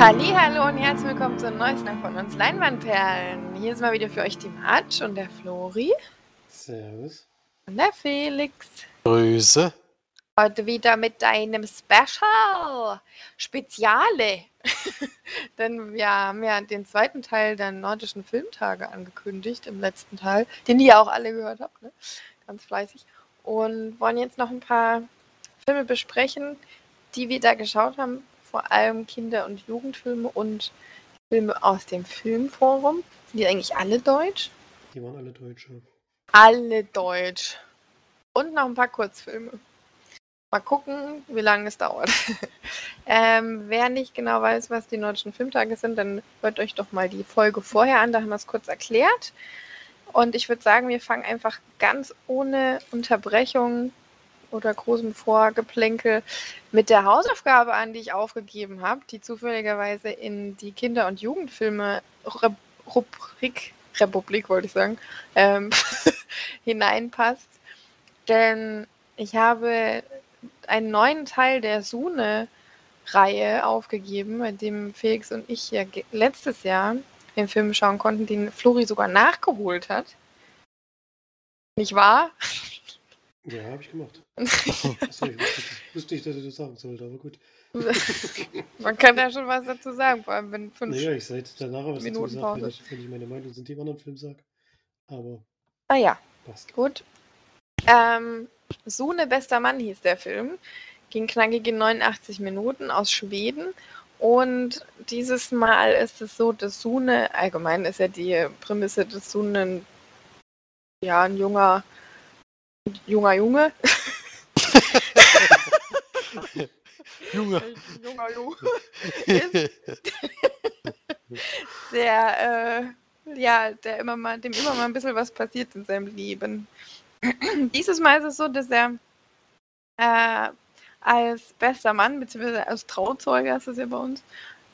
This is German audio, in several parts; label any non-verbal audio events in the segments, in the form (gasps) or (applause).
Hallo und herzlich willkommen zur neuesten von uns Leinwandperlen. Hier ist mal wieder für euch die Matsch und der Flori Servus. und der Felix. Grüße. Heute wieder mit deinem Special. Speziale. (laughs) Denn wir haben ja den zweiten Teil der nordischen Filmtage angekündigt, im letzten Teil, den ihr auch alle gehört habt, ne? ganz fleißig. Und wollen jetzt noch ein paar Filme besprechen, die wir da geschaut haben. Vor allem Kinder- und Jugendfilme und Filme aus dem Filmforum. Sind die eigentlich alle deutsch? Die waren alle Deutsche. Alle deutsch. Und noch ein paar Kurzfilme. Mal gucken, wie lange es dauert. (laughs) ähm, wer nicht genau weiß, was die nordischen Filmtage sind, dann hört euch doch mal die Folge vorher an, da haben wir es kurz erklärt. Und ich würde sagen, wir fangen einfach ganz ohne Unterbrechung oder großem Vorgeplänkel mit der Hausaufgabe an, die ich aufgegeben habe, die zufälligerweise in die Kinder- und Jugendfilme Rubrik, Republik wollte ich sagen, ähm, (laughs) hineinpasst. Denn ich habe einen neuen Teil der Sune-Reihe aufgegeben, bei dem Felix und ich ja letztes Jahr den Film schauen konnten, den Flori sogar nachgeholt hat. Nicht wahr? Ja, habe ich gemacht. (laughs) Achso, ich wusste, ich wusste nicht, dass ich das sagen sollte, aber gut. (laughs) Man kann da schon was dazu sagen, vor allem wenn fünf. Naja, ich sage danach was dazu gesagt, wenn ich, wenn ich meine Meinung zu dem anderen Film sage. Aber Ah ja, passt. gut. Ähm, Sune bester Mann hieß der Film. Ging knackige 89 Minuten aus Schweden. Und dieses Mal ist es so, dass Sune, allgemein ist ja die Prämisse, dass Sune ein, ja, ein junger, junger Junge, (laughs) Junge. junger Junge ist, der, äh, ja, der immer mal, dem immer mal ein bisschen was passiert in seinem Leben. Dieses Mal ist es so, dass er äh, als bester Mann, beziehungsweise als Trauzeuge ist es ja bei uns,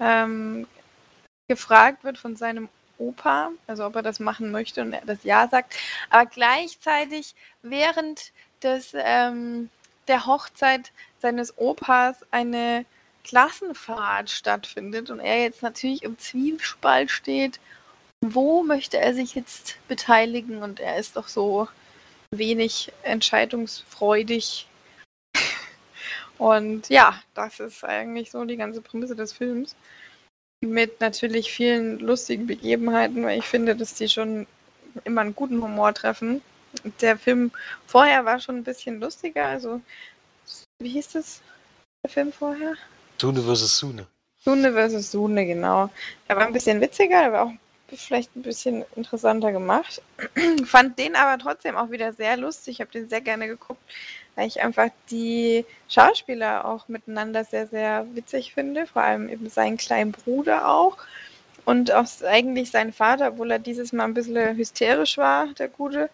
ähm, gefragt wird von seinem Opa, also ob er das machen möchte und er das Ja sagt, aber gleichzeitig während des, ähm, der Hochzeit seines Opas eine Klassenfahrt stattfindet und er jetzt natürlich im Zwiespalt steht, wo möchte er sich jetzt beteiligen und er ist doch so wenig entscheidungsfreudig. (laughs) Und ja, das ist eigentlich so die ganze Prämisse des Films. Mit natürlich vielen lustigen Begebenheiten, weil ich finde, dass die schon immer einen guten Humor treffen. Der Film vorher war schon ein bisschen lustiger, also wie hieß das? Der Film vorher? Sune vs. Sune. Sune vs. Sune, genau. Der war ein bisschen witziger, der war auch vielleicht ein bisschen interessanter gemacht. (clears throat) Fand den aber trotzdem auch wieder sehr lustig. Ich habe den sehr gerne geguckt, weil ich einfach die Schauspieler auch miteinander sehr, sehr witzig finde. Vor allem eben seinen kleinen Bruder auch. Und auch eigentlich seinen Vater, obwohl er dieses Mal ein bisschen hysterisch war, der Gute.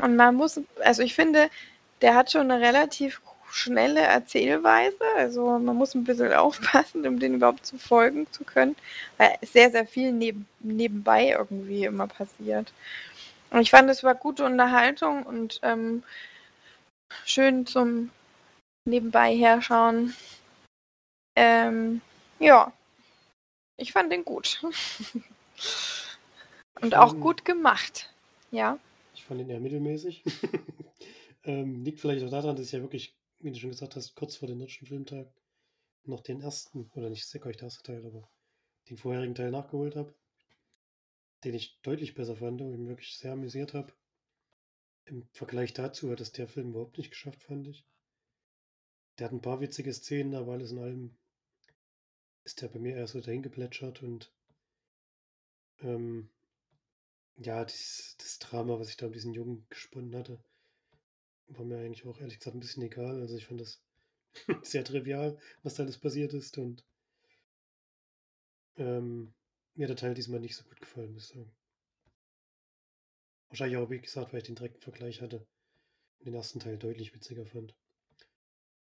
Und man muss, also ich finde, der hat schon eine relativ schnelle Erzählweise. Also man muss ein bisschen (laughs) aufpassen, um den überhaupt zu folgen zu können, weil sehr, sehr viel neben, nebenbei irgendwie immer passiert. Und ich fand, es war gute Unterhaltung und ähm, schön zum nebenbei herschauen. Ähm, ja, ich fand den gut. (laughs) und auch gut gemacht. Ja. Ich fand ihn eher mittelmäßig. (laughs) ähm, liegt vielleicht auch daran, dass ich ja wirklich, wie du schon gesagt hast, kurz vor dem nordischen Filmtag noch den ersten, oder nicht sehr der erste Teil, aber den vorherigen Teil nachgeholt habe, den ich deutlich besser fand und mich wirklich sehr amüsiert habe. Im Vergleich dazu hat es der Film überhaupt nicht geschafft, fand ich. Der hat ein paar witzige Szenen, aber alles in allem ist der bei mir eher so dahin geplätschert und ähm, ja, das, das Drama, was ich da um diesen Jungen gesponnen hatte, war mir eigentlich auch ehrlich gesagt ein bisschen egal. Also ich fand das (laughs) sehr trivial, was da alles passiert ist und ähm, mir der Teil diesmal nicht so gut gefallen, muss ich sagen. Wahrscheinlich auch, wie gesagt, weil ich den direkten Vergleich hatte und den ersten Teil deutlich witziger fand.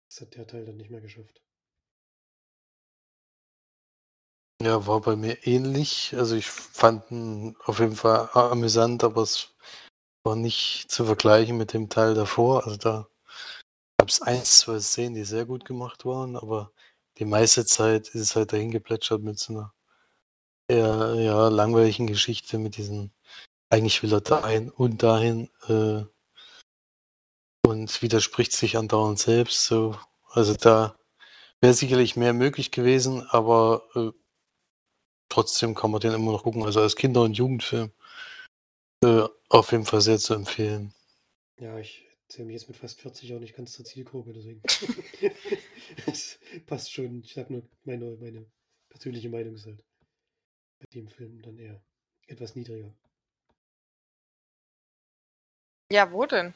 Das hat der Teil dann nicht mehr geschafft. Ja, war bei mir ähnlich. Also ich fand ihn auf jeden Fall amüsant, aber es war nicht zu vergleichen mit dem Teil davor. Also da gab es eins, zwei Szenen, die sehr gut gemacht waren, aber die meiste Zeit ist es halt dahin geplätschert mit so einer eher ja, langweiligen Geschichte mit diesen, eigentlich will er dahin und dahin äh, und widerspricht sich andauernd selbst. So. Also da wäre sicherlich mehr möglich gewesen, aber äh, trotzdem kann man den immer noch gucken. Also als Kinder- und Jugendfilm äh, auf jeden Fall sehr zu empfehlen. Ja, ich zähle mich jetzt mit fast 40 auch nicht ganz zur Zielgruppe, deswegen. (laughs) (laughs) das passt schon. Ich habe nur meine, meine persönliche Meinung ist halt dem Film dann eher etwas niedriger. Ja, wo denn?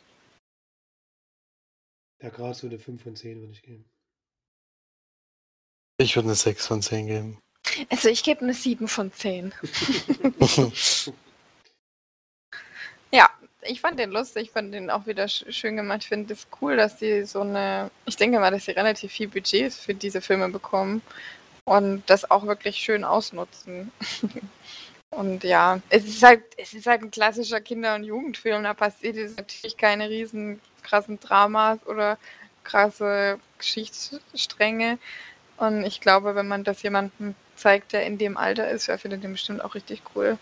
Ja, gerade so eine 5 von 10 würde ich geben. Ich würde eine 6 von 10 geben. Also ich gebe eine 7 von 10. (laughs) ja, ich fand den lustig, fand den auch wieder sch schön gemacht. Ich finde es cool, dass die so eine, ich denke mal, dass sie relativ viel Budget für diese Filme bekommen und das auch wirklich schön ausnutzen. (laughs) und ja, es ist halt, es ist halt ein klassischer Kinder- und Jugendfilm, da passiert jetzt natürlich keine riesen krassen Dramas oder krasse Geschichtsstränge. Und ich glaube, wenn man das jemandem zeigt, der in dem Alter ist, der findet den bestimmt auch richtig cool.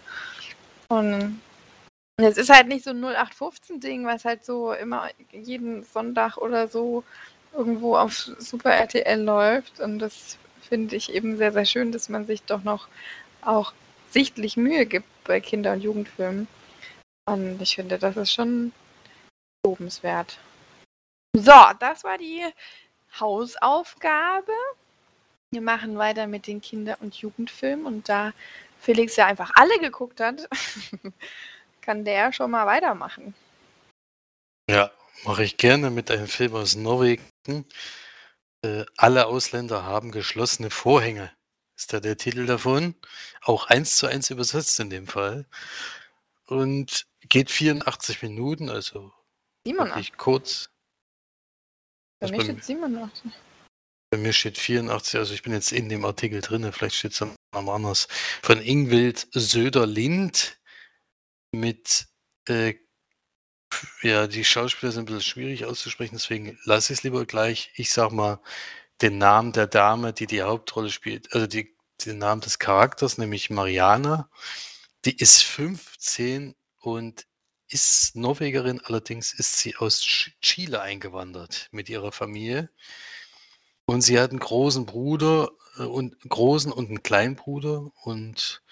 Und es ist halt nicht so ein 0815-Ding, was halt so immer jeden Sonntag oder so irgendwo auf Super RTL läuft. Und das finde ich eben sehr, sehr schön, dass man sich doch noch auch sichtlich Mühe gibt bei Kinder- und Jugendfilmen. Und ich finde, das ist schon lobenswert. So, das war die Hausaufgabe. Wir machen weiter mit den Kinder- und Jugendfilmen und da Felix ja einfach alle geguckt hat, (laughs) kann der schon mal weitermachen. Ja, mache ich gerne mit einem Film aus Norwegen. Äh, alle Ausländer haben geschlossene Vorhänge. Ist da der Titel davon? Auch eins zu eins übersetzt in dem Fall. Und geht 84 Minuten, also 87. kurz. Bei mir steht 87. Bei mir steht 84, also ich bin jetzt in dem Artikel drin, vielleicht steht es dann noch anders. Von Ingwild Söder-Lind mit, äh, ja, die Schauspieler sind ein bisschen schwierig auszusprechen, deswegen lasse ich es lieber gleich. Ich sag mal den Namen der Dame, die die Hauptrolle spielt, also die, den Namen des Charakters, nämlich Mariana. Die ist 15 und ist Norwegerin, allerdings ist sie aus Chile eingewandert mit ihrer Familie. Und sie hat einen großen Bruder äh, und großen und einen kleinen Bruder und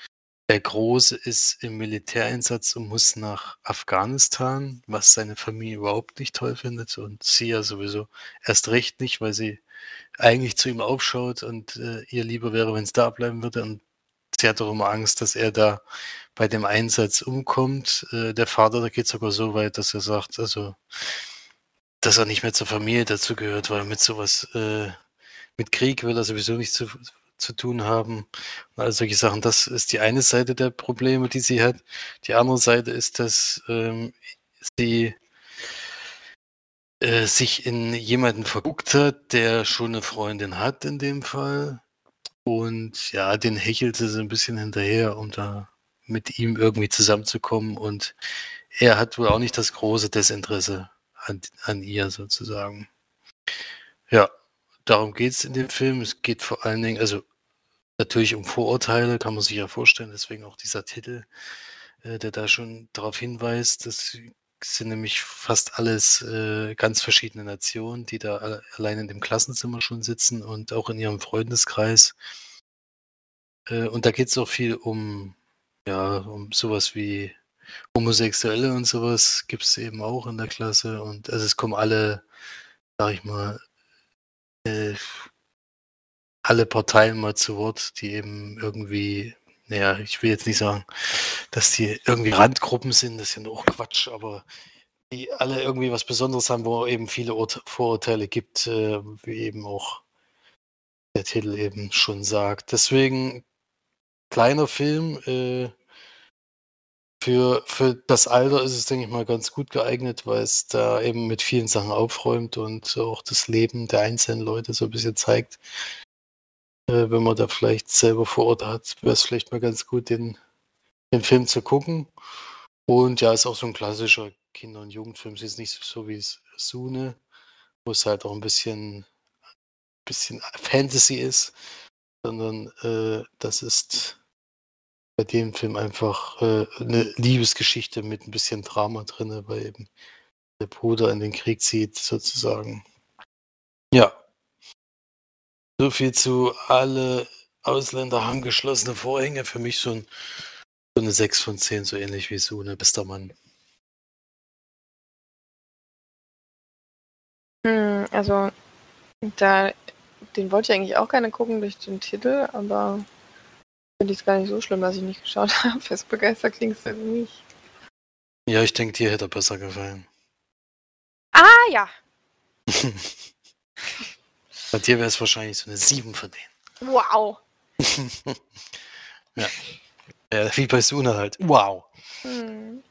der Große ist im Militäreinsatz und muss nach Afghanistan, was seine Familie überhaupt nicht toll findet und sie ja sowieso erst recht nicht, weil sie eigentlich zu ihm aufschaut und äh, ihr lieber wäre, wenn es da bleiben würde und sie hat auch immer Angst, dass er da bei dem Einsatz umkommt. Äh, der Vater, da geht sogar so weit, dass er sagt, also dass er nicht mehr zur Familie dazu gehört, weil mit sowas äh, mit Krieg will er sowieso nichts zu, zu tun haben. Und all solche Sachen. Das ist die eine Seite der Probleme, die sie hat. Die andere Seite ist, dass ähm, sie äh, sich in jemanden verguckt hat, der schon eine Freundin hat in dem Fall. Und ja, den hechelte sie ein bisschen hinterher, um da mit ihm irgendwie zusammenzukommen. Und er hat wohl auch nicht das große Desinteresse an, an ihr sozusagen. Ja, darum geht es in dem Film. Es geht vor allen Dingen, also natürlich um Vorurteile, kann man sich ja vorstellen, deswegen auch dieser Titel, äh, der da schon darauf hinweist. Das sind nämlich fast alles äh, ganz verschiedene Nationen, die da alle, allein in dem Klassenzimmer schon sitzen und auch in ihrem Freundeskreis. Äh, und da geht es auch viel um, ja, um sowas wie Homosexuelle und sowas gibt es eben auch in der Klasse. Und also es kommen alle, sag ich mal, äh, alle Parteien mal zu Wort, die eben irgendwie, naja, ich will jetzt nicht sagen, dass die irgendwie Randgruppen sind, das ist ja auch Quatsch, aber die alle irgendwie was Besonderes haben, wo eben viele Ur Vorurteile gibt, äh, wie eben auch der Titel eben schon sagt. Deswegen kleiner Film, äh, für, für das Alter ist es, denke ich mal, ganz gut geeignet, weil es da eben mit vielen Sachen aufräumt und auch das Leben der einzelnen Leute so ein bisschen zeigt. Äh, wenn man da vielleicht selber vor Ort hat, wäre es vielleicht mal ganz gut, den, den Film zu gucken. Und ja, ist auch so ein klassischer Kinder- und Jugendfilm. Es ist nicht so wie Sune, wo es halt auch ein bisschen bisschen Fantasy ist, sondern äh, das ist bei dem Film einfach äh, eine Liebesgeschichte mit ein bisschen Drama drin, weil eben der Bruder in den Krieg zieht, sozusagen. Ja. So viel zu alle Ausländer haben geschlossene Vorhänge. Für mich so, ein, so eine 6 von 10, so ähnlich wie Sune, bester Mann. Hm, also, da, den wollte ich eigentlich auch gerne gucken durch den Titel, aber finde ich es gar nicht so schlimm, dass ich nicht geschaut (laughs) habe. Fest begeistert klingt es nicht. Ja, ich denke, dir hätte er besser gefallen. Ah, ja. (laughs) Bei dir wäre es wahrscheinlich so eine 7 von denen. Wow. (laughs) ja. ja. Wie bei Suna halt. Wow. Hm.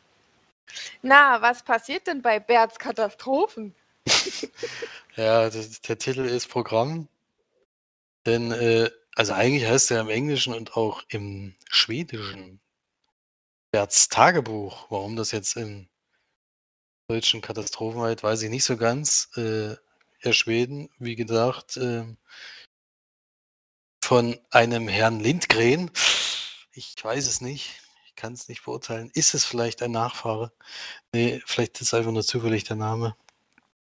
Na, was passiert denn bei Berts Katastrophen? (laughs) ja, das, der Titel ist Programm. Denn, äh, also eigentlich heißt er im Englischen und auch im Schwedischen Berts Tagebuch. Warum das jetzt im deutschen Katastrophenwald, weiß ich nicht so ganz. Äh, Herr Schweden, wie gesagt, äh, von einem Herrn Lindgren. Ich weiß es nicht. Ich kann es nicht beurteilen. Ist es vielleicht ein Nachfahre? Nee, vielleicht ist es einfach nur zufällig der Name.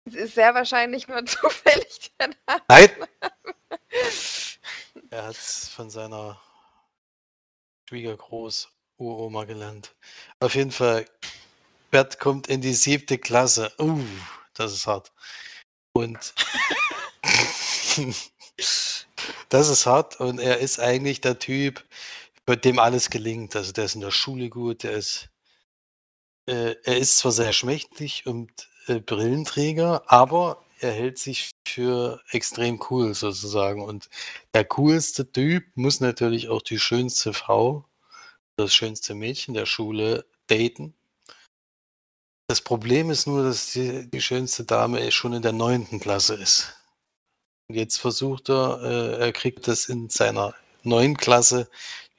Es ist sehr wahrscheinlich nur (laughs) zufällig der Name. Nein! (laughs) er hat es von seiner Schwiegergroß Uroma gelernt. Auf jeden Fall, Bert kommt in die siebte Klasse. Uh, das ist hart. Und (laughs) das ist hart und er ist eigentlich der Typ, bei dem alles gelingt. Also der ist in der Schule gut, der ist, äh, er ist zwar sehr schmächtig und äh, Brillenträger, aber er hält sich für extrem cool sozusagen. Und der coolste Typ muss natürlich auch die schönste Frau, das schönste Mädchen der Schule daten. Das Problem ist nur, dass die, die schönste Dame schon in der neunten Klasse ist. Und jetzt versucht er, äh, er kriegt das in seiner neuen Klasse,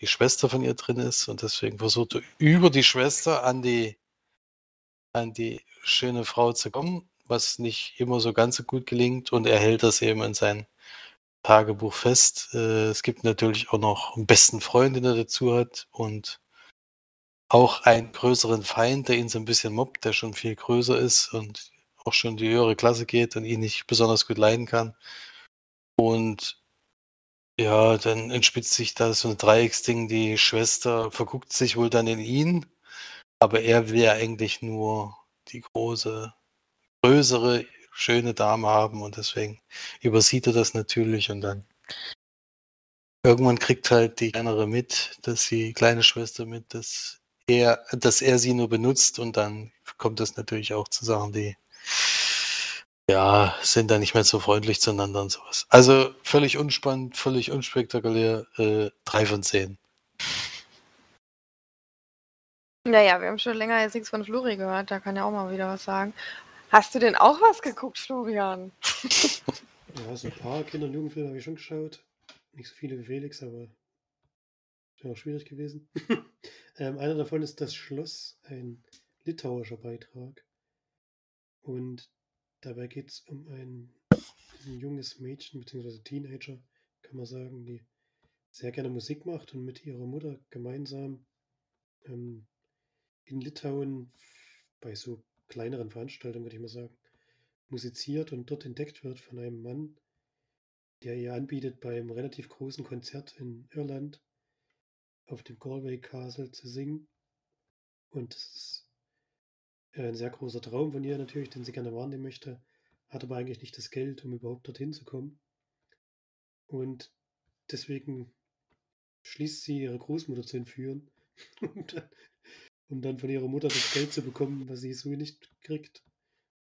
die Schwester von ihr drin ist und deswegen versucht er über die Schwester an die, an die schöne Frau zu kommen, was nicht immer so ganz so gut gelingt und er hält das eben in sein Tagebuch fest. Äh, es gibt natürlich auch noch einen besten Freund, den er dazu hat und auch einen größeren Feind, der ihn so ein bisschen mobbt, der schon viel größer ist und auch schon die höhere Klasse geht und ihn nicht besonders gut leiden kann. Und ja, dann entspitzt sich da so ein Dreiecksding. Die Schwester verguckt sich wohl dann in ihn, aber er will ja eigentlich nur die große, größere, schöne Dame haben und deswegen übersieht er das natürlich und dann irgendwann kriegt halt die kleinere mit, dass die kleine Schwester mit, dass er, dass er sie nur benutzt und dann kommt das natürlich auch zu Sachen, die ja, sind da nicht mehr so freundlich zueinander und sowas. Also völlig unspannend, völlig unspektakulär. Äh, drei von zehn. Naja, wir haben schon länger jetzt nichts von Flori gehört, da kann ja auch mal wieder was sagen. Hast du denn auch was geguckt, Florian? (laughs) ja, so ein paar Kinder- und Jugendfilme habe ich schon geschaut. Nicht so viele wie Felix, aber wäre auch schwierig gewesen. (laughs) ähm, einer davon ist Das Schloss, ein litauischer Beitrag. Und Dabei geht es um ein, ein junges Mädchen bzw. Teenager, kann man sagen, die sehr gerne Musik macht und mit ihrer Mutter gemeinsam ähm, in Litauen bei so kleineren Veranstaltungen, würde ich mal sagen, musiziert und dort entdeckt wird von einem Mann, der ihr anbietet, beim relativ großen Konzert in Irland auf dem Galway Castle zu singen. Und das ist äh, ein sehr großer Traum von ihr natürlich, den sie gerne wahrnehmen möchte, hat aber eigentlich nicht das Geld, um überhaupt dorthin zu kommen. Und deswegen schließt sie, ihre Großmutter zu entführen, (laughs) um dann, um dann von ihrer Mutter das Geld zu bekommen, was sie so nicht kriegt,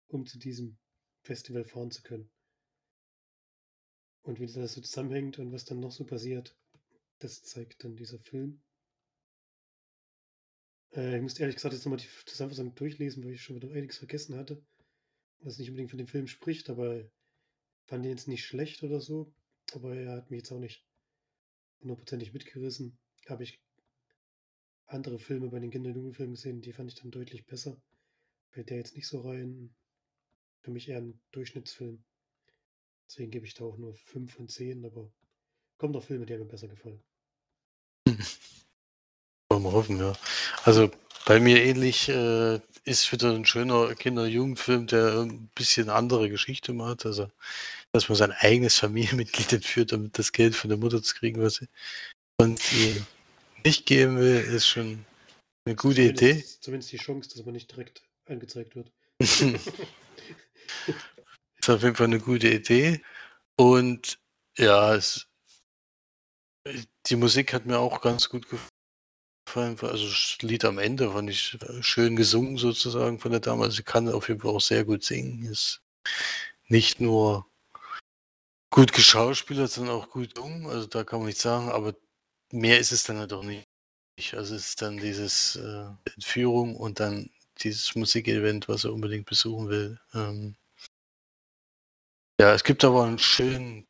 um zu diesem Festival fahren zu können. Und wie das so zusammenhängt und was dann noch so passiert, das zeigt dann dieser Film. Äh, ich musste ehrlich gesagt jetzt nochmal die Zusammenfassung durchlesen, weil ich schon wieder einiges vergessen hatte. Was nicht unbedingt für den Film spricht, aber fand ihn jetzt nicht schlecht oder so. Aber er hat mich jetzt auch nicht hundertprozentig mitgerissen. Habe ich andere Filme bei den Kinder- und Jugendfilmen gesehen, die fand ich dann deutlich besser. Fällt der jetzt nicht so rein. Für mich eher ein Durchschnittsfilm. Deswegen gebe ich da auch nur 5 von 10, aber kommen noch Filme, die mir besser gefallen. (laughs) Wollen wir hoffen, ja. Also bei mir ähnlich äh, ist wieder ein schöner Kinder-Jugendfilm, der ein bisschen andere Geschichte macht. Also, dass man sein eigenes Familienmitglied (laughs) entführt, um das Geld von der Mutter zu kriegen, was sie und ihm nicht geben will, ist schon eine gute Idee. Zumindest, zumindest die Chance, dass man nicht direkt angezeigt wird. (laughs) ist auf jeden Fall eine gute Idee. Und ja, es, die Musik hat mir auch ganz gut gefallen. Also das Lied am Ende fand ich schön gesungen sozusagen von der Dame. Also sie kann auf jeden Fall auch sehr gut singen. Ist nicht nur gut geschauspielert, sondern auch gut gesungen. Also da kann man nichts sagen, aber mehr ist es dann halt auch nicht. Also es ist dann dieses äh, Entführung und dann dieses Musikevent, was er unbedingt besuchen will. Ähm ja, es gibt aber einen schönen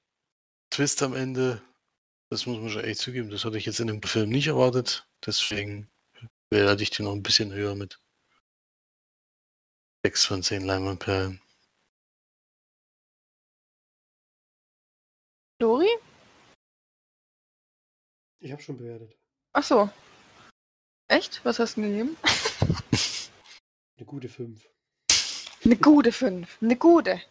Twist am Ende. Das muss man schon echt zugeben. Das hatte ich jetzt in dem Film nicht erwartet. Deswegen werde ich den noch ein bisschen höher mit 6 von 10 Leinwandperlen. Dori? Ich habe schon bewertet. Ach so. Echt? Was hast du denn gegeben? (laughs) Eine gute 5. Eine gute 5. Eine gute.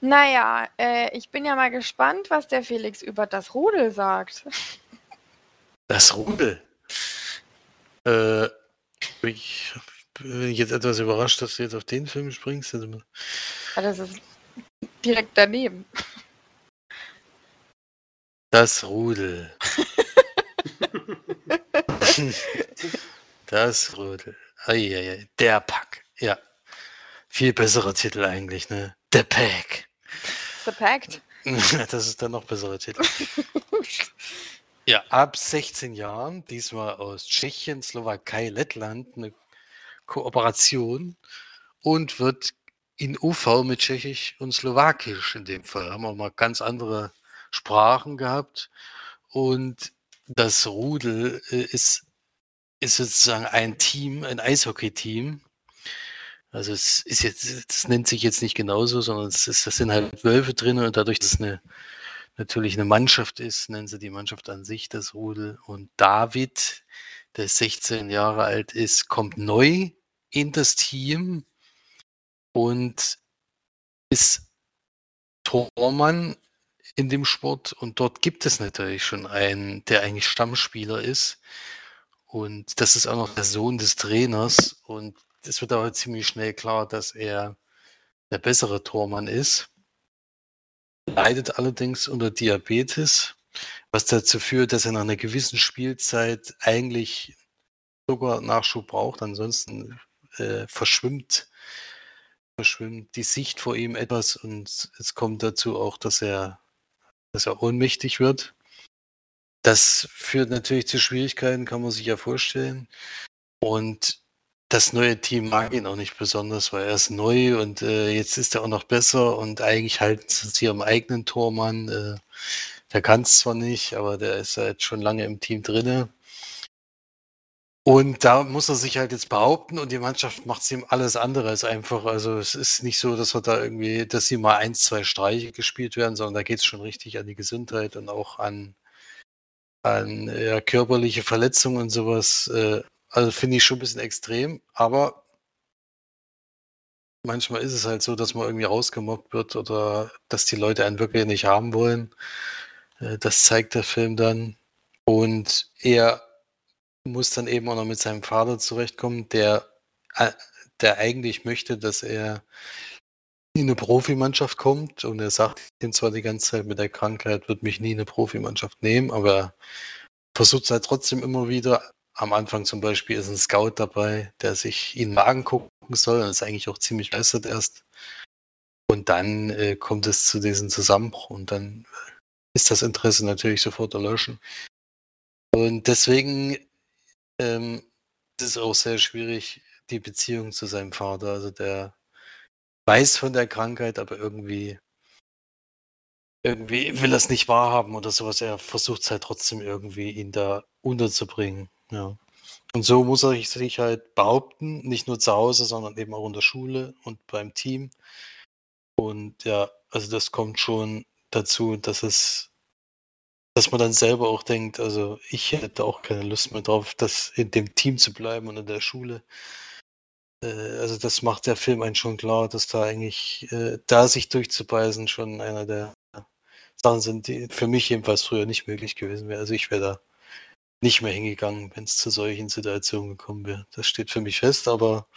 Naja, äh, ich bin ja mal gespannt, was der Felix über das Rudel sagt. Das Rudel. Äh, bin ich bin ich jetzt etwas überrascht, dass du jetzt auf den Film springst. Also, Ah, Das ist direkt daneben. Das Rudel. (laughs) Das Rudel. Eieiei. Der Pack. Ja. Viel besserer Titel eigentlich, ne? Der Pack. The Pact. (laughs) Das ist der noch bessere Titel. (laughs) Ja, ab 16 Jahren, diesmal aus Tschechien, Slowakei, Lettland, eine Kooperation und wird in UV mit Tschechisch und Slowakisch in dem Fall. Haben wir mal ganz andere Sprachen gehabt. Und das Rudel äh, ist, ist sozusagen ein Team, ein Eishockey-Team. Also es ist jetzt, das nennt sich jetzt nicht genauso, sondern es ist, das sind halt Wölfe drin und dadurch, dass es eine natürlich eine Mannschaft ist, nennen sie die Mannschaft an sich das Rudel. Und David, der 16 Jahre alt ist, kommt neu in das Team und ist Tormann in dem Sport. Und dort gibt es natürlich schon einen, der eigentlich Stammspieler ist. Und das ist auch noch der Sohn des Trainers. Und es wird aber ziemlich schnell klar, dass er der bessere Tormann ist leidet allerdings unter Diabetes, was dazu führt, dass er nach einer gewissen Spielzeit eigentlich Zuckernachschub braucht. Ansonsten äh, verschwimmt, verschwimmt die Sicht vor ihm etwas und es kommt dazu auch, dass er, dass er ohnmächtig wird. Das führt natürlich zu Schwierigkeiten, kann man sich ja vorstellen. Und das neue Team mag ihn auch nicht besonders, weil er ist neu und äh, jetzt ist er auch noch besser und eigentlich halt sie ihrem eigenen Tormann. Äh, der kann es zwar nicht, aber der ist halt schon lange im Team drinne. Und da muss er sich halt jetzt behaupten und die Mannschaft macht es ihm alles andere als einfach. Also es ist nicht so, dass er da irgendwie, dass sie mal eins, zwei Streiche gespielt werden, sondern da geht es schon richtig an die Gesundheit und auch an, an ja, körperliche Verletzungen und sowas. Äh, also finde ich schon ein bisschen extrem, aber manchmal ist es halt so, dass man irgendwie rausgemobbt wird oder dass die Leute einen wirklich nicht haben wollen. Äh, Das zeigt der Film dann. Und er muss dann eben auch noch mit seinem Vater zurechtkommen, der, äh, der eigentlich möchte, dass er in eine Profimannschaft kommt. Und er sagt ihm zwar die ganze Zeit mit der Krankheit, wird mich nie in eine Profimannschaft nehmen, aber er versucht es halt trotzdem immer wieder. Am Anfang zum Beispiel ist ein Scout dabei, der sich ihn mal angucken soll und ist eigentlich auch ziemlich begeistert erst. Und dann äh, kommt es zu diesem Zusammenbruch und dann ist das Interesse natürlich sofort erlöschen. Und deswegen ähm, ist es auch sehr schwierig, die Beziehung zu seinem Vater. Also der weiß von der Krankheit, aber irgendwie, irgendwie will er es nicht wahrhaben oder sowas. Er versucht es halt trotzdem irgendwie, ihn da unterzubringen. Ja. Und so muss er sich halt behaupten, nicht nur zu Hause, sondern eben auch in der Schule und beim Team. Und ja, also das kommt schon dazu, dass es dass man dann selber auch denkt, also ich hätte auch keine Lust mehr drauf, das in dem Team zu bleiben und in der Schule. Äh, also das macht der Film einen schon klar, dass da eigentlich, äh, da sich durchzubeißen, schon einer der Sachen sind, die für mich jedenfalls früher nicht möglich gewesen wäre. Also ich wäre da nicht mehr hingegangen, wenn es zu solchen Situationen gekommen wäre. Das steht für mich fest, aber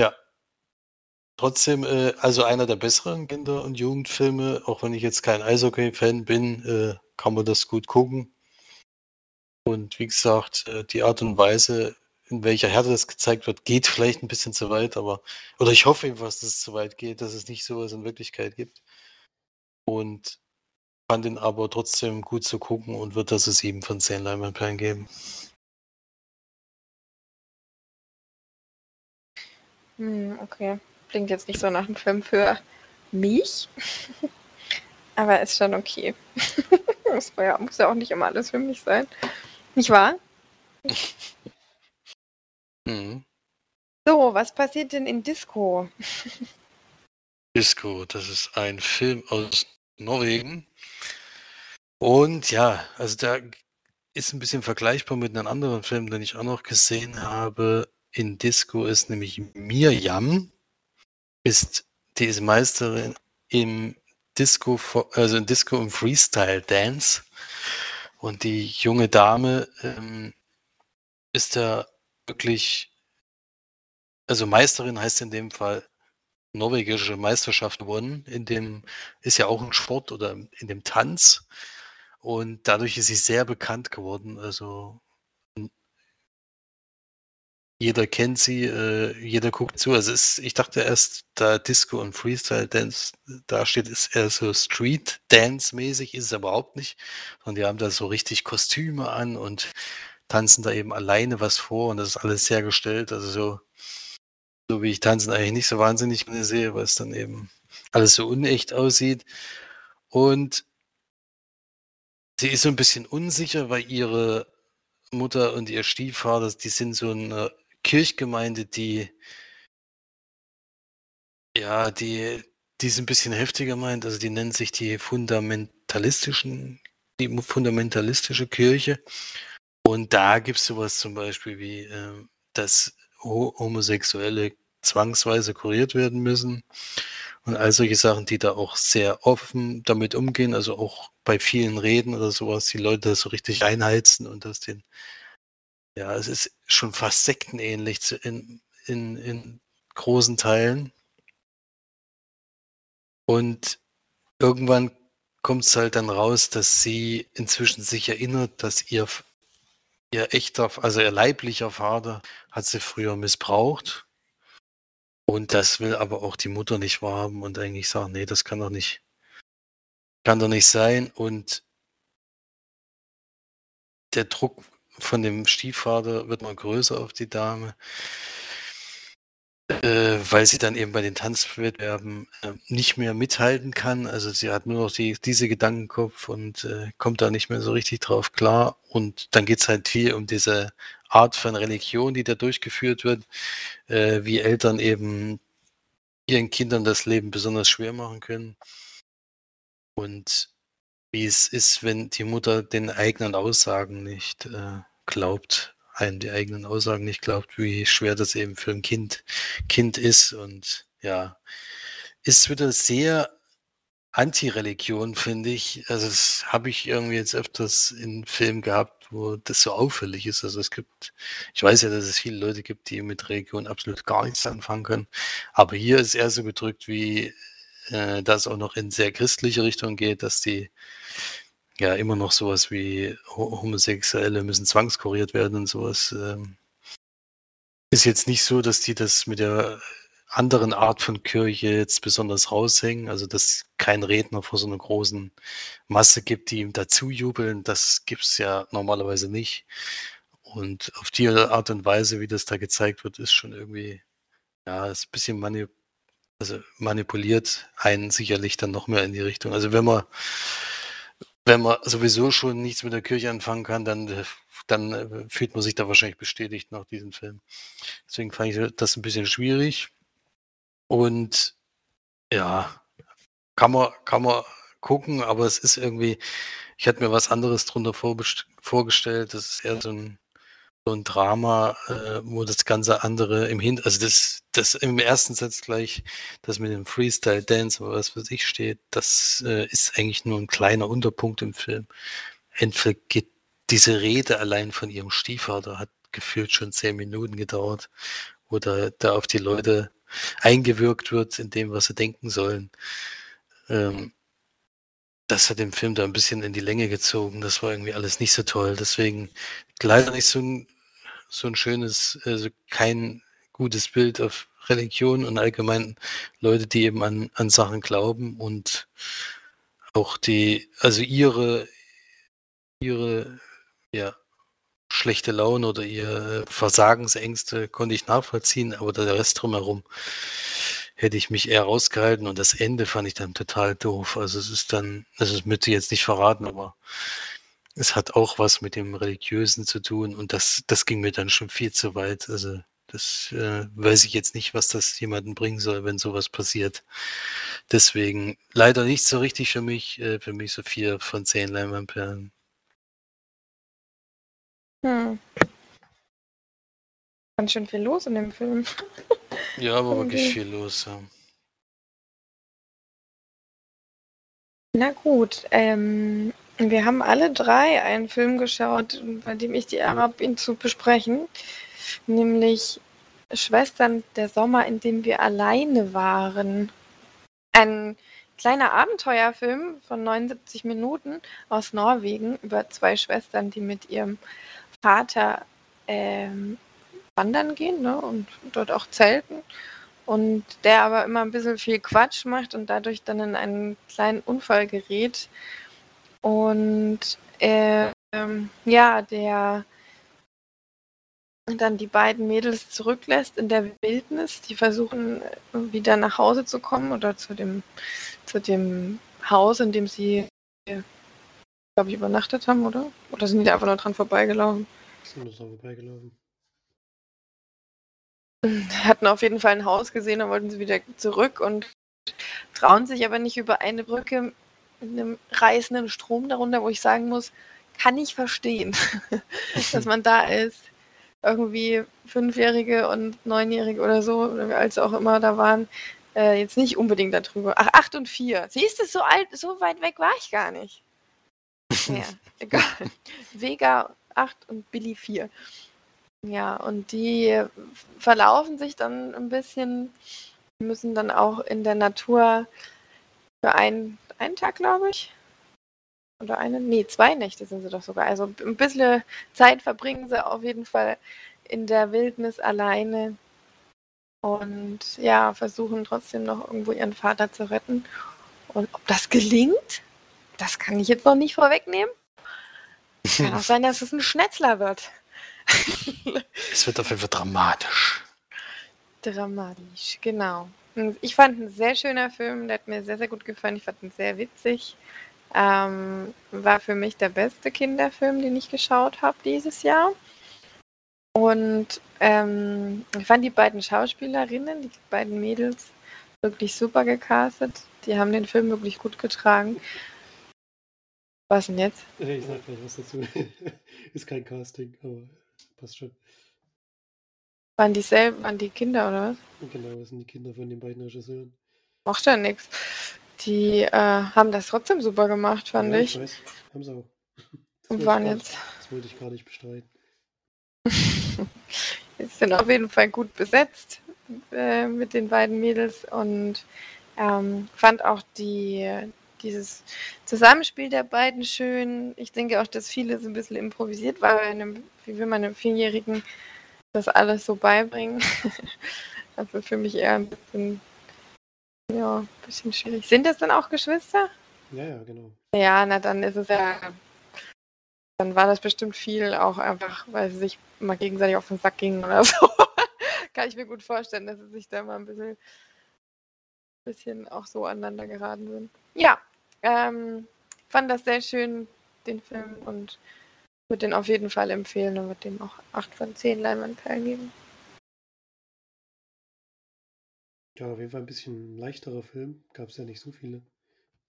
ja. Trotzdem, äh, also einer der besseren Kinder- und Jugendfilme, auch wenn ich jetzt kein Eishockey-Fan bin, äh, kann man das gut gucken. Und wie gesagt, äh, die Art und Weise, in welcher Härte das gezeigt wird, geht vielleicht ein bisschen zu weit, aber, oder ich hoffe jedenfalls, dass es zu weit geht, dass es nicht sowas in Wirklichkeit gibt. Und fand ihn aber trotzdem gut zu gucken und wird das 7 von 10 Leinwandperlen geben. Hm, okay. Klingt jetzt nicht so nach einem Film für mich. (laughs) Aber ist schon okay. (laughs) das ja, muss ja auch nicht immer alles für mich sein. Nicht wahr? (laughs) Mhm. So, was passiert denn in Disco? Disco, das ist ein Film aus Norwegen. Und ja, also da ist ein bisschen vergleichbar mit einem anderen Film, den ich auch noch gesehen habe. In Disco ist nämlich Mirjam, ist, die ist Meisterin im Disco, also in Disco und Freestyle Dance. Und die junge Dame ähm, ist da wirklich, also Meisterin heißt in dem Fall norwegische Meisterschaft gewonnen. In dem ist ja auch ein Sport oder in dem Tanz. Und dadurch ist sie sehr bekannt geworden. Also jeder kennt sie, äh, jeder guckt zu. Also ist, ich dachte erst, da Disco und Freestyle Dance da steht, ist eher so Street Dance mäßig, ist es aber überhaupt nicht. Und die haben da so richtig Kostüme an und tanzen da eben alleine was vor und das ist alles sehr gestellt. Also so, so wie ich tanzen eigentlich nicht so wahnsinnig gerne sehe, es dann eben alles so unecht aussieht. Und sie ist so ein bisschen unsicher, weil ihre Mutter und ihr Stiefvater, die sind so eine Kirchgemeinde, die ja, die die ist ein bisschen heftiger meint, also die nennen sich die fundamentalistischen die fundamentalistische Kirche. Und da gibt es sowas zum Beispiel wie, äh, dass Homosexuelle zwangsweise kuriert werden müssen und all solche Sachen, die da auch sehr offen damit umgehen, also auch bei vielen Reden oder sowas, die Leute das so richtig einheizen und das den ja, es ist schon fast sektenähnlich in in in großen Teilen. Und irgendwann kommt es halt dann raus, dass sie inzwischen sich erinnert, dass ihr ihr echter also ihr leiblicher Vater hat sie früher missbraucht. Und das will aber auch die Mutter nicht wahrhaben und eigentlich sagen: „Ne, das kann doch nicht kann doch nicht sein.“ Und der Druck von dem Stiefvater wird mal größer auf die Dame. Äh, weil sie dann eben bei den Tanzwettbewerben, äh, nicht mehr mithalten kann. Also, sie hat nur noch die diese Gedankenkopf und, äh, kommt da nicht mehr so richtig drauf klar. Und dann geht es halt viel um diese Art von Religion, die da durchgeführt wird, äh, wie Eltern eben ihren Kindern das Leben besonders schwer machen können. Und wie es ist, wenn die Mutter den eigenen Aussagen nicht, äh, glaubt einem die eigenen Aussagen nicht glaubt, wie schwer das eben für ein Kind Kind ist und ja, ist wieder sehr Anti-Religion, finde ich. Also, das habe ich irgendwie jetzt öfters in Filmen gehabt, wo das so auffällig ist. Also, es gibt ich weiß ja, dass es viele Leute gibt, die mit Religion absolut gar nichts anfangen können, aber hier ist eher so gedrückt, wie, äh, das auch noch in sehr christliche Richtung geht, dass die ja immer noch sowas wie Homosexuelle müssen zwangskuriert werden und sowas. Ähm, ist jetzt nicht so, dass die das mit der anderen Art von Kirche jetzt besonders raushängen, also dass kein Redner vor so einer großen Masse gibt, die ihm dazu jubeln, das gibt es ja normalerweise nicht. Und auf die Art und Weise, wie das da gezeigt wird, ist schon irgendwie, ja, ist ein bisschen manip also manipuliert einen sicherlich dann noch mehr in die Richtung. Also wenn man wenn man sowieso schon nichts mit der Kirche anfangen kann, dann, dann äh, fühlt man sich da wahrscheinlich bestätigt nach diesem Film. Deswegen fand ich das ein bisschen schwierig. Und ja, kann man, kann man gucken, aber es ist irgendwie, ich hatte mir was anderes drunter vorgestellt. Das ist eher so ein, so ein Drama, äh, wo das ganze andere im Hin, also das, das im ersten Satz gleich, das mit dem Freestyle Dance oder was für sich steht, das äh, ist eigentlich nur ein kleiner Unterpunkt im Film. Entweder geht diese Rede allein von ihrem Stiefvater hat gefühlt schon zehn Minuten gedauert, wo da, da auf die Leute eingewirkt wird in dem, was sie denken sollen. Ähm, das hat den Film da ein bisschen in die Länge gezogen. Das war irgendwie alles nicht so toll. Deswegen leider nicht so ein, so ein schönes, also kein gutes Bild auf Religion und allgemein Leute, die eben an, an Sachen glauben und auch die, also ihre, ihre, ja, schlechte Laune oder ihre Versagensängste konnte ich nachvollziehen, aber der Rest drumherum hätte ich mich eher rausgehalten und das Ende fand ich dann total doof. Also es ist dann, also das möchte ich jetzt nicht verraten, aber es hat auch was mit dem Religiösen zu tun und das, das ging mir dann schon viel zu weit. Also das äh, weiß ich jetzt nicht, was das jemanden bringen soll, wenn sowas passiert. Deswegen leider nicht so richtig für mich. Äh, für mich so vier von zehn Leinwandperlen. Hm. Ganz schön viel los in dem Film. Ja, war wirklich viel los, ja. Na gut, ähm, wir haben alle drei einen Film geschaut, bei dem ich die Ehre habe, ihn zu besprechen, nämlich Schwestern der Sommer, in dem wir alleine waren. Ein kleiner Abenteuerfilm von 79 Minuten aus Norwegen über zwei Schwestern, die mit ihrem Vater ähm, wandern gehen ne, und dort auch zelten. Und der aber immer ein bisschen viel Quatsch macht und dadurch dann in einen kleinen Unfall gerät. Und äh, ähm, ja, der dann die beiden Mädels zurücklässt in der Wildnis. Die versuchen wieder nach Hause zu kommen oder zu dem, zu dem Haus, in dem sie, glaube ich, übernachtet haben, oder? Oder sind die da einfach nur dran vorbeigelaufen? Sind nur dran vorbeigelaufen (laughs) hatten auf jeden Fall ein Haus gesehen und wollten sie wieder zurück und trauen sich aber nicht über eine Brücke mit einem reißenden Strom darunter, wo ich sagen muss, kann ich verstehen, (laughs) dass man da ist. Irgendwie Fünfjährige und Neunjährige oder so, oder als auch immer da waren, äh, jetzt nicht unbedingt darüber. Ach, acht und vier. Siehst du, so alt, so weit weg war ich gar nicht. Ja, egal. (laughs) Vega 8 und Billy 4. Ja, und die verlaufen sich dann ein bisschen, müssen dann auch in der Natur für einen, einen Tag, glaube ich. Oder eine, nee, zwei Nächte sind sie doch sogar. Also ein bisschen Zeit verbringen sie auf jeden Fall in der Wildnis alleine. Und ja, versuchen trotzdem noch irgendwo ihren Vater zu retten. Und ob das gelingt, das kann ich jetzt noch nicht vorwegnehmen. (laughs) Kann auch sein, dass es ein Schnetzler wird. (laughs) es wird auf jeden Fall dramatisch. Dramatisch, genau. Ich fand ein sehr schöner Film, der hat mir sehr, sehr gut gefallen. Ich fand ihn sehr witzig. Ähm, war für mich der beste Kinderfilm, den ich geschaut habe dieses Jahr. Und ähm, ich fand die beiden Schauspielerinnen, die beiden Mädels, wirklich super gecastet. Die haben den Film wirklich gut getragen. Was denn jetzt? Ich sag gleich was dazu. (laughs) Ist kein Casting, aber passt schon. Waren die selben, waren die Kinder oder was? Genau, das sind die Kinder von den beiden Regisseuren. Macht ja nichts. Die äh, haben das trotzdem super gemacht, fand ja, ich. ich weiß, haben sie auch. Das Und waren jetzt. Das wollte ich gar nicht bestreiten. (laughs) jetzt sind auf jeden Fall gut besetzt äh, mit den beiden Mädels und ähm, fand auch die, dieses Zusammenspiel der beiden schön. Ich denke auch, dass vieles ein bisschen improvisiert war. Einem, wie will man einem Vierjährigen das alles so beibringen? (laughs) also für mich eher ein bisschen, ja, ein bisschen schwierig. Sind das dann auch Geschwister? Ja, ja, genau. Ja, na dann ist es ja, dann war das bestimmt viel auch einfach, weil sie sich mal gegenseitig auf den Sack gingen oder so. (laughs) Kann ich mir gut vorstellen, dass sie sich da mal ein bisschen, bisschen auch so aneinander geraten sind. Ja, ähm, fand das sehr schön, den Film, und würde den auf jeden Fall empfehlen und würde dem auch 8 von 10 Leinwandperlen geben. Ja, auf jeden Fall ein bisschen leichterer Film. Gab es ja nicht so viele.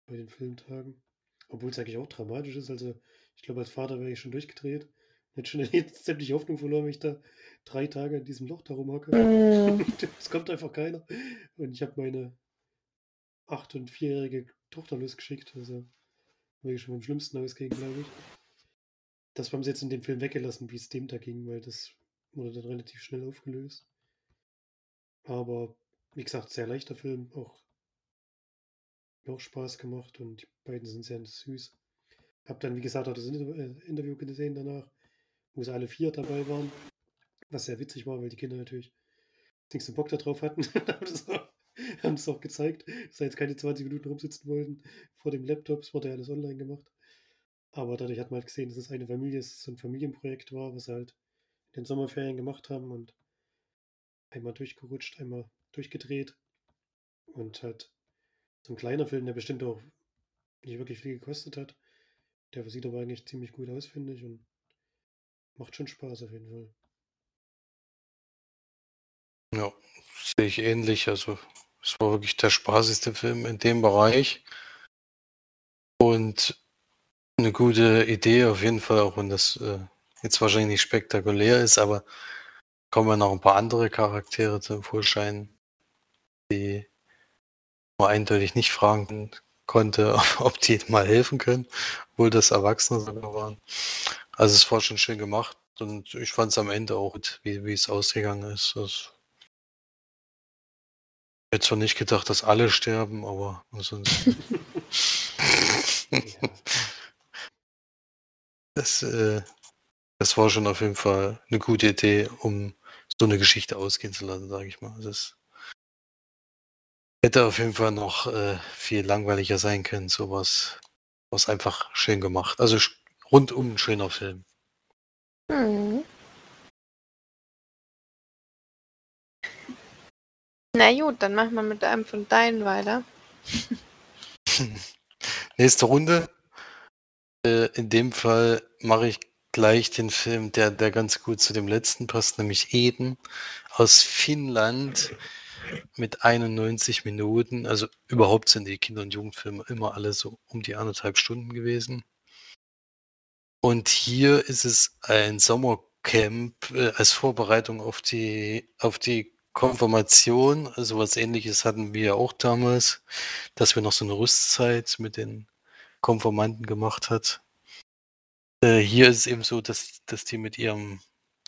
bei den Filmtagen. Obwohl es eigentlich auch dramatisch ist. Also, ich glaube, als Vater wäre ich schon durchgedreht. Hätte schon (laughs) jetzt sämtliche Hoffnung verloren, wenn ich da drei Tage in diesem Loch darum hocke. Mhm. es (laughs) kommt einfach keiner. Und ich habe meine acht- und vierjährige Tochter losgeschickt. Also, wäre ich schon vom Schlimmsten ausgehen, glaube ich. Das haben sie jetzt in dem Film weggelassen, wie es dem da ging, weil das wurde dann relativ schnell aufgelöst. Aber wie gesagt, sehr leichter Film, auch, auch Spaß gemacht und die beiden sind sehr süß. Hab dann, wie gesagt, auch das äh, Interview gesehen danach, wo sie alle vier dabei waren, was sehr witzig war, weil die Kinder natürlich nichts Bock darauf hatten. (laughs) (laughs) haben, das auch, gezeigt, dass sie jetzt keine 20 Minuten rumsitzen wollten vor dem Laptop, es wurde ja alles online gemacht. Aber dadurch hat man halt gesehen, dass es eine Familie, dass es so ein Familienprojekt war, was halt in den Sommerferien gemacht haben und einmal durchgerutscht, einmal durchgedreht. Und halt so ein kleiner Film, der bestimmt auch nicht wirklich viel gekostet hat. Der sieht aber eigentlich ziemlich gut aus, finde ich, und macht schon Spaß auf jeden Fall. Ja, sehe ich ähnlich. Also, es war wirklich der spaßigste Film in dem Bereich. Und eine gute Idee auf jeden Fall, auch wenn das äh, jetzt wahrscheinlich nicht spektakulär ist, aber kommen ja noch ein paar andere Charaktere zum Vorschein, die man eindeutig nicht fragen konnte, (laughs) ob die mal helfen können, obwohl das Erwachsene sogar waren. Also es war schon schön gemacht und ich fand es am Ende auch gut, wie, wie es ausgegangen ist. Das hätte zwar nicht gedacht, dass alle sterben, aber. (laughs) Ja. Das, äh, das war schon auf jeden Fall eine gute Idee, um so eine Geschichte ausgehen zu lassen, sage ich mal. Das hätte auf jeden Fall noch äh, viel langweiliger sein können. Sowas was einfach schön gemacht. Also rundum ein schöner Film. Mhm. Na gut, dann machen wir mit einem von deinen weiter. (laughs) Nächste Runde. Äh, in dem Fall mache ich gleich den Film, der, der ganz gut zu dem letzten passt, nämlich Eden aus Finnland mit 91 Minuten. Also überhaupt sind die Kinder- und Jugendfilme immer alle so um die anderthalb Stunden gewesen. Und hier ist es ein Sommercamp äh, als Vorbereitung auf die, auf die Konfirmation. Also was ähnliches hatten wir ja auch damals, dass wir noch so eine Rüstzeit mit den Konformanten gemacht hat. Äh, hier ist es eben so, dass, dass die mit ihrem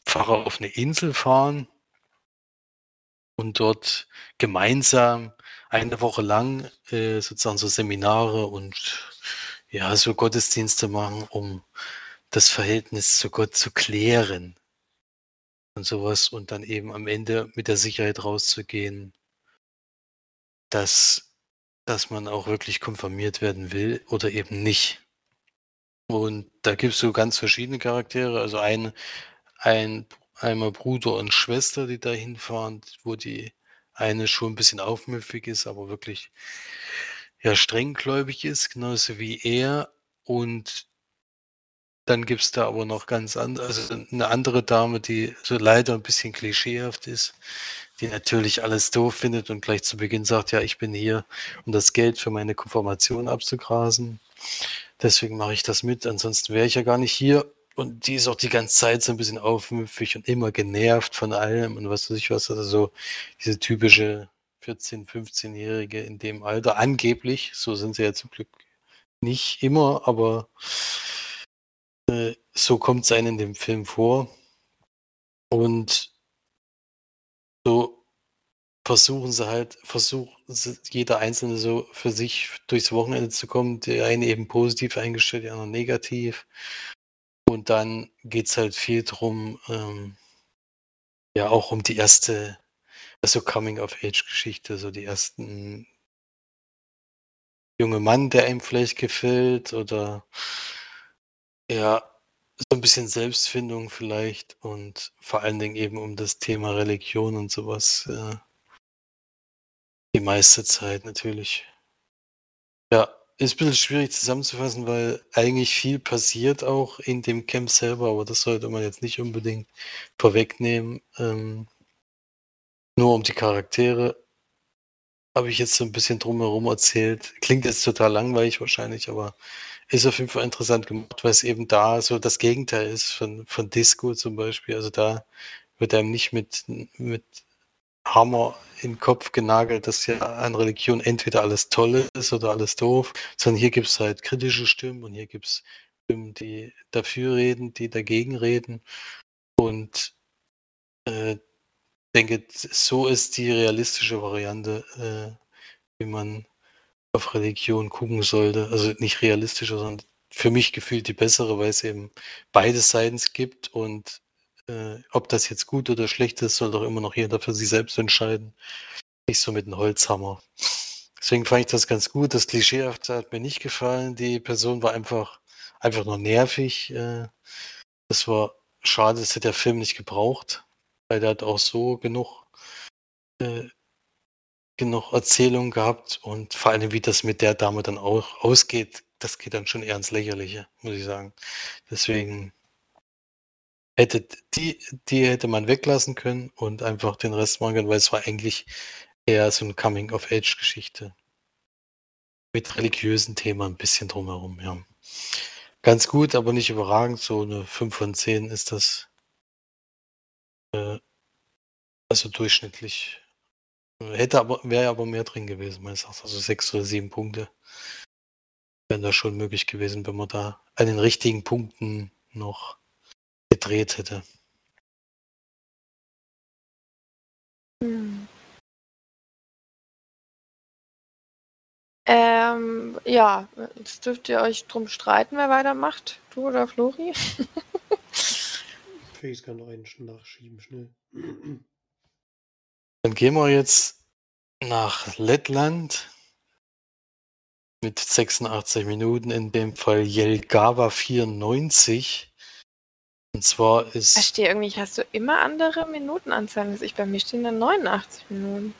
Pfarrer auf eine Insel fahren und dort gemeinsam eine Woche lang äh, sozusagen so Seminare und ja, so Gottesdienste machen, um das Verhältnis zu Gott zu klären und sowas und dann eben am Ende mit der Sicherheit rauszugehen, dass, dass man auch wirklich konfirmiert werden will oder eben nicht. Und da gibt es so ganz verschiedene Charaktere. Also ein, ein, einmal Bruder und Schwester, die da hinfahren, wo die eine schon ein bisschen aufmüpfig ist, aber wirklich ja strenggläubig ist, genauso wie er. Und dann gibt es da aber noch ganz andere, also eine andere Dame, die so leider ein bisschen klischeehaft ist, die natürlich alles doof findet und gleich zu Beginn sagt, ja, ich bin hier, um das Geld für meine Konfirmation abzugrasen. Deswegen mache ich das mit, ansonsten wäre ich ja gar nicht hier. Und die ist auch die ganze Zeit so ein bisschen aufmüpfig und immer genervt von allem und was weiß ich was. Also so diese typische 14-, 15-Jährige in dem Alter. Angeblich, so sind sie ja zum Glück nicht immer, aber äh, so kommt es einem in dem Film vor. Und so versuchen sie halt, versucht sie- jeder Einzelne so für sich durchs Wochenende zu kommen. Der eine eben positiv eingestellt, der andere negativ. Und dann geht es halt viel drum, ähm, ja, auch um die erste, also Coming-of-Age-Geschichte, so die ersten junge Mann, der einem vielleicht gefällt oder ja, so ein bisschen Selbstfindung vielleicht und vor allen Dingen eben um das Thema Religion und sowas. Äh, die meiste Zeit natürlich. Ja, ist ein bisschen schwierig zusammenzufassen, weil eigentlich viel passiert auch in dem Camp selber, aber das sollte man jetzt nicht unbedingt vorwegnehmen. Ähm, nur um die Charaktere habe ich jetzt so ein bisschen drumherum erzählt. Klingt jetzt total langweilig wahrscheinlich, aber ist auf jeden Fall interessant gemacht, weil es eben da so das Gegenteil ist von, von Disco zum Beispiel. Also da wird einem nicht mit, mit Hammer in den Kopf genagelt, dass ja an Religion entweder alles toll ist oder alles doof, sondern hier gibt es halt kritische Stimmen und hier gibt es Stimmen, die dafür reden, die dagegen reden. Und äh, denke, so ist die realistische Variante, äh, wie man auf Religion gucken sollte. Also nicht realistischer, sondern für mich gefühlt die bessere, weil es eben beide Seiten gibt und äh, ob das jetzt gut oder schlecht ist, soll doch immer noch jeder für sich selbst entscheiden. Nicht so mit einem Holzhammer. Deswegen fand ich das ganz gut. Das Klischeehafte hat mir nicht gefallen. Die Person war einfach, einfach nur nervig. Äh, das war schade, das hätte der Film nicht gebraucht, weil der hat auch so genug, äh, genug Erzählungen gehabt und vor allem, wie das mit der Dame dann auch ausgeht, das geht dann schon eher ins Lächerliche, muss ich sagen. Deswegen hätte die, die hätte man weglassen können und einfach den Rest machen können, weil es war eigentlich eher so eine Coming-of-Age-Geschichte. Mit religiösen Themen ein bisschen drumherum, ja. Ganz gut, aber nicht überragend. So eine 5 von 10 ist das. Äh, also durchschnittlich. Hätte aber, wäre aber mehr drin gewesen, meines Erachtens. Also 6 oder 7 Punkte wären da schon möglich gewesen, wenn man da an den richtigen Punkten noch gedreht hätte. Hm. Ähm, ja, jetzt dürft ihr euch drum streiten, wer weitermacht. Du oder Flori? (laughs) Felix kann noch einen nachschieben, schnell. Dann gehen wir jetzt nach Lettland mit 86 Minuten, in dem Fall Jelgava 94. Und zwar ist. Da steht irgendwie, hast du immer andere Minutenanzahlen als ich. Bei mir stehen dann 89 Minuten.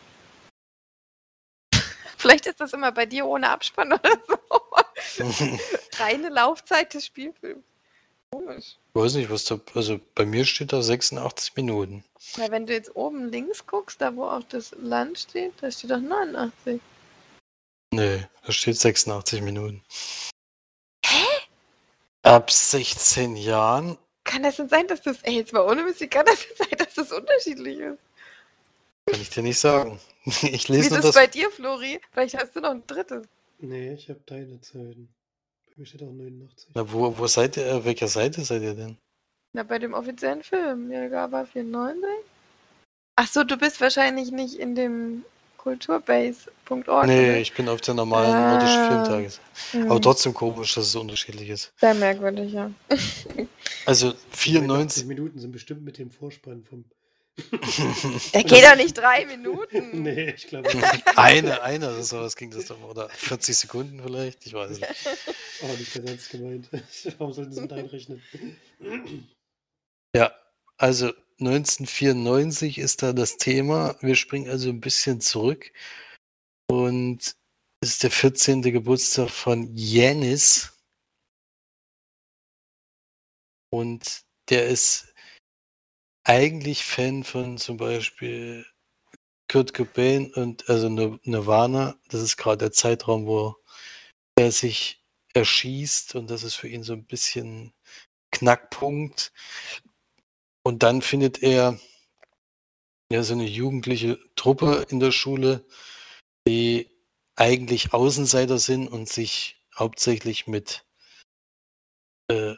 (laughs) Vielleicht ist das immer bei dir ohne Abspann oder so. (laughs) Reine Laufzeit des Spielfilms. Komisch. Ich weiß nicht, was da. Also bei mir steht da 86 Minuten. Ja, wenn du jetzt oben links guckst, da wo auch das Land steht, da steht doch 89. Nee, da steht 86 Minuten. Hä? Ab 16 Jahren kann das denn sein, dass das, ey, jetzt mal ohne Musik, kann das denn sein, dass das unterschiedlich ist? Kann ich dir nicht sagen. (laughs) Ich lese Wie ist es das. bei dir, Flori? Vielleicht hast du noch ein drittes. Nee, ich habe deine Zeiten. Mir steht auch 89. Na, wo, wo seid ihr? Auf welcher Seite seid ihr denn? Na, bei dem offiziellen Film. Jelgava 94. Ach so, du bist wahrscheinlich nicht in dem kulturbase.org. Nee, oder? ich bin auf der normalen Ah. nordischen Filmtages. Aber trotzdem komisch, dass es so unterschiedlich ist. Sehr merkwürdig, ja. (laughs) Also 89 94. Minuten sind bestimmt mit dem Vorspann vom. (laughs) Er geht doch nicht drei Minuten. (laughs) nee, ich glaube nicht. eine, eine oder sowas ging das doch. Oder 40 Sekunden vielleicht? Ich weiß nicht. Aber nicht ganz ernst gemeint. (laughs) Warum sollten sie mit einrechnen? Ja, also 1994 ist da das Thema. Wir springen also ein bisschen zurück. Und es ist der 14. Geburtstag von Janis. Und der ist eigentlich Fan von zum Beispiel Kurt Cobain und also Nir- Nirvana. Das ist gerade der Zeitraum, wo er sich erschießt und das ist für ihn so ein bisschen Knackpunkt. Und dann findet er ja so eine jugendliche Truppe in der Schule, die eigentlich Außenseiter sind und sich hauptsächlich mit, äh,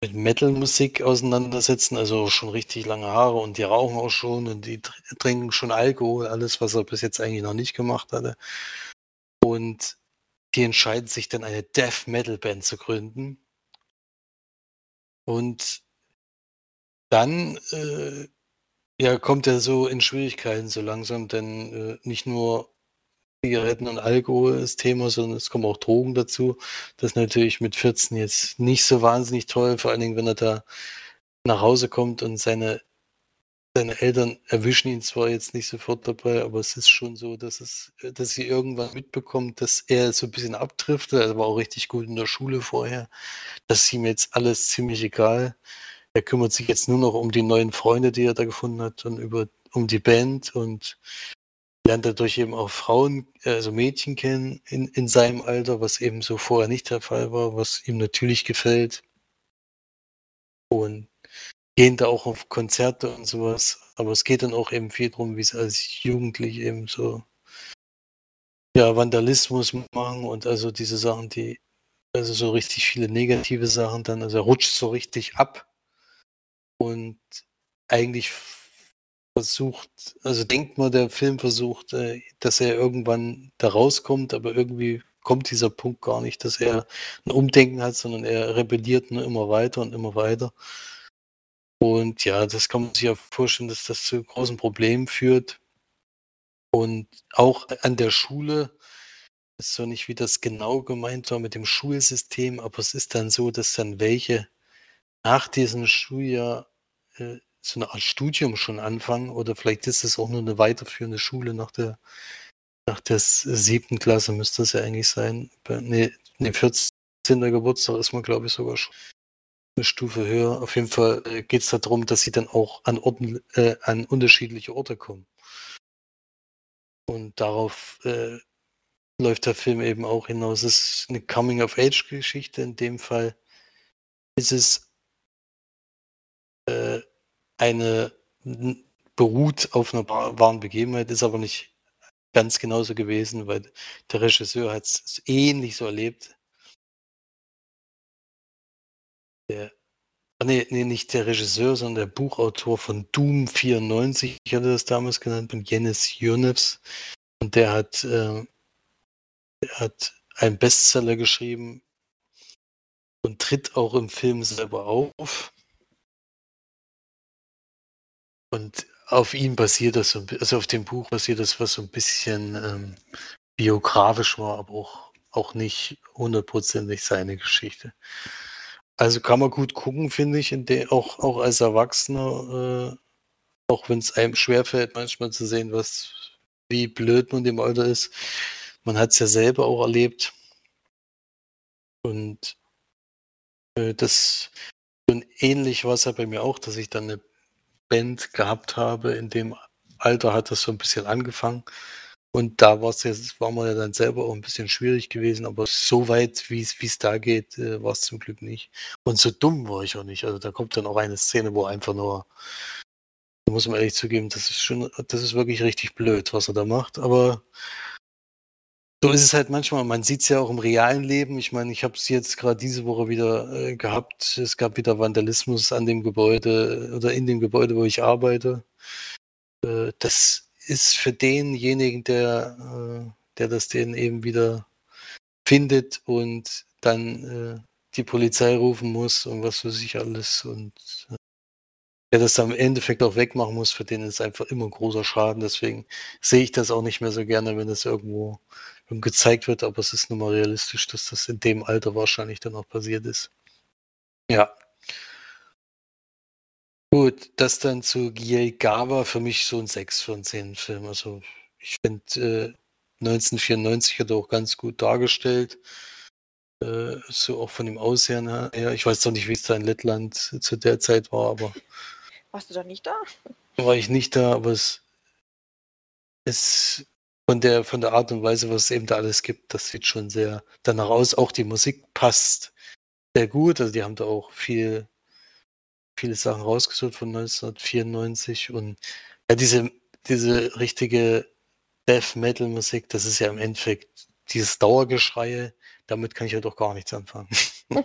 mit Metal-Musik auseinandersetzen, also schon richtig lange Haare und die rauchen auch schon und die tr- trinken schon Alkohol, alles, was er bis jetzt eigentlich noch nicht gemacht hatte. Und die entscheiden sich dann eine Death Metal Band zu gründen. Und dann äh, ja, kommt er so in Schwierigkeiten so langsam, denn äh, nicht nur Zigaretten und Alkohol ist Thema, sondern es kommen auch Drogen dazu. Das ist natürlich mit 14 jetzt nicht so wahnsinnig toll, vor allen Dingen, wenn er da nach Hause kommt und seine, seine Eltern erwischen ihn zwar jetzt nicht sofort dabei, aber es ist schon so, dass es, dass sie irgendwann mitbekommt, dass er so ein bisschen abdriftet. Er war auch richtig gut in der Schule vorher. Das ist ihm jetzt alles ziemlich egal. Er kümmert sich jetzt nur noch um die neuen Freunde, die er da gefunden hat und über um die Band und lernt dadurch eben auch Frauen, also Mädchen kennen in, in seinem Alter, was eben so vorher nicht der Fall war, was ihm natürlich gefällt. Und gehen da auch auf Konzerte und sowas. Aber es geht dann auch eben viel darum, wie es als Jugendlich eben so ja, Vandalismus machen und also diese Sachen, die, also so richtig viele negative Sachen dann, also er rutscht so richtig ab und eigentlich versucht, also denkt man, der Film versucht, äh, dass er irgendwann da rauskommt, aber irgendwie kommt dieser Punkt gar nicht, dass er ein Umdenken hat, sondern er rebelliert nur immer weiter und immer weiter. Und ja, das kann man sich ja vorstellen, dass das zu großen Problemen führt. Und auch an der Schule, ist so nicht, wie das genau gemeint war mit dem Schulsystem, aber es ist dann so, dass dann welche nach diesem Schuljahr äh, so eine Art Studium schon anfangen oder vielleicht ist es auch nur eine weiterführende Schule nach der nach der siebten Klasse müsste es ja eigentlich sein. Nee, nee 14. Geburtstag ist man, glaube ich, sogar schon eine Stufe höher. Auf jeden Fall äh, geht es darum, dass sie dann auch an, Orten, äh, an unterschiedliche Orte kommen. Und darauf äh, läuft der Film eben auch hinaus. Es ist eine Coming-of-Age-Geschichte. In dem Fall ist es äh, eine beruht auf einer wahren Begebenheit, ist aber nicht ganz genauso gewesen, weil der Regisseur hat es ähnlich so erlebt. Der, ah, nee, nee, nicht der Regisseur, sondern der Buchautor von Doom 94, ich hatte das damals genannt, und Jenis Jurnevs. Und der hat, äh, der hat einen Bestseller geschrieben und tritt auch im Film selber auf. Und auf ihm basiert das, also auf dem Buch basiert das, was so ein bisschen ähm, biografisch war, aber auch, auch nicht hundertprozentig seine Geschichte. Also kann man gut gucken, finde ich, in der, auch, auch als Erwachsener, äh, auch wenn es einem schwerfällt, manchmal zu sehen, was, wie blöd man dem Alter ist. Man hat es ja selber auch erlebt. Und äh, das so ähnlich war es ja bei mir auch, dass ich dann eine Band gehabt habe. In dem Alter hat das so ein bisschen angefangen. Und da war's jetzt, war man ja dann selber auch ein bisschen schwierig gewesen, aber so weit, wie es da geht, äh, war es zum Glück nicht. Und so dumm war ich auch nicht. Also da kommt dann auch eine Szene, wo einfach nur, muss man ehrlich zugeben, das ist schon, das ist wirklich richtig blöd, was er da macht. Aber so ist es halt manchmal. Man sieht es ja auch im realen Leben. Ich meine, ich habe es jetzt gerade diese Woche wieder äh, gehabt. Es gab wieder Vandalismus an dem Gebäude oder in dem Gebäude, wo ich arbeite. Äh, das ist für denjenigen, der, äh, der das den eben wieder findet und dann äh, die Polizei rufen muss und was für sich alles und äh, der das dann im Endeffekt auch wegmachen muss, für den ist einfach immer ein großer Schaden. Deswegen sehe ich das auch nicht mehr so gerne, wenn das irgendwo gezeigt wird, aber es ist nun mal realistisch, dass das in dem Alter wahrscheinlich dann auch passiert ist. Ja. Gut, das dann zu Gawa für mich so ein 6 von 10 Film. Also ich finde, äh, 1994 hat er auch ganz gut dargestellt. Äh, so auch von dem Aussehen her. Ich weiß doch nicht, wie es da in Lettland zu der Zeit war, aber. Warst du da nicht da? War ich nicht da, aber es, es von der, von der Art und Weise, was es eben da alles gibt, das sieht schon sehr danach aus. Auch die Musik passt sehr gut. Also die haben da auch viel, viele Sachen rausgesucht von 1994 und ja, diese, diese richtige Death Metal Musik, das ist ja im Endeffekt dieses Dauergeschreie, damit kann ich ja halt doch gar nichts anfangen. (laughs)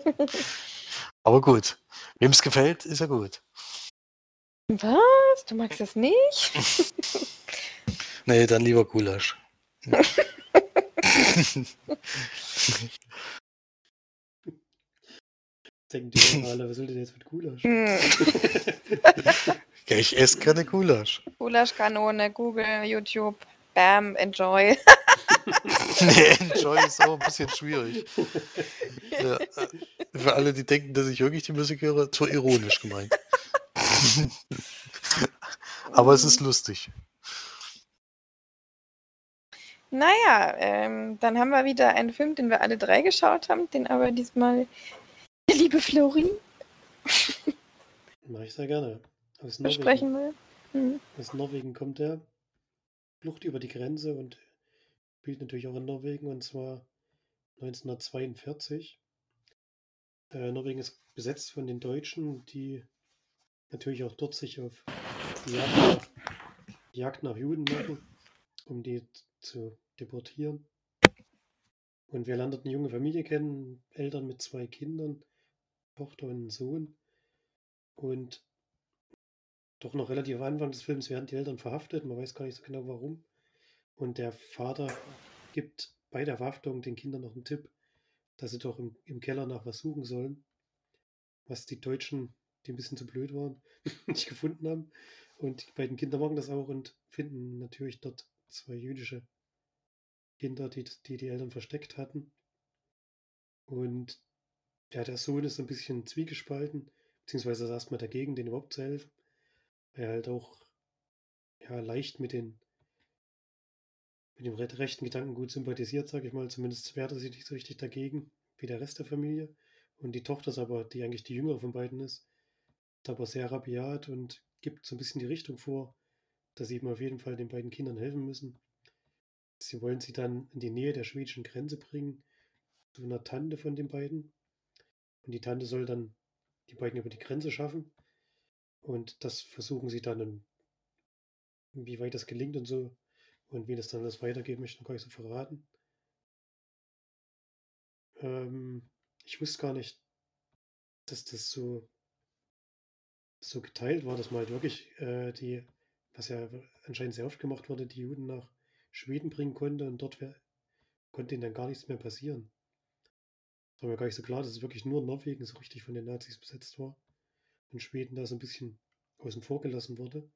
Aber gut, wem es gefällt, ist ja gut. Was? Du magst das nicht? (laughs) Nee, dann lieber Gulasch. (laughs) Denken die alle, was will denn jetzt mit Gulasch? ja, ich esse keine Gulasch. Gulaschkanone, Google, YouTube, Bam, Enjoy. (laughs) nee, Enjoy ist auch ein bisschen schwierig. Ja, für alle, die denken, dass ich wirklich die Musik höre, zwar ironisch gemeint. Aber es ist lustig. Naja, ähm, dann haben wir wieder einen Film, den wir alle drei geschaut haben, den aber diesmal liebe Flori Mache ich sehr gerne. Aus besprechen will. Hm. Aus Norwegen kommt der. Flucht über die Grenze und spielt natürlich auch in Norwegen und zwar 1942. Äh, Norwegen ist besetzt von den Deutschen, die natürlich auch dort sich auf die Jagd nach, Jagd nach Juden machen, um die zu deportieren. Und wir lernen dort eine junge Familie kennen, Eltern mit zwei Kindern, Tochter und einen Sohn. Und doch noch relativ am Anfang des Films werden die Eltern verhaftet, man weiß gar nicht so genau warum. Und der Vater gibt bei der Verhaftung den Kindern noch einen Tipp, dass sie doch im, im Keller nach was suchen sollen, was die Deutschen, die ein bisschen zu blöd waren, (laughs) nicht gefunden haben. Und die beiden Kinder machen das auch und finden natürlich dort zwei jüdische Kinder, die die, die Eltern versteckt hatten. Und ja, der Sohn ist ein bisschen zwiegespalten, beziehungsweise ist erstmal dagegen, denen überhaupt zu helfen. Weil er halt auch ja, leicht mit den mit dem rechten Gedanken gut sympathisiert, sage ich mal. Zumindest wehrt er sich nicht so richtig dagegen, wie der Rest der Familie. Und die Tochter ist aber, die eigentlich die jüngere von beiden ist, ist aber sehr rabiat und gibt so ein bisschen die Richtung vor, dass sie eben auf jeden Fall den beiden Kindern helfen müssen. Sie wollen sie dann in die Nähe der schwedischen Grenze bringen, zu einer Tante von den beiden. Und die Tante soll dann die beiden über die Grenze schaffen. Und das versuchen sie dann, wie weit das gelingt und so, und wie das dann alles weitergeht, möchte ich noch gar nicht so verraten. Ähm, ich wusste gar nicht, dass das so, so geteilt war, dass man halt wirklich äh, die, was ja anscheinend sehr oft gemacht wurde, die Juden nach Schweden bringen konnte und dort wär, konnte ihnen dann gar nichts mehr passieren. Das war mir gar nicht so klar, dass es wirklich nur Norwegen so richtig von den Nazis besetzt war und Schweden da so ein bisschen außen vor gelassen wurde.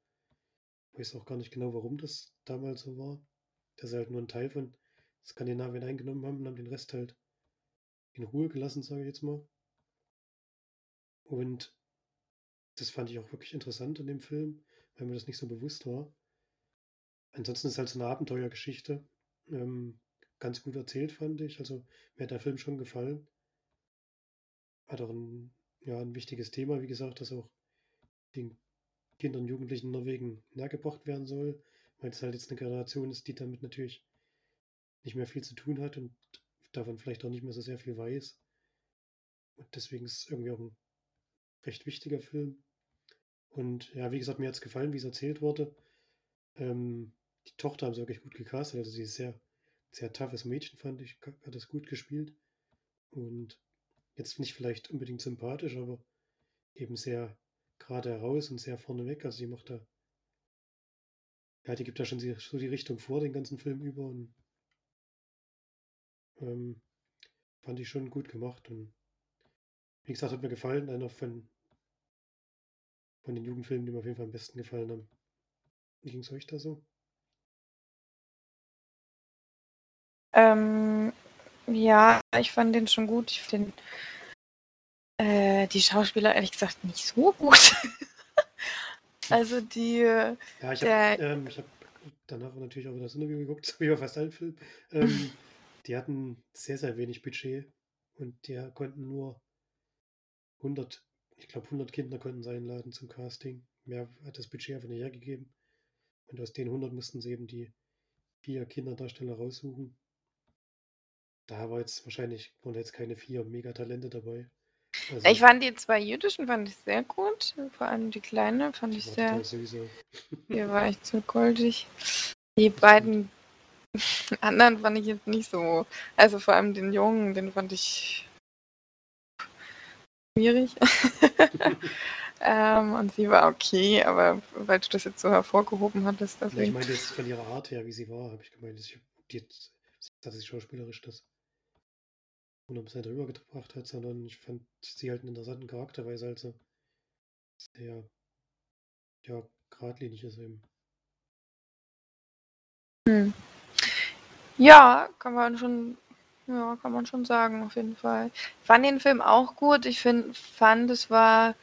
Ich weiß auch gar nicht genau, warum das damals so war. Dass sie halt nur einen Teil von Skandinavien eingenommen haben und haben den Rest halt in Ruhe gelassen, sage ich jetzt mal. Und das fand ich auch wirklich interessant in dem Film, weil mir das nicht so bewusst war. Ansonsten ist halt so eine Abenteuergeschichte. Ähm, ganz gut erzählt, fand ich. Also mir hat der Film schon gefallen. Auch ein, ja, ein wichtiges Thema, wie gesagt, das auch den Kindern und Jugendlichen in Norwegen nahegebracht werden soll, weil es halt jetzt eine Generation ist, die damit natürlich nicht mehr viel zu tun hat und davon vielleicht auch nicht mehr so sehr viel weiß. Und deswegen ist es irgendwie auch ein recht wichtiger Film. Und ja, wie gesagt, mir hat es gefallen, wie es erzählt wurde. Ähm, die Tochter haben sie wirklich gut gecastet. Also sie ist sehr, sehr toughes Mädchen, fand ich. Hat das gut gespielt. Und jetzt nicht vielleicht unbedingt sympathisch, aber eben sehr gerade heraus und sehr vorne weg. Also sie macht da, ja, die gibt da schon so die Richtung vor, den ganzen Film über und ähm, fand ich schon gut gemacht und wie gesagt, hat mir gefallen, einer von, von den Jugendfilmen, die mir auf jeden Fall am besten gefallen haben. Wie ging es euch da so? Ähm, ja, ich fand den schon gut. Ich finde äh, die Schauspieler ehrlich gesagt nicht so gut. (laughs) also die. Ja, ich habe ähm, hab danach natürlich auch das Interview geguckt, (laughs) wie bei fast allen Filmen. Ähm, die hatten sehr, sehr wenig Budget und die konnten nur 100, ich glaube 100 Kinder konnten sie einladen zum Casting. Mehr hat das Budget einfach nicht hergegeben. Und aus den 100 mussten sie eben die vier Kinderdarsteller raussuchen. Da war jetzt wahrscheinlich, waren jetzt keine vier Megatalente dabei. Also, ich fand die zwei jüdischen fand ich sehr gut. Vor allem die kleine fand ich sehr. Die war (laughs) echt so goldig. Die beiden (laughs) anderen fand ich jetzt nicht so. Also vor allem den Jungen, den fand ich schwierig. (laughs) ähm, und sie war okay, aber weil du das jetzt so hervorgehoben hattest. Deswegen... Ich meine jetzt von ihrer Art her, wie sie war, habe ich gemeint, dass, ich, die dass sie schauspielerisch das 100% rübergebracht hat, sondern ich fand sie halt einen interessanten Charakter, weil sie halt so sehr, ja, geradlinig ist eben. Hm. Ja, kann man schon, ja, kann man schon sagen, auf jeden Fall. Ich fand den Film auch gut. Ich find, fand, es war,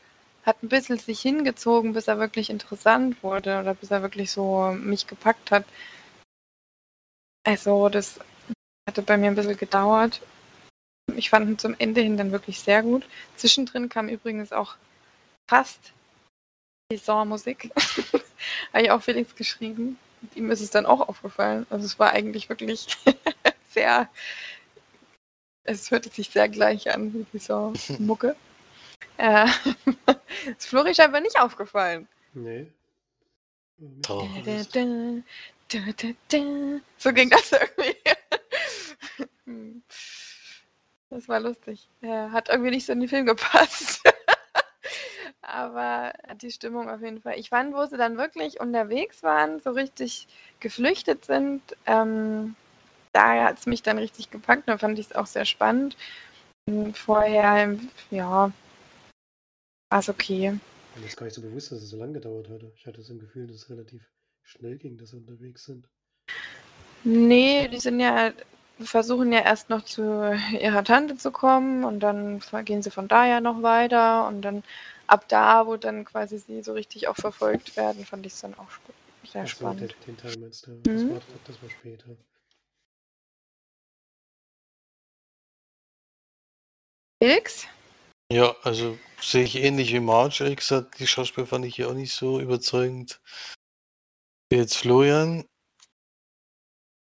hat ein bisschen sich hingezogen, bis er wirklich interessant wurde oder bis er wirklich so mich gepackt hat. Also, das hatte bei mir ein bisschen gedauert. Ich fand ihn zum Ende hin dann wirklich sehr gut. Zwischendrin kam übrigens auch fast Saisonmusik. (laughs) Habe ich auch Felix geschrieben. ihm ist es dann auch aufgefallen. Also es war eigentlich wirklich (laughs) sehr, es hörte sich sehr gleich an wie dieser Mucke. (laughs) Äh, ist Flori scheinbar nicht aufgefallen. Nee. Oh. Da, da, da, da, da. So ging das irgendwie. Das war lustig. Hat irgendwie nicht so in den Film gepasst. (laughs) Aber die Stimmung auf jeden Fall. Ich fand, wo sie dann wirklich unterwegs waren, so richtig geflüchtet sind, ähm, da hat es mich dann richtig gepackt. Da fand ich es auch sehr spannend. Und vorher, ja, war es okay. Mir ist gar nicht so bewusst, dass es so lange gedauert hatte. Ich hatte so ein Gefühl, dass es relativ schnell ging, dass sie unterwegs sind. Nee, die sind ja, versuchen ja erst noch zu ihrer Tante zu kommen und dann gehen sie von da ja noch weiter und dann ab da, wo dann quasi sie so richtig auch verfolgt werden, fand ich es dann auch sehr so, spannend. den, den Teil meinst du? Das, Mhm. war, das war später. Felix? Ja, also sehe ich ähnlich wie Marge, ehrlich gesagt. Die Schauspieler fand ich hier auch nicht so überzeugend. Wie Jetzt Florian.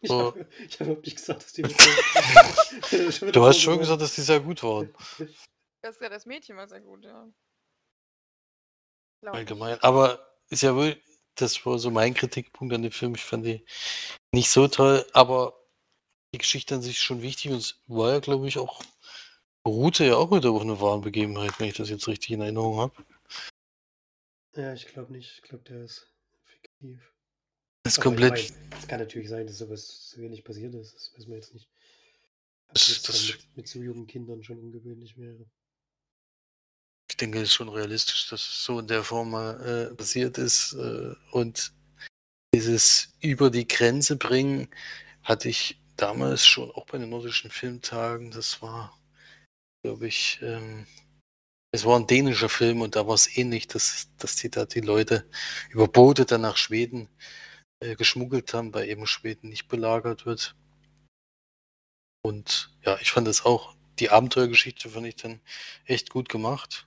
Ich habe ich hab überhaupt nicht gesagt, dass die. (laughs) Du hast schon gesagt, dass die sehr gut waren. Das ist ja das Mädchen, war sehr gut, ja. Glaub ich. Allgemein. Aber ist ja wohl, das war so mein Kritikpunkt an dem Film. Ich fand die nicht so toll, aber die Geschichte an sich ist schon wichtig und es war ja, glaube ich, auch, beruhte ja auch wieder auf eine wahren Begebenheit, wenn ich das jetzt richtig in Erinnerung habe. Ja, ich glaube nicht. Ich glaube, der ist fiktiv. Das ist komplett. Es kann natürlich sein, dass sowas so wenig passiert ist. Das wissen wir jetzt nicht. Das- Das, mit, mit so jungen Kindern schon ungewöhnlich wäre. Ich denke, es ist schon realistisch, dass es so in der Form mal äh, passiert ist. Äh, und dieses über die Grenze bringen hatte ich damals schon auch bei den nordischen Filmtagen. Das war, glaube ich, ähm, es war ein dänischer Film und da war es ähnlich, dass, dass die da die Leute über Boote dann nach Schweden äh, geschmuggelt haben, weil eben Schweden nicht belagert wird. Und ja, ich fand das auch, die Abenteuergeschichte fand ich dann echt gut gemacht.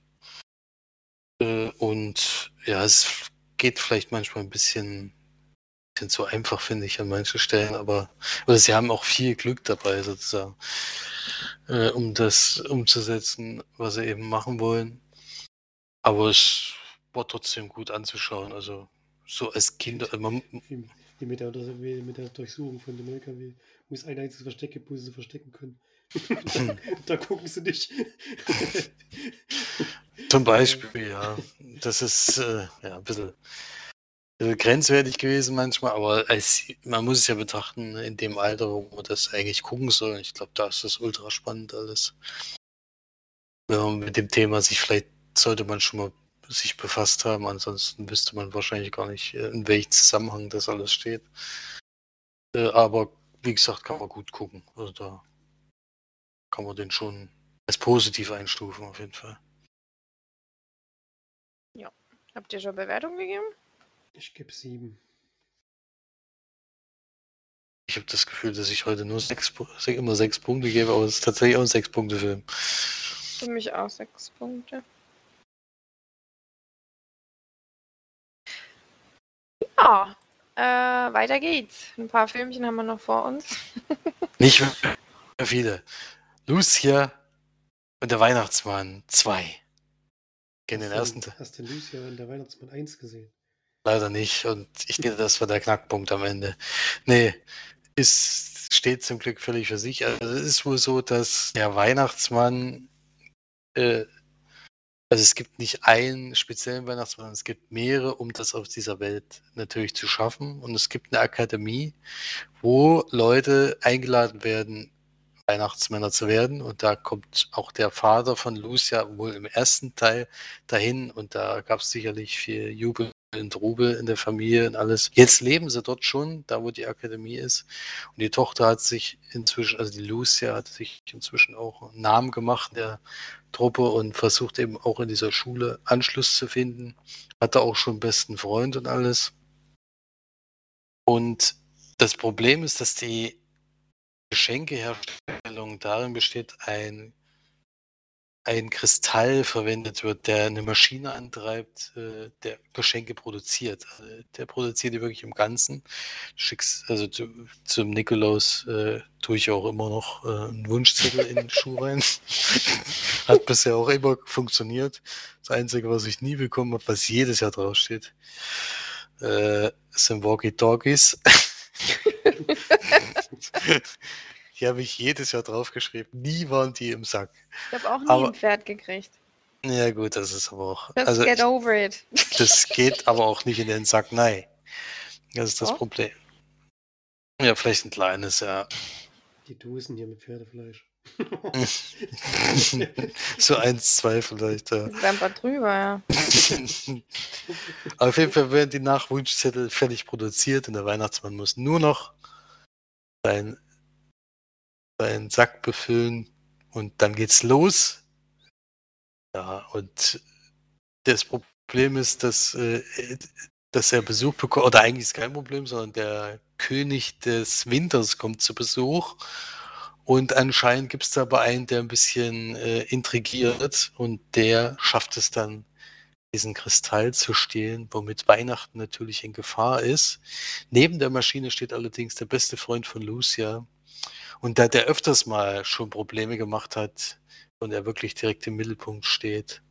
Äh, und ja, es geht vielleicht manchmal ein bisschen, bisschen zu einfach, finde ich, an manchen Stellen, aber oder sie haben auch viel Glück dabei, sozusagen, äh, um das umzusetzen, was sie eben machen wollen. Aber es war trotzdem gut anzuschauen. Also so als Kind, also man, Wie, wie, mit der, mit der Durchsuchung von dem LKW. Es ein einziges Versteck wo sie verstecken können. da, (laughs) da gucken sie nicht. Zum Beispiel, ja. Das ist äh, ja, ein bisschen, grenzwertig gewesen manchmal, aber als, man muss es ja betrachten, in dem Alter, wo man das eigentlich gucken soll. Ich glaube, da ist das ultra spannend alles. Wenn man mit dem Thema sich vielleicht, sollte man schon mal sich befasst haben, ansonsten wüsste man wahrscheinlich gar nicht, äh, in welchem Zusammenhang das alles steht. Äh, aber wie gesagt, kann man gut gucken. Also da kann man den schon als positiv einstufen, auf jeden Fall. Habt ihr schon Bewertung gegeben? Ich gebe sieben. Ich habe das Gefühl, dass ich heute nur sechs, immer sechs Punkte gebe, aber es ist tatsächlich auch ein Sechs-Punkte-Film. Für mich auch sechs Punkte. Ja, äh, weiter geht's. Ein paar Filmchen haben wir noch vor uns. (laughs) Nicht mehr viele. Lucia und der Weihnachtsmann 2. Kennen den Hast ersten Teil? Hast du Lucia in der Weihnachtsmann 1 gesehen? leider nicht und ich denke, das war der Knackpunkt am Ende. Nee, ist, steht zum Glück völlig für sich. Also es ist wohl so, dass der Weihnachtsmann, äh, also es gibt nicht einen speziellen Weihnachtsmann, es gibt mehrere, um das auf dieser Welt natürlich zu schaffen. Und es gibt eine Akademie, wo Leute eingeladen werden, Weihnachtsmänner zu werden. Und da kommt auch der Vater von Lucia wohl im ersten Teil dahin. Und da gab es sicherlich viel Jubel und Trubel in der Familie und alles. Jetzt leben sie dort schon, da wo die Akademie ist. Und die Tochter hat sich inzwischen, also die Lucia hat sich inzwischen auch einen Namen gemacht in der Truppe und versucht eben auch in dieser Schule Anschluss zu finden. Hatte auch schon einen besten Freund und alles. Und das Problem ist, dass die Geschenkeherstellung darin besteht, ein, ein Kristall verwendet wird, der eine Maschine antreibt, äh, der Geschenke produziert. Also der produziert die wirklich im Ganzen. Schickst, also zu, zum Nikolaus äh, tue ich auch immer noch äh, einen Wunschzettel in den Schuh rein. (laughs) Hat bisher auch immer funktioniert. Das Einzige, was ich nie bekommen habe, was jedes Jahr draufsteht, äh, sind Walkie-Talkies. (laughs) (laughs) Die habe ich jedes Jahr draufgeschrieben. Nie waren die im Sack. Ich habe auch nie Aber- ein Pferd gekriegt. Ja, gut, das ist aber auch. Just Also, get over it. das geht aber auch nicht in den Sack, nein. Das ist das Oh. Problem. Ja, vielleicht ein kleines, ja. Die Dosen hier mit Pferdefleisch. (laughs) so eins, zwei vielleicht, ja. Einfach drüber, ja. (laughs) Auf jeden Fall werden die Nachwunschzettel fertig produziert und der Weihnachtsmann muss nur noch seinen, seinen Sack befüllen und dann geht's los. Ja, und das Problem ist, dass, äh, dass er Besuch bekommt, oder eigentlich ist kein Problem, sondern der König des Winters kommt zu Besuch. Und anscheinend gibt es da aber einen, der ein bisschen äh, intrigiert und der schafft es dann, diesen Kristall zu stehlen, womit Weihnachten natürlich in Gefahr ist. Neben der Maschine steht allerdings der beste Freund von Lucia. Und da der öfters mal schon Probleme gemacht hat und er wirklich direkt im Mittelpunkt steht,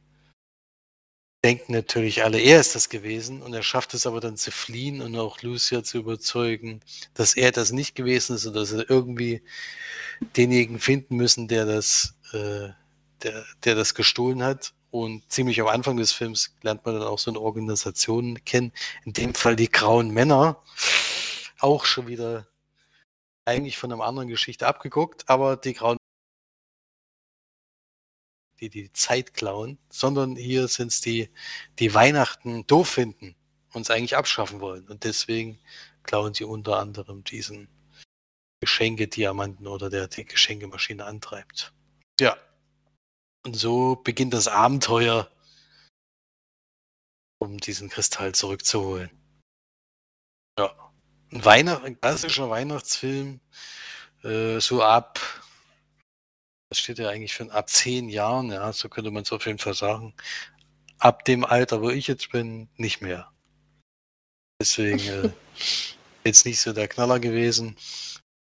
denken natürlich alle, er ist das gewesen und er schafft es aber dann zu fliehen und auch Lucia zu überzeugen, dass er das nicht gewesen ist und dass er irgendwie denjenigen finden müssen, der das, äh, der, der das gestohlen hat. Und ziemlich am Anfang des Films lernt man dann auch so eine Organisation kennen. In dem Fall die Grauen Männer. Auch schon wieder eigentlich von einer anderen Geschichte abgeguckt, aber die Grauen die die Zeit klauen, sondern hier sind es die, die Weihnachten doof finden, uns eigentlich abschaffen wollen. Und deswegen klauen sie unter anderem diesen Geschenke-Diamanten oder der die Geschenkemaschine antreibt. Ja. Und so beginnt das Abenteuer, um diesen Kristall zurückzuholen. Ja. Ein, Weihnacht, ein klassischer Weihnachtsfilm, äh, so ab, das steht ja eigentlich für ab zehn Jahren, ja, so könnte man es auf jeden Fall sagen. Ab dem Alter, wo ich jetzt bin, nicht mehr. Deswegen äh, (laughs) jetzt nicht so der Knaller gewesen.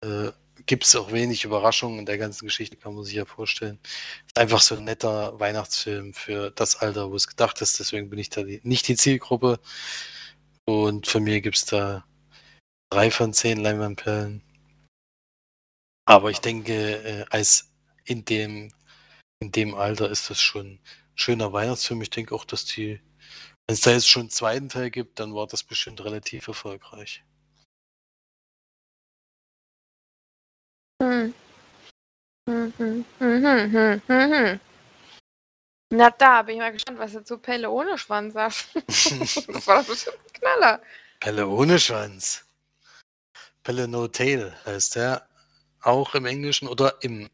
Äh, Gibt es auch wenig Überraschungen in der ganzen Geschichte, kann man sich ja vorstellen. Ist einfach so ein netter Weihnachtsfilm für das Alter, wo es gedacht ist. Deswegen bin ich da die, nicht die Zielgruppe. Und für mich gibt es da drei von zehn Leinwandperlen. Aber ich denke, äh, als in dem, in dem Alter ist das schon ein schöner Weihnachtsfilm. Ich denke auch, dass die, wenn es da jetzt schon einen zweiten Teil gibt, dann war das bestimmt relativ erfolgreich. Hm. Hm, hm, hm, hm, hm, hm, hm. Na da, bin ich mal gespannt, was du zu Pelle ohne Schwanz sagst. (laughs) das war doch bestimmt ein Knaller. Pelle ohne Schwanz. Pelle No Tail heißt der. Auch im Englischen oder im,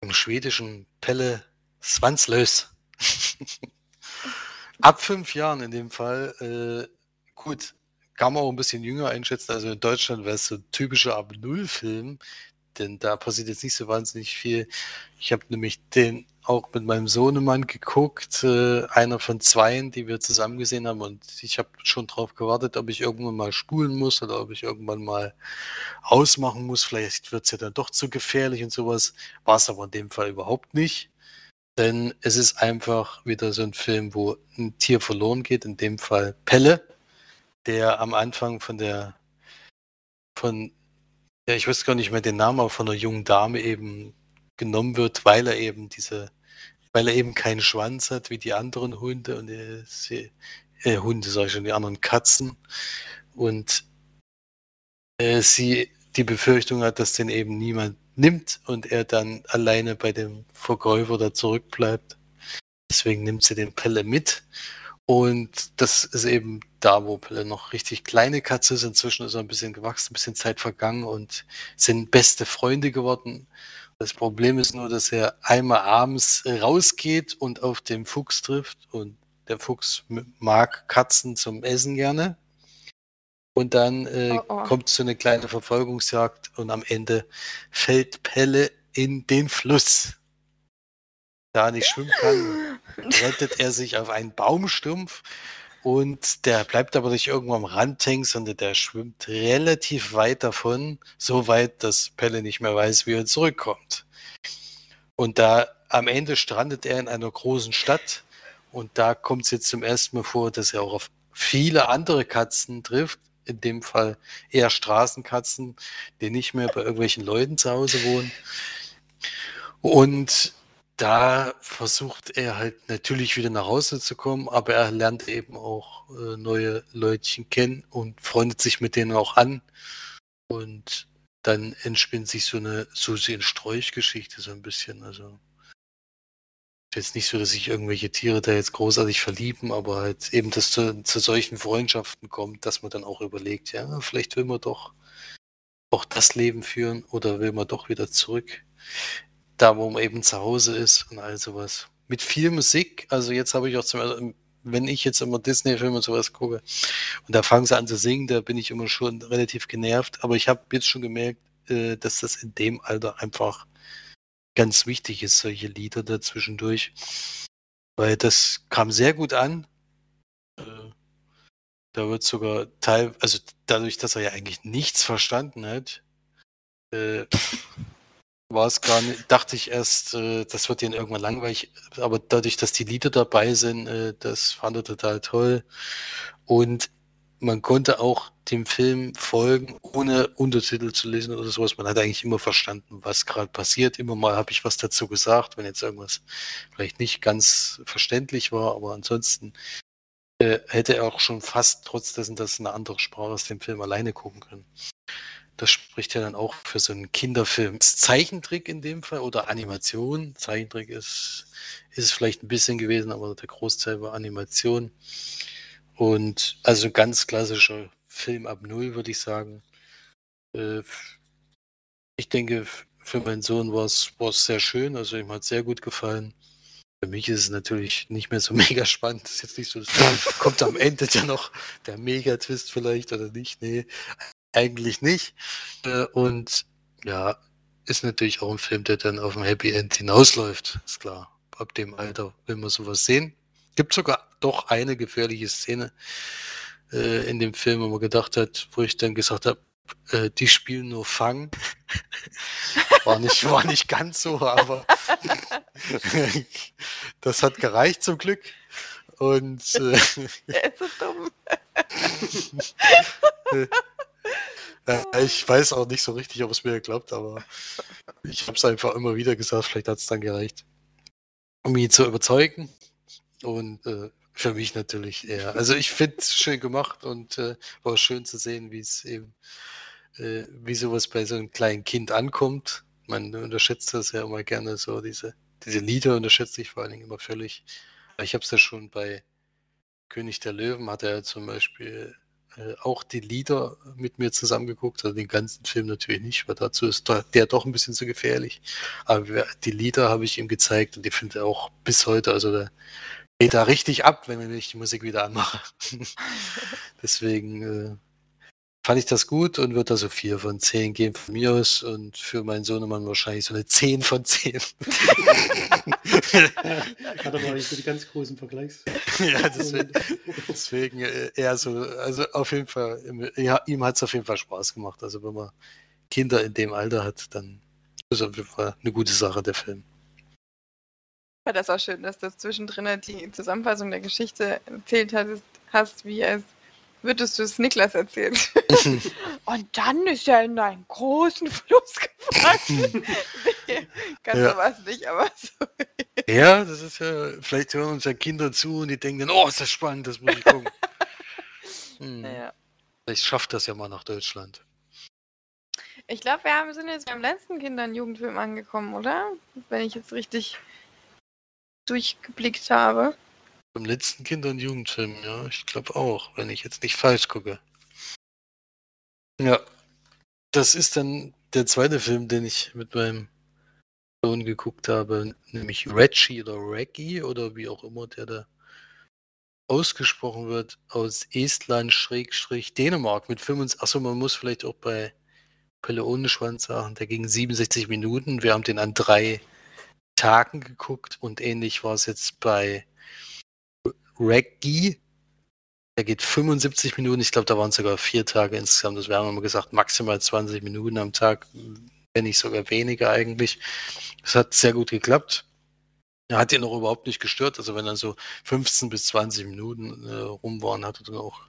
im Schwedischen Pelle Swanslös. (laughs) Ab fünf Jahren in dem Fall. Äh, gut, kann man auch ein bisschen jünger einschätzen. Also in Deutschland wäre es so ein typischer Ab-Null-Film, denn da passiert jetzt nicht so wahnsinnig viel. Ich habe nämlich den auch mit meinem Sohnemann geguckt, äh, einer von zweien, die wir zusammen gesehen haben und ich habe schon drauf gewartet, ob ich irgendwann mal spulen muss oder ob ich irgendwann mal ausmachen muss. Vielleicht wird es ja dann doch zu gefährlich und sowas. War es aber in dem Fall überhaupt nicht. Denn es ist einfach wieder so ein Film, wo ein Tier verloren geht, in dem Fall Pelle, der am Anfang von der, von, ja, ich weiß gar nicht mehr den Namen, aber von einer jungen Dame eben genommen wird, weil er eben diese, weil er eben keinen Schwanz hat wie die anderen Hunde und äh, äh, Hunde, sage ich schon, die anderen Katzen. Und äh, sie die Befürchtung hat, dass den eben niemand nimmt und er dann alleine bei dem Verkäufer da zurückbleibt. Deswegen nimmt sie den Pelle mit. Und das ist eben da, wo Pelle noch richtig kleine Katze ist. Inzwischen ist er ein bisschen gewachsen, ein bisschen Zeit vergangen und sind beste Freunde geworden. Das Problem ist nur, dass er einmal abends rausgeht und auf den Fuchs trifft. Und der Fuchs mag Katzen zum Essen gerne. Und dann äh, Oh, oh. kommt so eine kleine Verfolgungsjagd und am Ende fällt Pelle in den Fluss. da nicht schwimmen kann, (gasps) rettet er sich auf einen Baumstumpf und der bleibt aber nicht irgendwo am Rand hängen, sondern der schwimmt relativ weit davon, so weit, dass Pelle nicht mehr weiß, wie er zurückkommt. Und da am Ende strandet er in einer großen Stadt und da kommt es jetzt zum ersten Mal vor, dass er auch auf viele andere Katzen trifft, in dem Fall eher Straßenkatzen, die nicht mehr bei irgendwelchen Leuten zu Hause wohnen. Und da versucht er halt natürlich wieder nach Hause zu kommen, aber er lernt eben auch äh, neue Leutchen kennen und freundet sich mit denen auch an. Und dann entspinnt sich so eine Susi in Sträuch-Geschichte so ein bisschen. Also jetzt nicht so, dass sich irgendwelche Tiere da jetzt großartig verlieben, aber halt eben, dass zu, zu solchen Freundschaften kommt, dass man dann auch überlegt, ja, vielleicht will man doch auch das Leben führen oder will man doch wieder zurück, da wo man eben zu Hause ist und all sowas. Mit viel Musik, also jetzt habe ich auch zum wenn ich jetzt immer Disney-Filme und sowas gucke und da fangen sie an zu singen, da bin ich immer schon relativ genervt, aber ich habe jetzt schon gemerkt, äh, dass das in dem Alter einfach ganz wichtig ist, solche Lieder dazwischendurch. Weil das kam sehr gut an. Äh, da wird sogar Teil, also dadurch, dass er ja eigentlich nichts verstanden hat, äh, war es gar nicht, dachte ich erst, äh, das wird ihn irgendwann langweilig, aber dadurch, dass die Lieder dabei sind, äh, das fand er total toll. Und man konnte auch dem Film folgen, ohne Untertitel zu lesen oder sowas. Man hat eigentlich immer verstanden, was gerade passiert. Immer mal habe ich was dazu gesagt, wenn jetzt irgendwas vielleicht nicht ganz verständlich war, aber ansonsten äh, hätte er auch schon fast trotz dessen, dass eine andere Sprache aus dem Film alleine gucken können. Das spricht ja dann auch für so einen Kinderfilm. Zeichentrick in dem Fall oder Animation. Zeichentrick ist, ist es vielleicht ein bisschen gewesen, aber der Großteil war Animation. Und also ganz klassischer Film ab Null, würde ich sagen. Äh, ich denke, für meinen Sohn war es sehr schön, also ihm hat es sehr gut gefallen. Für mich ist es natürlich nicht mehr so (laughs) mega spannend. Das ist jetzt nicht so, kommt am Ende ja noch der Mega-Twist vielleicht oder nicht. Nee, eigentlich nicht. Äh, und ja, ist natürlich auch ein Film, der dann auf ein Happy End hinausläuft. Ist klar. Ab dem Alter will man sowas sehen. Gibt sogar doch eine gefährliche Szene äh, in dem Film, wo man gedacht hat, wo ich dann gesagt habe, äh, die spielen nur Fang. (laughs) war, nicht, war nicht ganz so, aber (laughs) das hat gereicht zum Glück. Und äh, Der (laughs) ist so dumm. Äh, ich weiß auch nicht so richtig, ob es mir glaubt, aber ich habe es einfach immer wieder gesagt, vielleicht hat es dann gereicht, um ihn zu überzeugen. Und äh, für mich natürlich eher. Also ich finde es schön gemacht und äh, war schön zu sehen, wie es eben, äh, wie sowas bei so einem kleinen Kind ankommt. Man unterschätzt das ja immer gerne so, diese, diese Lieder unterschätze ich vor allen Dingen immer völlig. Ich habe es ja schon bei König der Löwen, hat er zum Beispiel äh, auch die Lieder mit mir zusammengeguckt, also den ganzen Film natürlich nicht, weil dazu ist der doch ein bisschen zu gefährlich. Aber die Lieder habe ich ihm gezeigt und die findet er auch bis heute, also der geht da richtig ab, wenn ich die Musik wieder anmache. (laughs) Deswegen äh, fand ich das gut und würde da so 4 von 10 geben von mir aus und für meinen Sohnemann wahrscheinlich so eine 10 von 10. (laughs) Hat aber nicht so die ganz großen Vergleichs. ja, deswegen, deswegen äh, eher so, also auf jeden Fall, ja, ihm hat es auf jeden Fall Spaß gemacht. Also wenn man Kinder in dem Alter hat, dann ist auf jeden Fall eine gute Sache, der Film fand das auch schön, dass du zwischendrin die Zusammenfassung der Geschichte erzählt hast, hast wie es würdest du es Niklas erzählen. (laughs) Und dann ist er in einen großen Fluss gefallen. (laughs) Ganz ja. sowas nicht, aber so. (laughs) ja, das ist ja, vielleicht hören uns ja Kinder zu und die denken dann, oh, ist das spannend, das muss ich gucken. hm. naja. Vielleicht schafft das ja mal nach Deutschland. Ich glaube, wir haben, sind jetzt beim letzten Kinder- und Jugendfilm angekommen, oder? Wenn ich jetzt richtig durchgeblickt habe. Beim letzten Kinder- und Jugendfilm, ja, ich glaube auch, wenn ich jetzt nicht falsch gucke. Ja, das ist dann der zweite Film, den ich mit meinem Sohn geguckt habe, nämlich Reggie oder Reggie oder wie auch immer der da ausgesprochen wird, aus Estland Schrägstrich Dänemark mit 25, achso, man muss vielleicht auch bei Pelle ohne Schwanz sagen, der ging 67 Minuten, wir haben den an drei Tagen geguckt und ähnlich war es jetzt bei Reggie. Der geht 75 Minuten. Ich glaube, da waren sogar vier Tage insgesamt. Das wären immer gesagt, maximal 20 Minuten am Tag, wenn nicht sogar weniger eigentlich. Das hat sehr gut geklappt. Er hat ihn auch überhaupt nicht gestört. Also wenn dann so 15 bis 20 Minuten äh, rum waren, hat er dann auch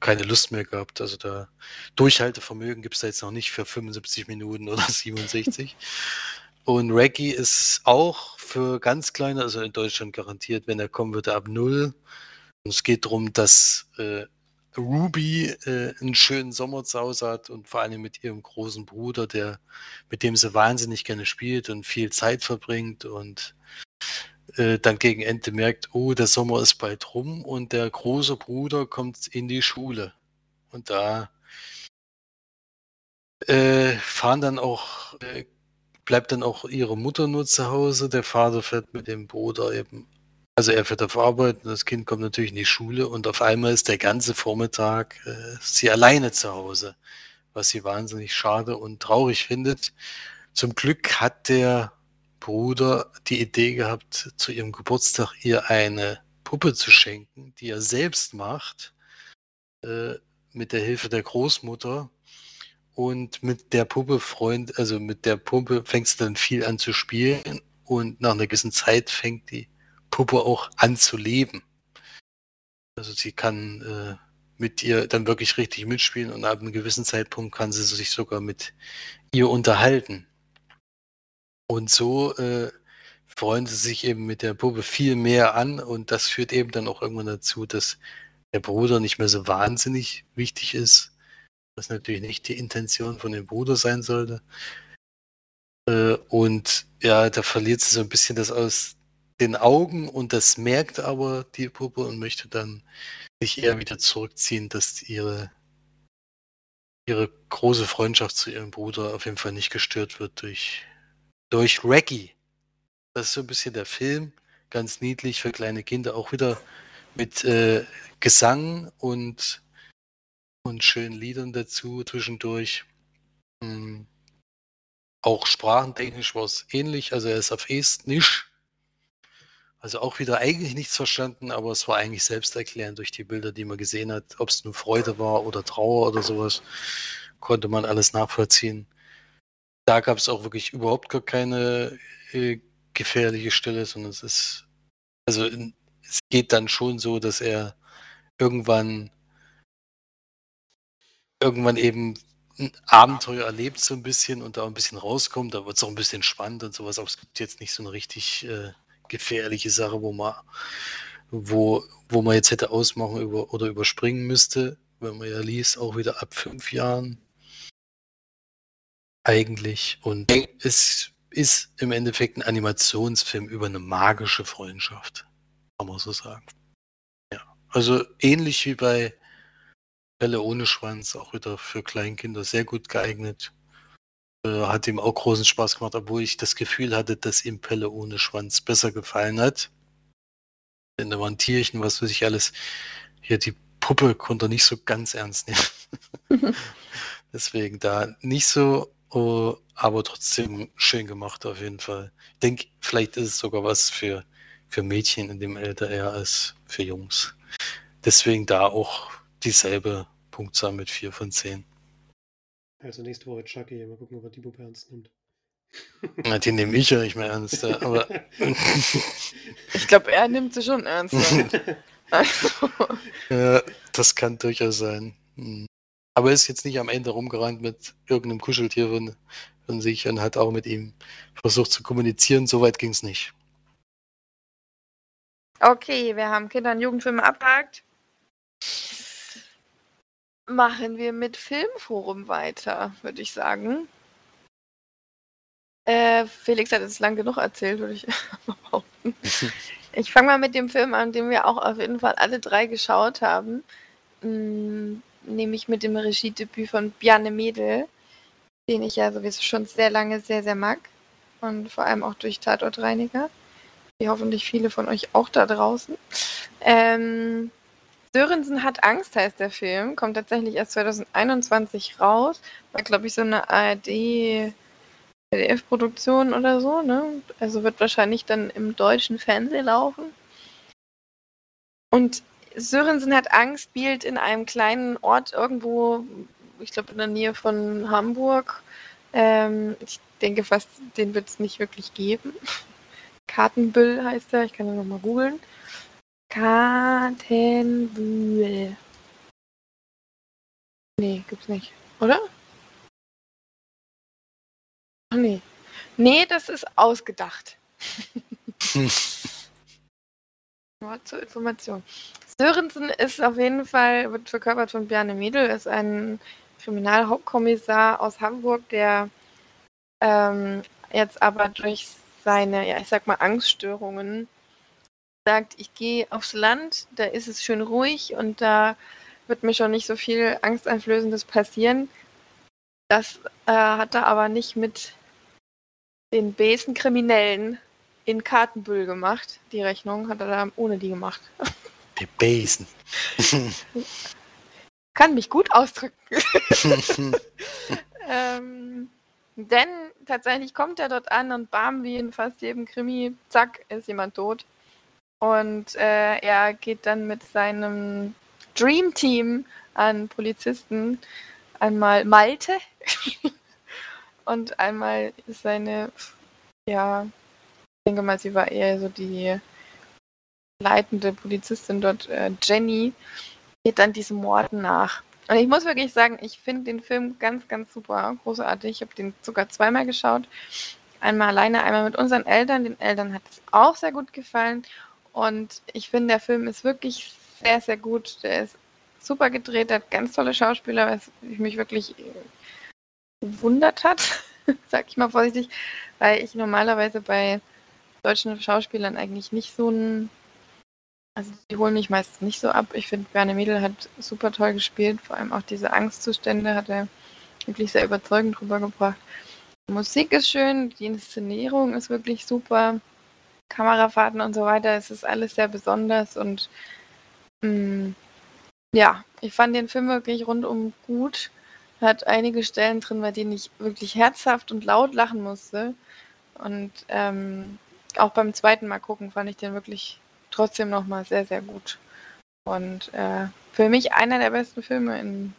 keine Lust mehr gehabt. Also da Durchhaltevermögen gibt es da jetzt noch nicht für 75 Minuten oder (laughs) 67. Und Reggie ist auch für ganz kleine, also in Deutschland garantiert, wenn er kommen würde, ab null. Und es geht darum, dass äh, Ruby äh, einen schönen Sommer zu Hause hat und vor allem mit ihrem großen Bruder, der, mit dem sie wahnsinnig gerne spielt und viel Zeit verbringt und äh, dann gegen Ende merkt, oh, der Sommer ist bald rum und der große Bruder kommt in die Schule. Und da äh, fahren dann auch, äh, bleibt dann auch ihre Mutter nur zu Hause. Der Vater fährt mit dem Bruder eben, also er fährt auf Arbeit und das Kind kommt natürlich in die Schule und auf einmal ist der ganze Vormittag äh, sie alleine zu Hause, was sie wahnsinnig schade und traurig findet. Zum Glück hat der Bruder die Idee gehabt, zu ihrem Geburtstag ihr eine Puppe zu schenken, die er selbst macht, äh, mit der Hilfe der Großmutter. Und mit der Puppe Freund, also mit der Puppe fängt sie dann viel an zu spielen und nach einer gewissen Zeit fängt die Puppe auch an zu leben. Also sie kann äh, mit ihr dann wirklich richtig mitspielen und ab einem gewissen Zeitpunkt kann sie sich sogar mit ihr unterhalten. Und so äh, freuen sie sich eben mit der Puppe viel mehr an und das führt eben dann auch irgendwann dazu, dass der Bruder nicht mehr so wahnsinnig wichtig ist, was natürlich nicht die Intention von dem Bruder sein sollte. Äh, und ja, da verliert sie so ein bisschen das aus den Augen und das merkt aber die Puppe und möchte dann sich eher wieder zurückziehen, dass ihre ihre große Freundschaft zu ihrem Bruder auf jeden Fall nicht gestört wird durch durch Reggie. Das ist so ein bisschen der Film. Ganz niedlich für kleine Kinder. Auch wieder mit äh, Gesang und, und schönen Liedern dazu zwischendurch. Mhm. Auch sprachentechnisch war es ähnlich. Also er ist auf Estnisch. Also auch wieder eigentlich nichts verstanden, aber es war eigentlich selbsterklärend durch die Bilder, die man gesehen hat. Ob es nur Freude war oder Trauer oder sowas, konnte man alles nachvollziehen da gab es auch wirklich überhaupt gar keine äh, gefährliche Stelle, sondern es ist, also in, es geht dann schon so, dass er irgendwann irgendwann eben ein Abenteuer erlebt so ein bisschen und da ein bisschen rauskommt, da wird es auch ein bisschen spannend und sowas, aber es gibt jetzt nicht so eine richtig äh, gefährliche Sache, wo man wo, wo man jetzt hätte ausmachen über, oder überspringen müsste, wenn man ja liest, auch wieder ab fünf Jahren eigentlich. Und es ist im Endeffekt ein Animationsfilm über eine magische Freundschaft. Kann man so sagen. Ja. Also ähnlich wie bei Pelle ohne Schwanz, auch wieder für Kleinkinder sehr gut geeignet. Äh, hat ihm auch großen Spaß gemacht, obwohl ich das Gefühl hatte, dass ihm Pelle ohne Schwanz besser gefallen hat. Denn da waren Tierchen, was weiß ich alles. Hier die Puppe konnte er nicht so ganz ernst nehmen. (laughs) (laughs) Deswegen da nicht so Oh, aber trotzdem schön gemacht auf jeden Fall. Ich denke, vielleicht ist es sogar was für, für Mädchen in dem Alter eher als für Jungs. Deswegen da auch dieselbe Punktzahl mit 4 von 10. Also nächste Woche Chucky, mal gucken, ob er die Puppe ernst nimmt. Na, die nehme ich ja nicht mehr ernst, aber. (laughs) ich glaube, er nimmt sie schon ernst. also. (laughs) Ja, das kann durchaus sein. Hm. Aber er ist jetzt nicht am Ende rumgerannt mit irgendeinem Kuscheltier von, von sich und hat auch mit ihm versucht zu kommunizieren. Soweit ging es nicht. Okay, wir haben Kinder- und Jugendfilme abgehakt. Machen wir mit Filmforum weiter, würde ich sagen. Äh, Felix hat jetzt lang genug erzählt, würde ich (laughs) behaupten. ich fange mal mit dem Film an, den wir auch auf jeden Fall alle drei geschaut haben. Hm, nämlich mit dem Regiedebüt von Bjarne Mädel, den ich ja sowieso schon sehr lange sehr, sehr mag. Und vor allem auch durch Tatortreiniger. Wie hoffentlich viele von euch auch da draußen. Ähm, Sörensen hat Angst, heißt der Film. Kommt tatsächlich erst 2021 raus. War, glaube ich, so eine ARD ZDF-Produktion oder so, ne? Also wird wahrscheinlich dann im deutschen Fernsehen laufen. Und Sörensen hat Angst spielt in einem kleinen Ort irgendwo, ich glaube in der Nähe von Hamburg. Ähm, ich denke fast, den wird es nicht wirklich geben. (laughs) Kartenbüll heißt er, ich kann ihn nochmal googeln. Kartenbüll. Nee, gibt's nicht, oder? Ach nee. Nee, das ist ausgedacht. (laughs) Nur zur Information. Sörensen ist auf jeden Fall, wird verkörpert von Bjarne Mädel, ist ein Kriminalhauptkommissar aus Hamburg, der ähm, jetzt aber durch seine, ja, ich sag mal, Angststörungen sagt, ich gehe aufs Land, da ist es schön ruhig und da wird mir schon nicht so viel Angsteinflößendes passieren. Das äh, hat er aber nicht mit den besen Kriminellen in Kartenbüll gemacht. Die Rechnung hat er da ohne die gemacht. Die Besen. (laughs) Kann mich gut ausdrücken. (laughs) ähm, denn tatsächlich kommt er dort an und bam, wie in fast jedem Krimi, zack, ist jemand tot. Und äh, er geht dann mit seinem Dream Team an Polizisten einmal Malte (laughs) und einmal seine, ja, ich denke mal, sie war eher so die leitende Polizistin dort, äh, Jenny, geht dann diesem Mord nach. Und ich muss wirklich sagen, ich finde den Film ganz, ganz super, großartig. Ich habe den sogar zweimal geschaut. Einmal alleine, einmal mit unseren Eltern. Den Eltern hat es auch sehr gut gefallen. Und ich finde, der Film ist wirklich sehr, sehr gut. Der ist super gedreht, hat ganz tolle Schauspieler, was mich wirklich gewundert hat, (laughs) sag ich mal vorsichtig, weil ich normalerweise bei deutschen Schauspielern eigentlich nicht so ein. Also die holen mich meistens nicht so ab. Ich finde, Berne Mädel hat super toll gespielt, vor allem auch diese Angstzustände hat er wirklich sehr überzeugend rübergebracht. Die Musik ist schön, die Inszenierung ist wirklich super. Kamerafahrten und so weiter, es ist alles sehr besonders und mh, mm, ja, ich fand den Film wirklich rundum gut. Hat einige Stellen drin, bei denen ich wirklich herzhaft und laut lachen musste. Und ähm, auch beim zweiten Mal gucken fand ich den wirklich trotzdem nochmal sehr, sehr gut. Und äh, für mich einer der besten Filme in,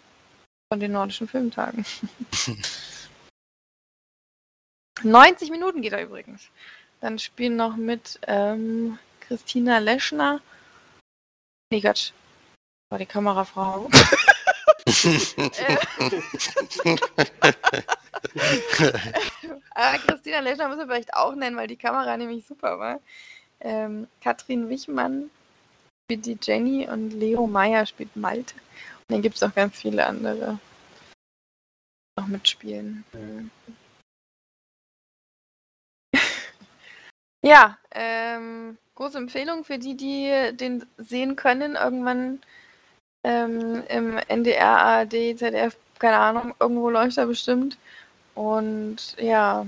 von den nordischen Filmtagen. (laughs) 90 Minuten geht er übrigens. Dann spielen noch mit ähm, Christina Leschner. Nee, Quatsch. War die Kamerafrau. (laughs) Aber Christina Leschner muss man vielleicht auch nennen, weil die Kamera nämlich super war. Ähm, Katrin Wichmann spielt die Jenny und Leo Meyer spielt Malte. Und dann gibt es noch ganz viele andere, die noch mitspielen. Mhm. Ja, ähm, große Empfehlung für die, die den sehen können. Irgendwann ähm, im NDR, ARD, ZDF, keine Ahnung, irgendwo läuft er bestimmt. Und ja,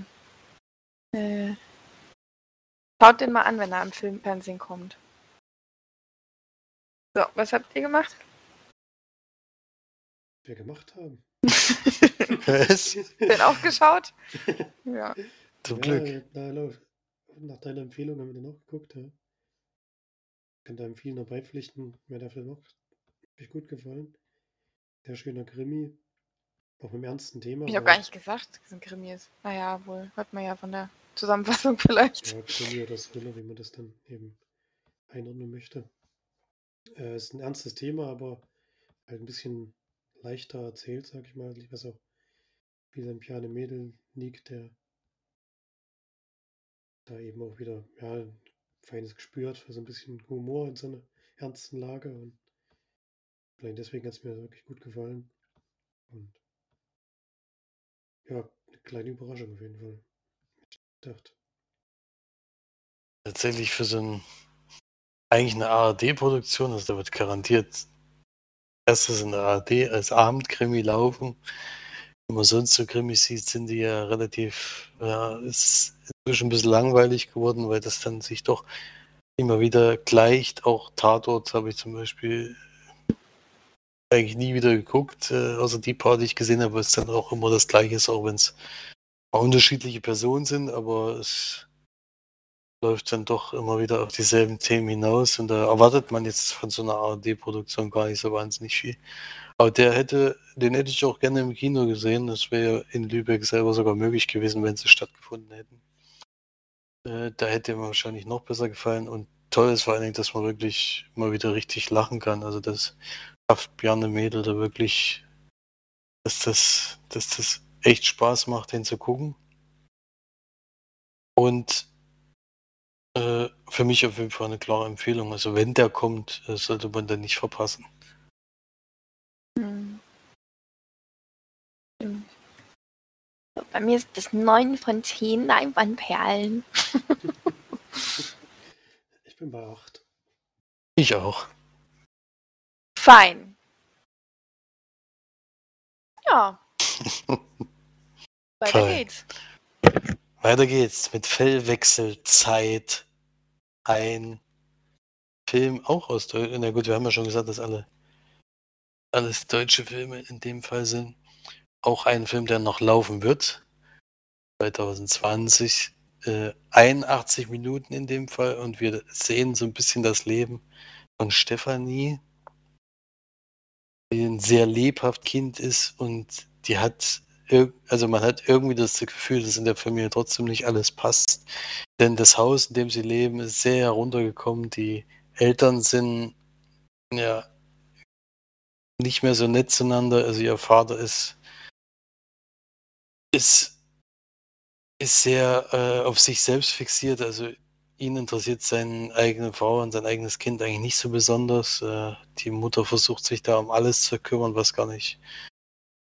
äh, schaut den mal an, wenn er am Filmfernsehen kommt. So, was habt ihr gemacht? Wir gemacht haben. (laughs) Was? Den auch geschaut? (laughs) Ja. Zum ja, Glück. Na, lauf. Nach deiner Empfehlung haben wir den auch geguckt. Ja. Ich kann deinem vielen noch beipflichten. Mir hat der Film auch wirklich gut gefallen. Sehr schöner Krimi. Auch mit einem ernsten Thema. Ich habe gar nicht gesagt, dass es ein Krimi ist. Naja, wohl. Hört man ja von der Zusammenfassung (laughs) vielleicht. Ja, Krimi oder Thriller, wie man das dann eben einordnen möchte. Äh, ist ein ernstes Thema, aber halt ein bisschen leichter erzählt, sag ich mal, was auch wie sein Piane Mädel liegt, der da eben auch wieder ja, ein feines Gespür für so ein bisschen Humor in so einer ernsten Lage und vielleicht deswegen hat es mir wirklich gut gefallen. Und ja, eine kleine Überraschung auf jeden Fall. Ich dachte, Tatsächlich für so ein eigentlich eine ARD-Produktion, also da wird garantiert erstes in der ARD als Abendkrimi laufen. Wenn man sonst so Krimis sieht, sind die ja relativ, ja, ist inzwischen ein bisschen langweilig geworden, weil das dann sich doch immer wieder gleicht. Auch Tatort habe ich zum Beispiel eigentlich nie wieder geguckt, äh, außer die paar, die ich gesehen habe, weil es dann auch immer das gleiche ist, auch wenn es unterschiedliche Personen sind, aber es läuft dann doch immer wieder auf dieselben Themen hinaus und da erwartet man jetzt von so einer ARD-Produktion gar nicht so wahnsinnig viel. Aber der hätte, den hätte ich auch gerne im Kino gesehen. Das wäre in Lübeck selber sogar möglich gewesen, wenn sie stattgefunden hätten. Äh, da hätte mir wahrscheinlich noch besser gefallen und toll ist vor allen Dingen, dass man wirklich mal wieder richtig lachen kann. Also das schafft Bjarne Mädel da wirklich, dass das, dass das echt Spaß macht, den zu gucken. Und äh, für mich auf jeden Fall eine klare Empfehlung. Also wenn der kommt, äh, sollte man den nicht verpassen. Bei mir ist das 9 von 10 Leinwandperlen. (laughs) ich bin bei 8. Ich auch. Fein. Ja. (laughs) Weiter Fein. geht's. Weiter geht's mit Fellwechselzeit. Ein Film auch aus Deutschland. Na gut, wir haben ja schon gesagt, dass alle alles deutsche Filme in dem Fall sind. Auch ein Film, der noch laufen wird. 2020. Äh, 81 Minuten in dem Fall. Und wir sehen so ein bisschen das Leben von Stefanie, die ein sehr lebhaft Kind ist und die hat also man hat irgendwie das Gefühl, dass in der Familie trotzdem nicht alles passt. Denn das Haus, in dem sie leben, ist sehr heruntergekommen. Die Eltern sind ja nicht mehr so nett zueinander. Also ihr Vater ist, ist, ist sehr äh, auf sich selbst fixiert. Also ihn interessiert seine eigene Frau und sein eigenes Kind eigentlich nicht so besonders. Äh, die Mutter versucht sich da um alles zu kümmern, was gar nicht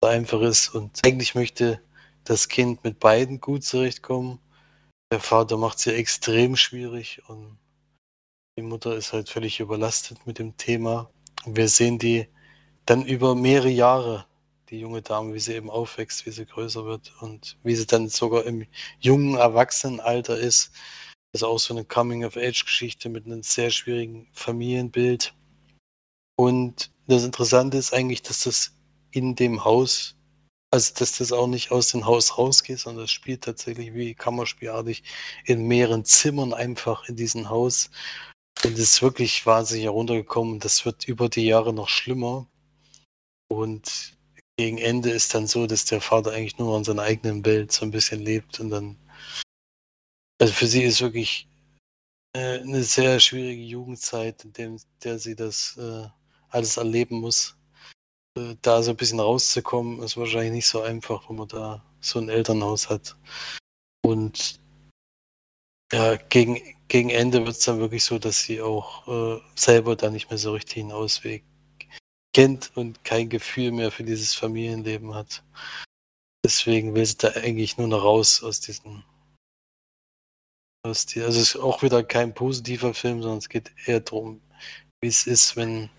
einfach ist. Und eigentlich möchte das Kind mit beiden gut zurechtkommen. Der Vater macht es ja extrem schwierig und die Mutter ist halt völlig überlastet mit dem Thema. Wir sehen die dann über mehrere Jahre, die junge Dame, wie sie eben aufwächst, wie sie größer wird und wie sie dann sogar im jungen Erwachsenenalter ist. Das ist auch so eine Coming-of-Age-Geschichte mit einem sehr schwierigen Familienbild. Und das Interessante ist eigentlich, dass das in dem Haus, also dass das auch nicht aus dem Haus rausgeht, sondern das spielt tatsächlich wie Kammerspielartig in mehreren Zimmern einfach in diesem Haus. Und es ist wirklich wahnsinnig heruntergekommen. Das wird über die Jahre noch schlimmer. Und gegen Ende ist dann so, dass der Vater eigentlich nur in seiner eigenen Welt so ein bisschen lebt und dann. Also für sie ist wirklich äh, eine sehr schwierige Jugendzeit, in dem, der sie das äh, alles erleben muss. Äh, da so ein bisschen rauszukommen, ist wahrscheinlich nicht so einfach, wenn man da so ein Elternhaus hat. Und ja, gegen, gegen Ende wird es dann wirklich so, dass sie auch äh, selber da nicht mehr so richtig einen Ausweg kennt und kein Gefühl mehr für dieses Familienleben hat. Deswegen will sie da eigentlich nur noch raus aus diesen. Aus die, also es ist auch wieder kein positiver Film, sondern es geht eher darum, wie es ist, wenn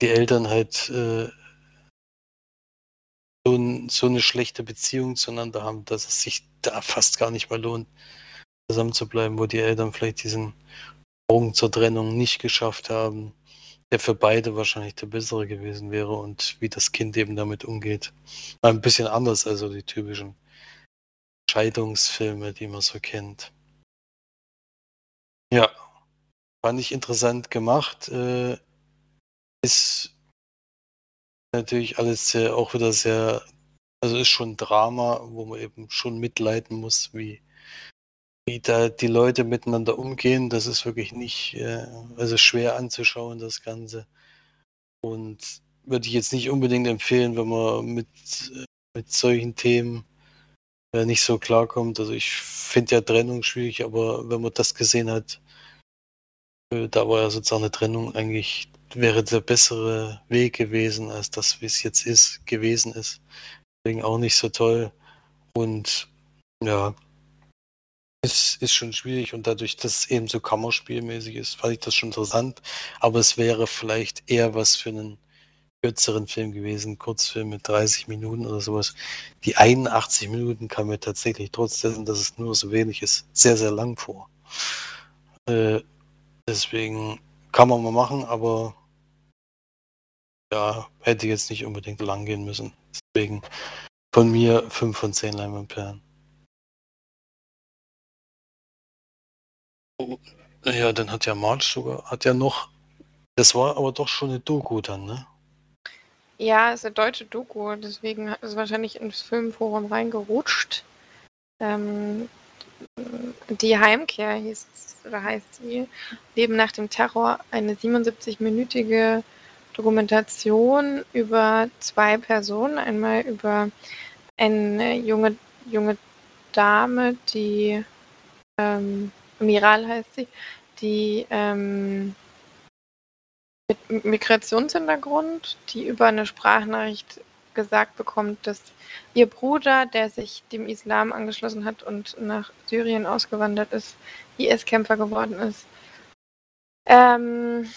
die Eltern halt äh, so, ein, so eine schlechte Beziehung zueinander haben, dass es sich da fast gar nicht mehr lohnt, zusammen zu bleiben, wo die Eltern vielleicht diesen Sprung zur Trennung nicht geschafft haben, der für beide wahrscheinlich der bessere gewesen wäre und wie das Kind eben damit umgeht. Ein bisschen anders, also die typischen Scheidungsfilme, die man so kennt. Ja, fand ich interessant gemacht. Äh, ist natürlich alles sehr, auch wieder sehr, also ist schon Drama, wo man eben schon mitleiden muss, wie, wie da die Leute miteinander umgehen. Das ist wirklich nicht, äh, also schwer anzuschauen, das Ganze. Und würde ich jetzt nicht unbedingt empfehlen, wenn man mit, mit solchen Themen äh, nicht so klarkommt. Also ich finde ja Trennung schwierig, aber wenn man das gesehen hat, äh, da war ja sozusagen eine Trennung eigentlich wäre der bessere Weg gewesen, als das, wie es jetzt ist, gewesen ist. Deswegen auch nicht so toll. Und ja, es ist schon schwierig und dadurch, dass es eben so Kammerspielmäßig ist, fand ich das schon interessant. Aber es wäre vielleicht eher was für einen kürzeren Film gewesen, Kurzfilm mit 30 Minuten oder sowas. Die 81 Minuten kam mir tatsächlich, trotz dessen, dass es nur so wenig ist, sehr, sehr lang vor. Äh, deswegen kann man mal machen, aber ja, hätte jetzt nicht unbedingt lang gehen müssen. Deswegen von mir 5 von 10 Leinwandperlen. Ja, dann hat ja March sogar, hat ja noch, das war aber doch schon eine Doku dann, ne? Ja, ist eine deutsche Doku, deswegen ist es wahrscheinlich ins Filmforum reingerutscht. Ähm, die Heimkehr hieß oder heißt sie, Leben nach dem Terror, eine 77-minütige Dokumentation über zwei Personen. Einmal über eine junge, junge Dame, die ähm, Miral heißt sie, die ähm, mit Migrationshintergrund, die über eine Sprachnachricht gesagt bekommt, dass ihr Bruder, der sich dem Islam angeschlossen hat und nach Syrien ausgewandert ist, IS-Kämpfer geworden ist, ähm,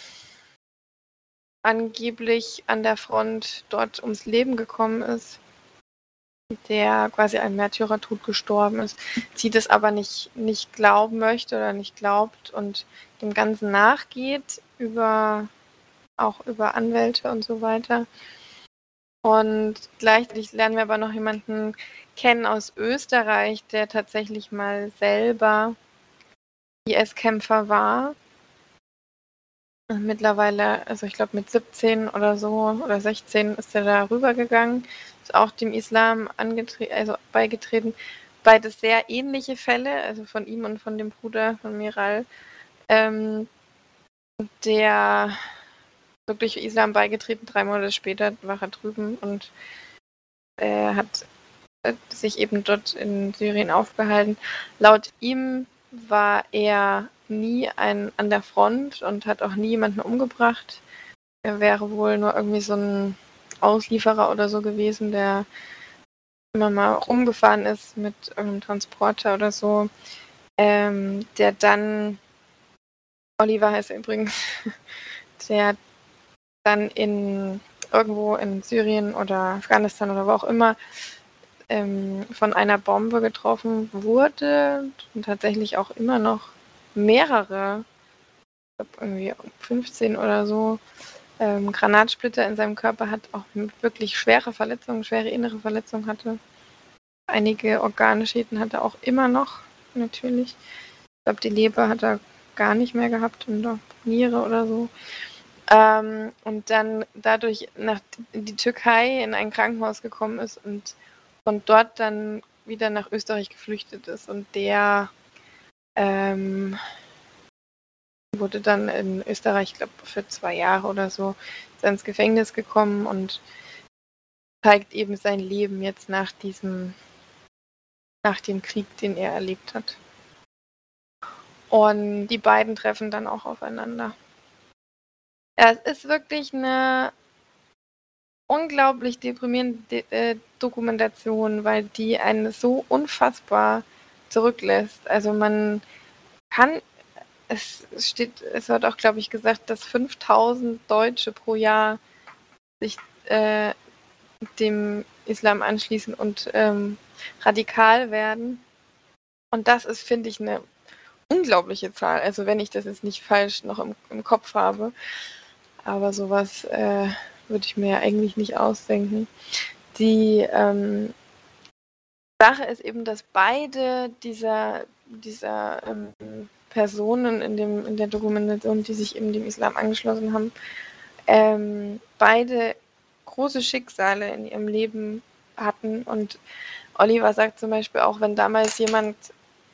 angeblich an der Front dort ums Leben gekommen ist, der quasi ein Märtyrertod gestorben ist, sie das aber nicht, nicht glauben möchte oder nicht glaubt und dem Ganzen nachgeht über auch über Anwälte und so weiter. Und gleichzeitig lernen wir aber noch jemanden kennen aus Österreich, der tatsächlich mal selber IS-Kämpfer war. Mittlerweile, also ich glaube mit 17 oder so oder 16 ist er da rübergegangen, auch dem Islam also beigetreten. Beides sehr ähnliche Fälle, also von ihm und von dem Bruder von Miral. Ähm, der wirklich Islam beigetreten. Drei Monate später war er drüben und er hat sich eben dort in Syrien aufgehalten. Laut ihm war er nie ein, an der Front und hat auch nie jemanden umgebracht. Er wäre wohl nur irgendwie so ein Auslieferer oder so gewesen, der immer mal rumgefahren ist mit irgendeinem Transporter oder so, ähm, der dann, Oliver heißt er übrigens, (laughs) der dann in irgendwo in Syrien oder Afghanistan oder wo auch immer ähm, von einer Bombe getroffen wurde und tatsächlich auch immer noch mehrere, ich glaube irgendwie 15 oder so, ähm, Granatsplitter in seinem Körper hat, auch wirklich schwere Verletzungen, schwere innere Verletzungen hatte. Einige Organschäden hatte er auch immer noch, natürlich. Ich glaube, die Leber hat er gar nicht mehr gehabt und auch Niere oder so. Ähm, und dann dadurch nach die Türkei in ein Krankenhaus gekommen ist und von dort dann wieder nach Österreich geflüchtet ist. Und der ähm, wurde dann in Österreich, ich glaube, für zwei Jahre oder so ins Gefängnis gekommen und zeigt eben sein Leben jetzt nach diesem, nach dem Krieg, den er erlebt hat. Und die beiden treffen dann auch aufeinander. Ja, es ist wirklich eine unglaublich deprimierende äh, Dokumentation, weil die einen so unfassbar zurücklässt. Also man kann, es steht, es wird auch, glaube ich, gesagt, dass 5000 Deutsche pro Jahr sich äh, dem Islam anschließen und ähm, radikal werden. Und das ist, finde ich, eine unglaubliche Zahl. Also wenn ich das jetzt nicht falsch noch im, im Kopf habe. Aber sowas äh, würde ich mir ja eigentlich nicht ausdenken. Die ähm, Sache ist eben, dass beide dieser, dieser ähm, Personen in, dem, in der Dokumentation, die sich eben dem Islam angeschlossen haben, ähm, beide große Schicksale in ihrem Leben hatten. Und Oliver sagt zum Beispiel auch, wenn damals jemand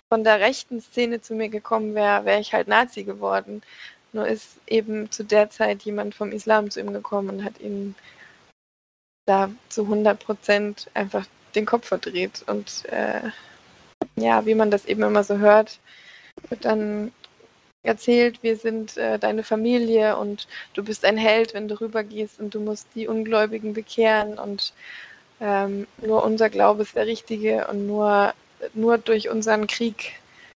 von der rechten Szene zu mir gekommen wäre, wäre ich halt Nazi geworden. Nur ist eben zu der Zeit jemand vom Islam zu ihm gekommen und hat ihn da zu 100 Prozent einfach den Kopf verdreht. Und äh, ja, wie man das eben immer so hört, wird dann erzählt, wir sind äh, deine Familie und du bist ein Held, wenn du rübergehst und du musst die Ungläubigen bekehren und ähm, nur unser Glaube ist der richtige und nur, nur durch unseren Krieg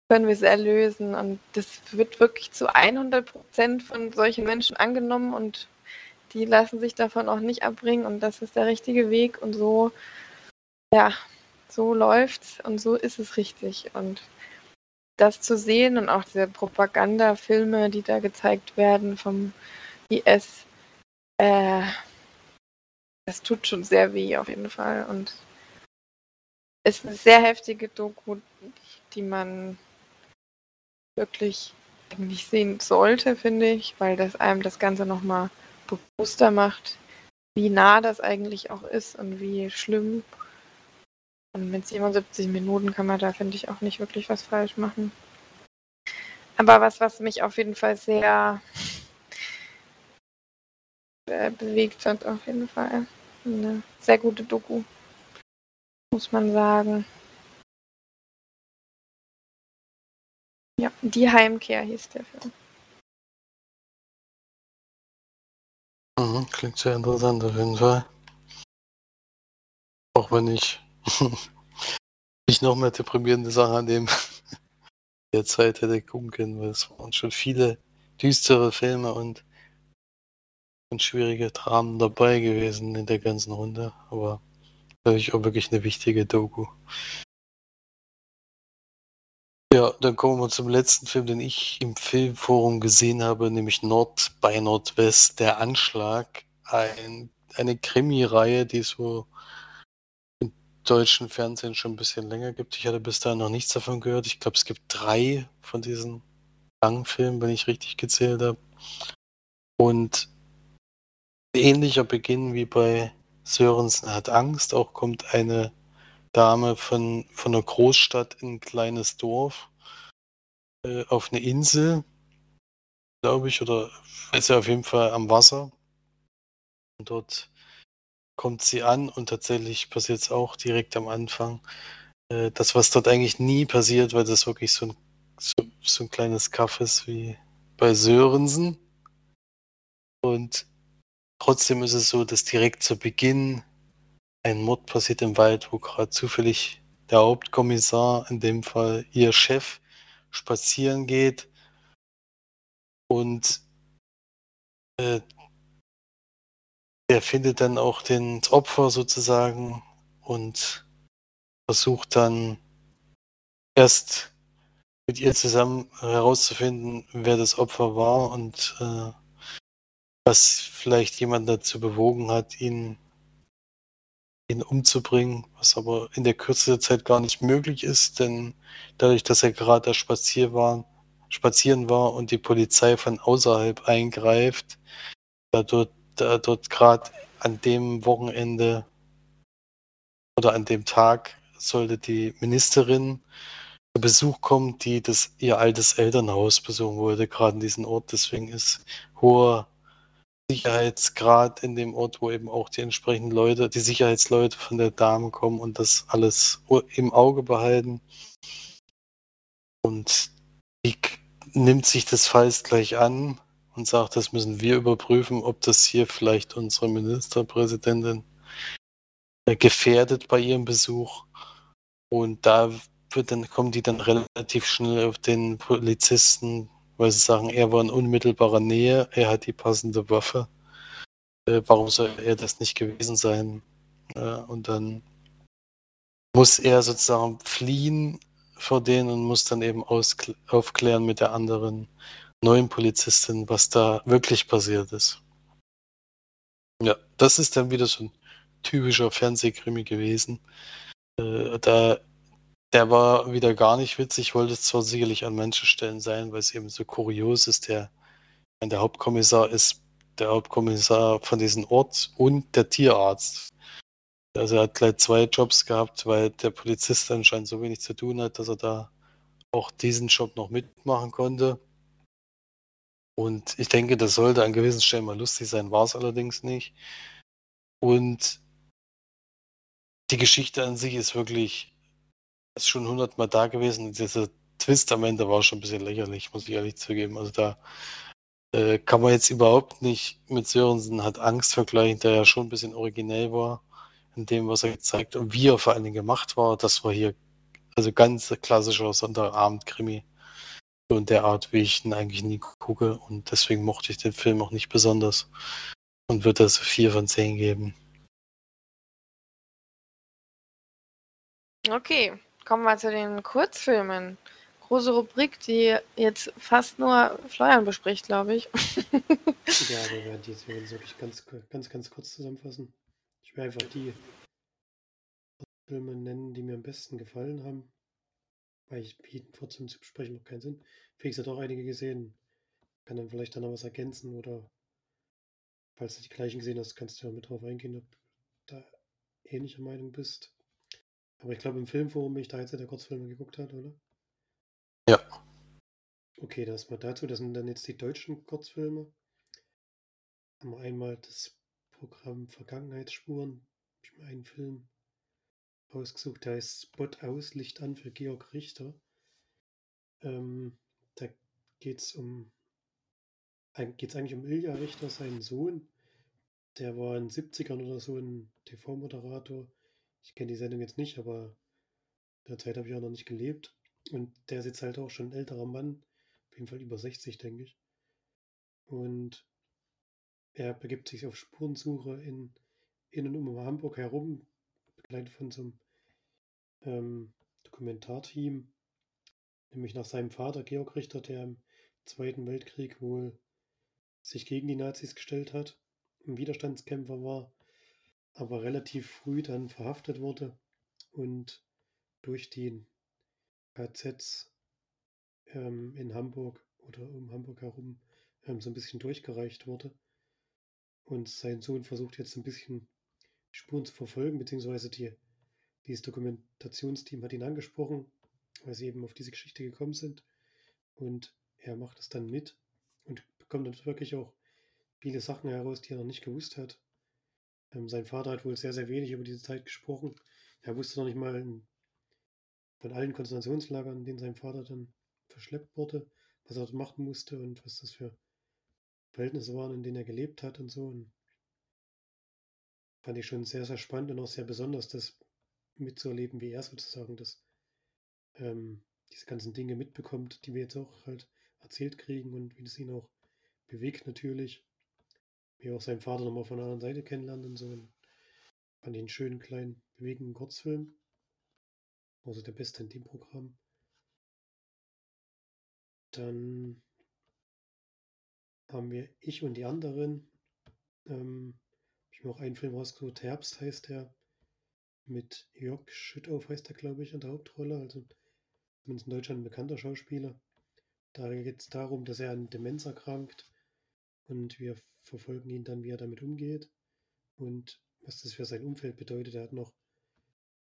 können wir sie erlösen. Und das wird wirklich zu 100 Prozent von solchen Menschen angenommen und die lassen sich davon auch nicht abbringen und das ist der richtige Weg und so, ja, so läuft's und so ist es richtig. Und das zu sehen und auch diese Propagandafilme, die da gezeigt werden vom IS, äh, das tut schon sehr weh auf jeden Fall und ist eine sehr heftige Doku, die man wirklich eigentlich sehen sollte, finde ich, weil das einem das Ganze nochmal bewusster macht, wie nah das eigentlich auch ist und wie schlimm. Und mit 77 Minuten kann man da, finde ich, auch nicht wirklich was falsch machen. Aber was, was mich auf jeden Fall sehr äh, bewegt hat, auf jeden Fall. Eine sehr gute Doku, muss man sagen. Ja, Die Heimkehr hieß der Film. Mhm, klingt sehr interessant auf jeden Fall. Auch wenn ich (laughs) nicht noch mehr deprimierende Sachen an dem (laughs) der Zeit hätte gucken können, weil es waren schon viele düstere Filme und, und schwierige Dramen dabei gewesen in der ganzen Runde. Aber natürlich auch wirklich eine wichtige Doku. Ja, dann kommen wir zum letzten Film, den ich im Filmforum gesehen habe, nämlich Nord bei Nordwest, der Anschlag. Ein, eine Krimi-Reihe, die so deutschen Fernsehen schon ein bisschen länger gibt. Ich hatte bis dahin noch nichts davon gehört. Ich glaube, es gibt drei von diesen langen Filmen, wenn ich richtig gezählt habe. Und ähnlicher Beginn wie bei Sörensen hat Angst. Auch kommt eine Dame von, von einer Großstadt in ein kleines Dorf äh, auf eine Insel, glaube ich, oder ist ja auf jeden Fall am Wasser. Und dort kommt sie an und tatsächlich passiert es auch direkt am Anfang. Äh, das, was dort eigentlich nie passiert, weil das wirklich so ein, so, so ein kleines Kaff ist wie bei Sörensen. Und trotzdem ist es so, dass direkt zu Beginn ein Mord passiert im Wald, wo gerade zufällig der Hauptkommissar, in dem Fall ihr Chef, spazieren geht und äh, der findet dann auch den, das Opfer sozusagen und versucht dann erst mit ihr zusammen herauszufinden, wer das Opfer war und äh, was vielleicht jemand dazu bewogen hat, ihn ihn umzubringen, was aber in der Kürze der Zeit gar nicht möglich ist, denn dadurch, dass er gerade spazier war, spazieren war und die Polizei von außerhalb eingreift, da dort, da dort gerade an dem Wochenende oder an dem Tag sollte die Ministerin zu Besuch kommen, die das ihr altes Elternhaus besuchen wollte, gerade in diesem Ort. Deswegen ist hoher Sicherheitsgrad in dem Ort, wo eben auch die entsprechenden Leute, die Sicherheitsleute von der Dame kommen und das alles im Auge behalten. Und die nimmt sich des Falls gleich an und sagt, das müssen wir überprüfen, ob das hier vielleicht unsere Ministerpräsidentin äh, gefährdet bei ihrem Besuch. Und da wird dann, kommen die dann relativ schnell auf den Polizisten weil sie sagen, er war in unmittelbarer Nähe, er hat die passende Waffe. Äh, warum soll er das nicht gewesen sein? Äh, und dann muss er sozusagen fliehen vor denen und muss dann eben aufklären mit der anderen neuen Polizistin, was da wirklich passiert ist. Ja, das ist dann wieder so ein typischer Fernsehkrimi gewesen. Äh, da der war wieder gar nicht witzig, wollte es zwar sicherlich an manchen Stellen sein, weil es eben so kurios ist. Der, der Hauptkommissar ist der Hauptkommissar von diesem Ort und der Tierarzt. Also er hat gleich zwei Jobs gehabt, weil der Polizist anscheinend so wenig zu tun hat, dass er da auch diesen Job noch mitmachen konnte. Und ich denke, das sollte an gewissen Stellen mal lustig sein, war es allerdings nicht. Und die Geschichte an sich ist wirklich ist schon hundertmal da gewesen. Dieser Twist am Ende war schon ein bisschen lächerlich, muss ich ehrlich zugeben. Also da äh, kann man jetzt überhaupt nicht mit Sörensen hat Angst vergleichen, der ja schon ein bisschen originell war in dem, was er gezeigt und wie er vor allen Dingen gemacht war. Das war hier also ganz klassischer Sonntagabend-Krimi. So in der Art, wie ich ihn eigentlich nie gucke. Und deswegen mochte ich den Film auch nicht besonders. Und würde das vier von zehn geben. Okay, kommen wir zu den Kurzfilmen. Große Rubrik, die jetzt fast nur Florian bespricht, glaube ich. (laughs) ja, wir werden die jetzt wirklich ganz, ganz, ganz kurz zusammenfassen. Ich will einfach die Filme nennen, die mir am besten gefallen haben. Weil ich bieten trotzdem zu besprechen noch keinen Sinn. Felix hat auch einige gesehen. Kann dann vielleicht dann noch was ergänzen oder falls du die gleichen gesehen hast, kannst du ja mit drauf eingehen, ob du da ähnlicher Meinung bist. Aber ich glaube, im Filmforum bin ich da jetzt der Kurzfilme geguckt hat, oder? Ja. Okay, das mal dazu. Das sind dann jetzt die deutschen Kurzfilme. Haben wir einmal das Programm Vergangenheitsspuren. Ich mir einen Film ausgesucht, der heißt Spot aus, Licht an für Georg Richter. Ähm, da geht es um geht es eigentlich um Ilja Richter, seinen Sohn. Der war in den 70ern oder so ein TV-Moderator. Ich kenne die Sendung jetzt nicht, aber in der Zeit habe ich auch noch nicht gelebt. Und der ist jetzt halt auch schon ein älterer Mann, auf jeden Fall über 60, denke ich. Und er begibt sich auf Spurensuche in, in und um Hamburg herum, begleitet von so einem ähm, Dokumentarteam, nämlich nach seinem Vater Georg Richter, der im Zweiten Weltkrieg wohl sich gegen die Nazis gestellt hat, ein Widerstandskämpfer war, aber relativ früh dann verhaftet wurde und durch die KZs ähm, in Hamburg oder um Hamburg herum ähm, so ein bisschen durchgereicht wurde. Und sein Sohn versucht jetzt ein bisschen Spuren zu verfolgen, beziehungsweise die, dieses Dokumentationsteam hat ihn angesprochen, weil sie eben auf diese Geschichte gekommen sind. Und er macht es dann mit und bekommt dann wirklich auch viele Sachen heraus, die er noch nicht gewusst hat. Ähm, sein Vater hat wohl sehr, sehr wenig über diese Zeit gesprochen. Er wusste noch nicht mal von allen Konzentrationslagern, in denen sein Vater dann verschleppt wurde, was er dort machen musste und was das für Verhältnisse waren, in denen er gelebt hat und so. Und fand ich schon sehr, sehr spannend und auch sehr besonders, das mitzuerleben, wie er sozusagen das, ähm, diese ganzen Dinge mitbekommt, die wir jetzt auch halt erzählt kriegen und wie das ihn auch bewegt natürlich. Wie auch seinen Vater nochmal von der anderen Seite kennenlernt und so. Und fand ich einen schönen, kleinen, bewegenden Kurzfilm. Also der beste in dem Programm. Dann haben wir Ich und die anderen. Ähm, ich auch einen Film rausgesucht. Herbst heißt der. Mit Jörg Schüttauf heißt er, glaube ich, in der Hauptrolle. Also zumindest in Deutschland ein bekannter Schauspieler. Da geht es darum, dass er an Demenz erkrankt und wir verfolgen ihn dann, wie er damit umgeht und was das für sein Umfeld bedeutet. Er hat noch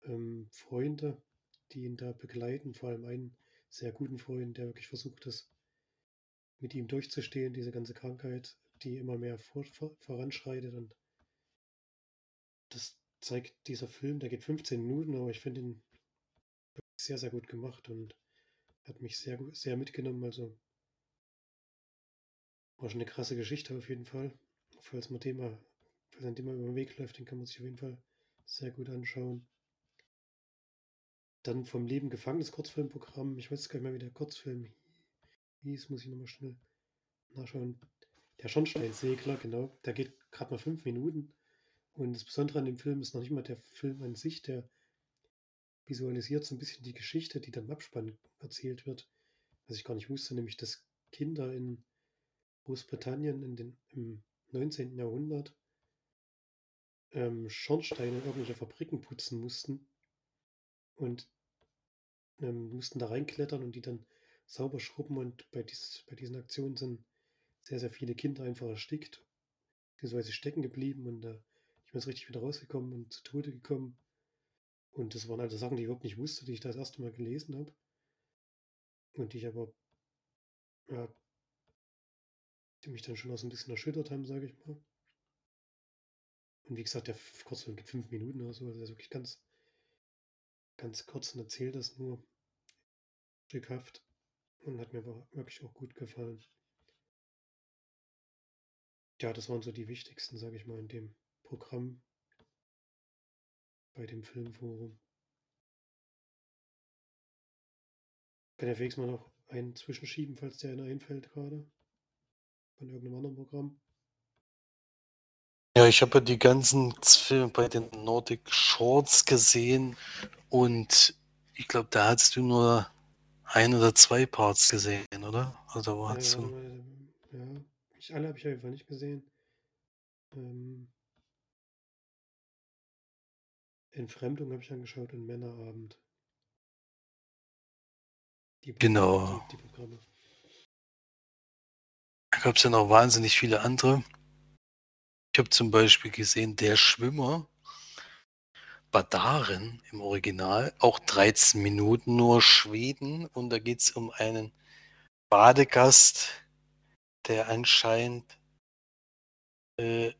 ähm, Freunde, die ihn da begleiten, vor allem einen sehr guten Freund, der wirklich versucht, das mit ihm durchzustehen, diese ganze Krankheit, die immer mehr vor, vor, voranschreitet. Und das zeigt dieser Film, der geht 15 Minuten, aber ich finde ihn sehr, sehr gut gemacht und hat mich sehr, sehr mitgenommen. Also war schon eine krasse Geschichte auf jeden Fall. Falls man dem falls ein Thema über den Weg läuft, den kann man sich auf jeden Fall sehr gut anschauen. Dann vom Leben gefangen, das Kurzfilmprogramm. Ich weiß gar nicht mehr, wie der Kurzfilm hieß, muss ich nochmal schnell nachschauen. Der Schornsteinsegler, genau. Der geht gerade mal fünf Minuten. Und das Besondere an dem Film ist noch nicht mal der Film an sich, der visualisiert so ein bisschen die Geschichte, die dann im Abspann erzählt wird. Was ich gar nicht wusste, nämlich dass Kinder in Großbritannien in den, im 19. Jahrhundert ähm, Schornsteine in irgendwelche Fabriken putzen mussten und ähm, mussten da reinklettern und die dann sauber schrubben und bei, dieses, bei diesen Aktionen sind sehr, sehr viele Kinder einfach erstickt, beziehungsweise stecken geblieben und da äh, bin jetzt richtig wieder rausgekommen und zu Tode gekommen. Und das waren also Sachen, die ich überhaupt nicht wusste, die ich das erste Mal gelesen habe. Und die ich aber ja, die mich dann schon auch so ein bisschen erschüttert haben, sage ich mal. Und wie gesagt, der Kurzfilm geht fünf Minuten oder so, also der ist wirklich ganz, ganz kurz und erzählt das nur stückhaft und hat mir wirklich auch gut gefallen. Ja, das waren so die wichtigsten, sage ich mal, in dem Programm bei dem Filmforum. Kann der Felix mal noch einen zwischenschieben, falls der einer einfällt gerade? Von irgendeinem anderen Programm? Ja, ich habe ja die ganzen Filme bei den Nordic Shorts gesehen und ich glaube, da hast du nur ein oder zwei Parts gesehen, oder? Oder wo Ja, hast warte du? ähm, ja. Ich, alle habe ich auf jeden Fall nicht gesehen. Ähm, Entfremdung habe ich angeschaut und Männerabend. Die, Genau. Die, die Programme. Da gab es ja noch wahnsinnig viele andere. Ich habe zum Beispiel gesehen, der Schwimmer, Badaren im Original, auch 13 Minuten nur Schweden. Und da geht es um einen Badegast, der anscheinend äh,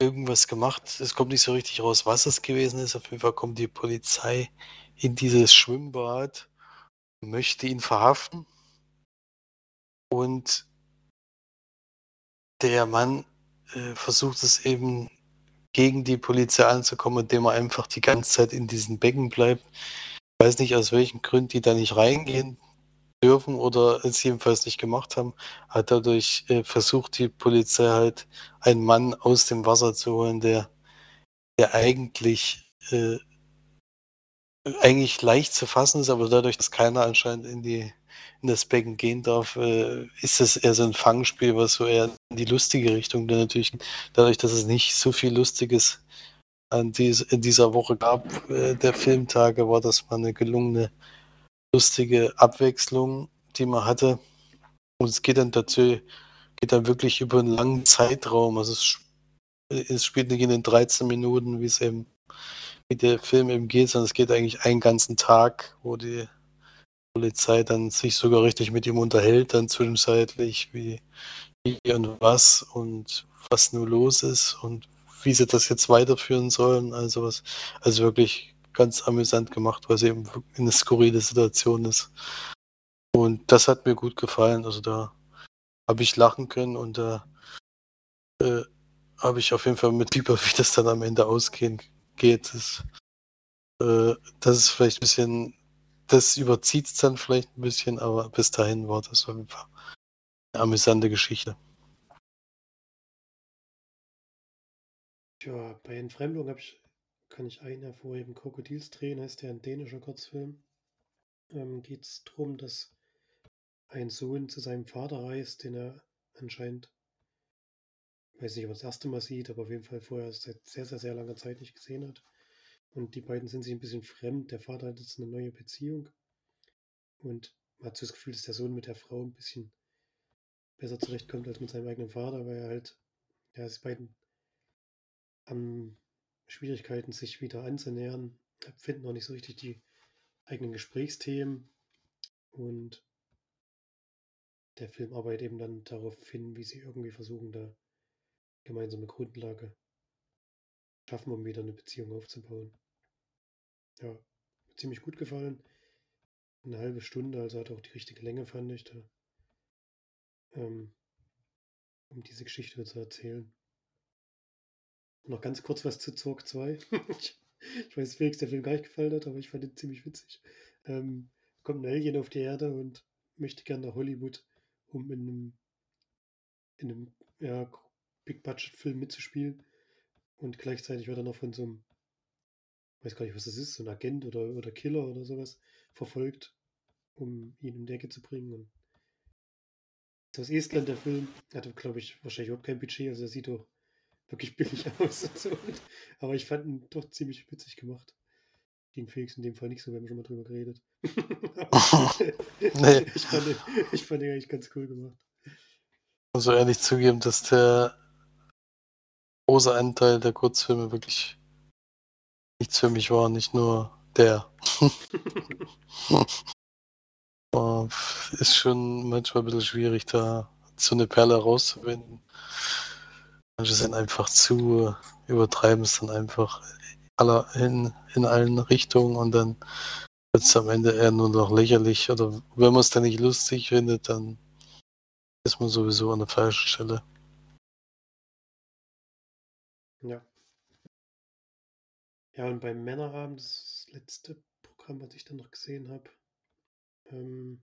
irgendwas gemacht. Es kommt nicht so richtig raus, was es gewesen ist. Auf jeden Fall kommt die Polizei in dieses Schwimmbad, möchte ihn verhaften. Und der Mann äh, versucht es eben gegen die Polizei anzukommen, indem er einfach die ganze Zeit in diesen Becken bleibt. Ich weiß nicht, aus welchen Gründen die da nicht reingehen dürfen oder es jedenfalls nicht gemacht haben, hat dadurch äh, versucht, die Polizei halt einen Mann aus dem Wasser zu holen, der, der eigentlich, äh, eigentlich leicht zu fassen ist, aber dadurch, dass keiner anscheinend in die in das Becken gehen darf, äh, ist das eher so ein Fangspiel, was so eher in die lustige Richtung dann natürlich, dadurch, dass es nicht so viel Lustiges an dies, in dieser Woche gab, äh, der Filmtage, war das mal eine gelungene, lustige Abwechslung, die man hatte. Und es geht dann dazu, geht dann wirklich über einen langen Zeitraum. Also es, es spielt nicht in den 13 Minuten, wie es eben, wie der Film eben geht, sondern es geht eigentlich einen ganzen Tag, wo die Polizei dann sich sogar richtig mit ihm unterhält, dann zwischenzeitlich, wie, wie und was und was nur los ist und wie sie das jetzt weiterführen sollen. Also was, also wirklich ganz amüsant gemacht, weil es eben eine skurrile Situation ist. Und das hat mir gut gefallen. Also da habe ich lachen können und da äh, habe ich auf jeden Fall mit lieber, wie das dann am Ende ausgehen geht. Das, äh, das ist vielleicht ein bisschen das überzieht es dann vielleicht ein bisschen, aber bis dahin war das auf jeden Fall eine amüsante Geschichte. Ja, bei Entfremdung ich, kann ich einen hervorheben. Krokodilstränen heißt der ein dänischer Kurzfilm. Ähm, Geht es darum, dass ein Sohn zu seinem Vater reist, den er anscheinend, weiß nicht, ob er das erste Mal sieht, aber auf jeden Fall vorher seit sehr, sehr, sehr langer Zeit nicht gesehen hat. Und die beiden sind sich ein bisschen fremd. Der Vater hat jetzt eine neue Beziehung. Und man hat so das Gefühl, dass der Sohn mit der Frau ein bisschen besser zurechtkommt als mit seinem eigenen Vater, weil er halt, ja, die beiden haben Schwierigkeiten, sich wieder anzunähern, finden auch nicht so richtig die eigenen Gesprächsthemen. Und der Film arbeitet eben dann darauf hin, wie sie irgendwie versuchen, da gemeinsame Grundlage schaffen, um wieder eine Beziehung aufzubauen. Ja, ziemlich gut gefallen. Eine halbe Stunde, also hat auch die richtige Länge, fand ich, da, ähm, um diese Geschichte zu erzählen. Noch ganz kurz was zu Zorg (laughs) 2. ich weiß, Felix der Film gar nicht gefallen hat, aber ich fand ihn ziemlich witzig. Ähm, kommt ein Alien auf die Erde und möchte gerne nach Hollywood, um in einem, in einem ja, Big-Budget-Film mitzuspielen. Und gleichzeitig wird er noch von so einem weiß gar nicht, was das ist, so ein Agent oder, oder Killer oder sowas, verfolgt, um ihn um die Ecke zu bringen. Und das ist aus Estland, der Film. Hatte, glaube ich, wahrscheinlich überhaupt kein Budget, also er sieht doch wirklich billig aus. Und so. Aber ich fand ihn doch ziemlich witzig gemacht. Gegen Felix in dem Fall nicht so, wir haben schon mal drüber geredet. (laughs) nee. (laughs) ich, fand ihn, ich fand ihn eigentlich ganz cool gemacht. Ich muss ehrlich zugeben, dass der große Anteil der Kurzfilme wirklich nichts für mich war, nicht nur der. (laughs) ist schon manchmal ein bisschen schwierig, da so eine Perle rauszufinden. Manche sind einfach zu, übertreiben es dann einfach aller, in, in allen Richtungen und dann wird es am Ende eher nur noch lächerlich. Oder wenn man es dann nicht lustig findet, dann ist man sowieso an der falschen Stelle. Ja. Ja, und beim Männerabend, das letzte Programm, was ich dann noch gesehen habe, ähm,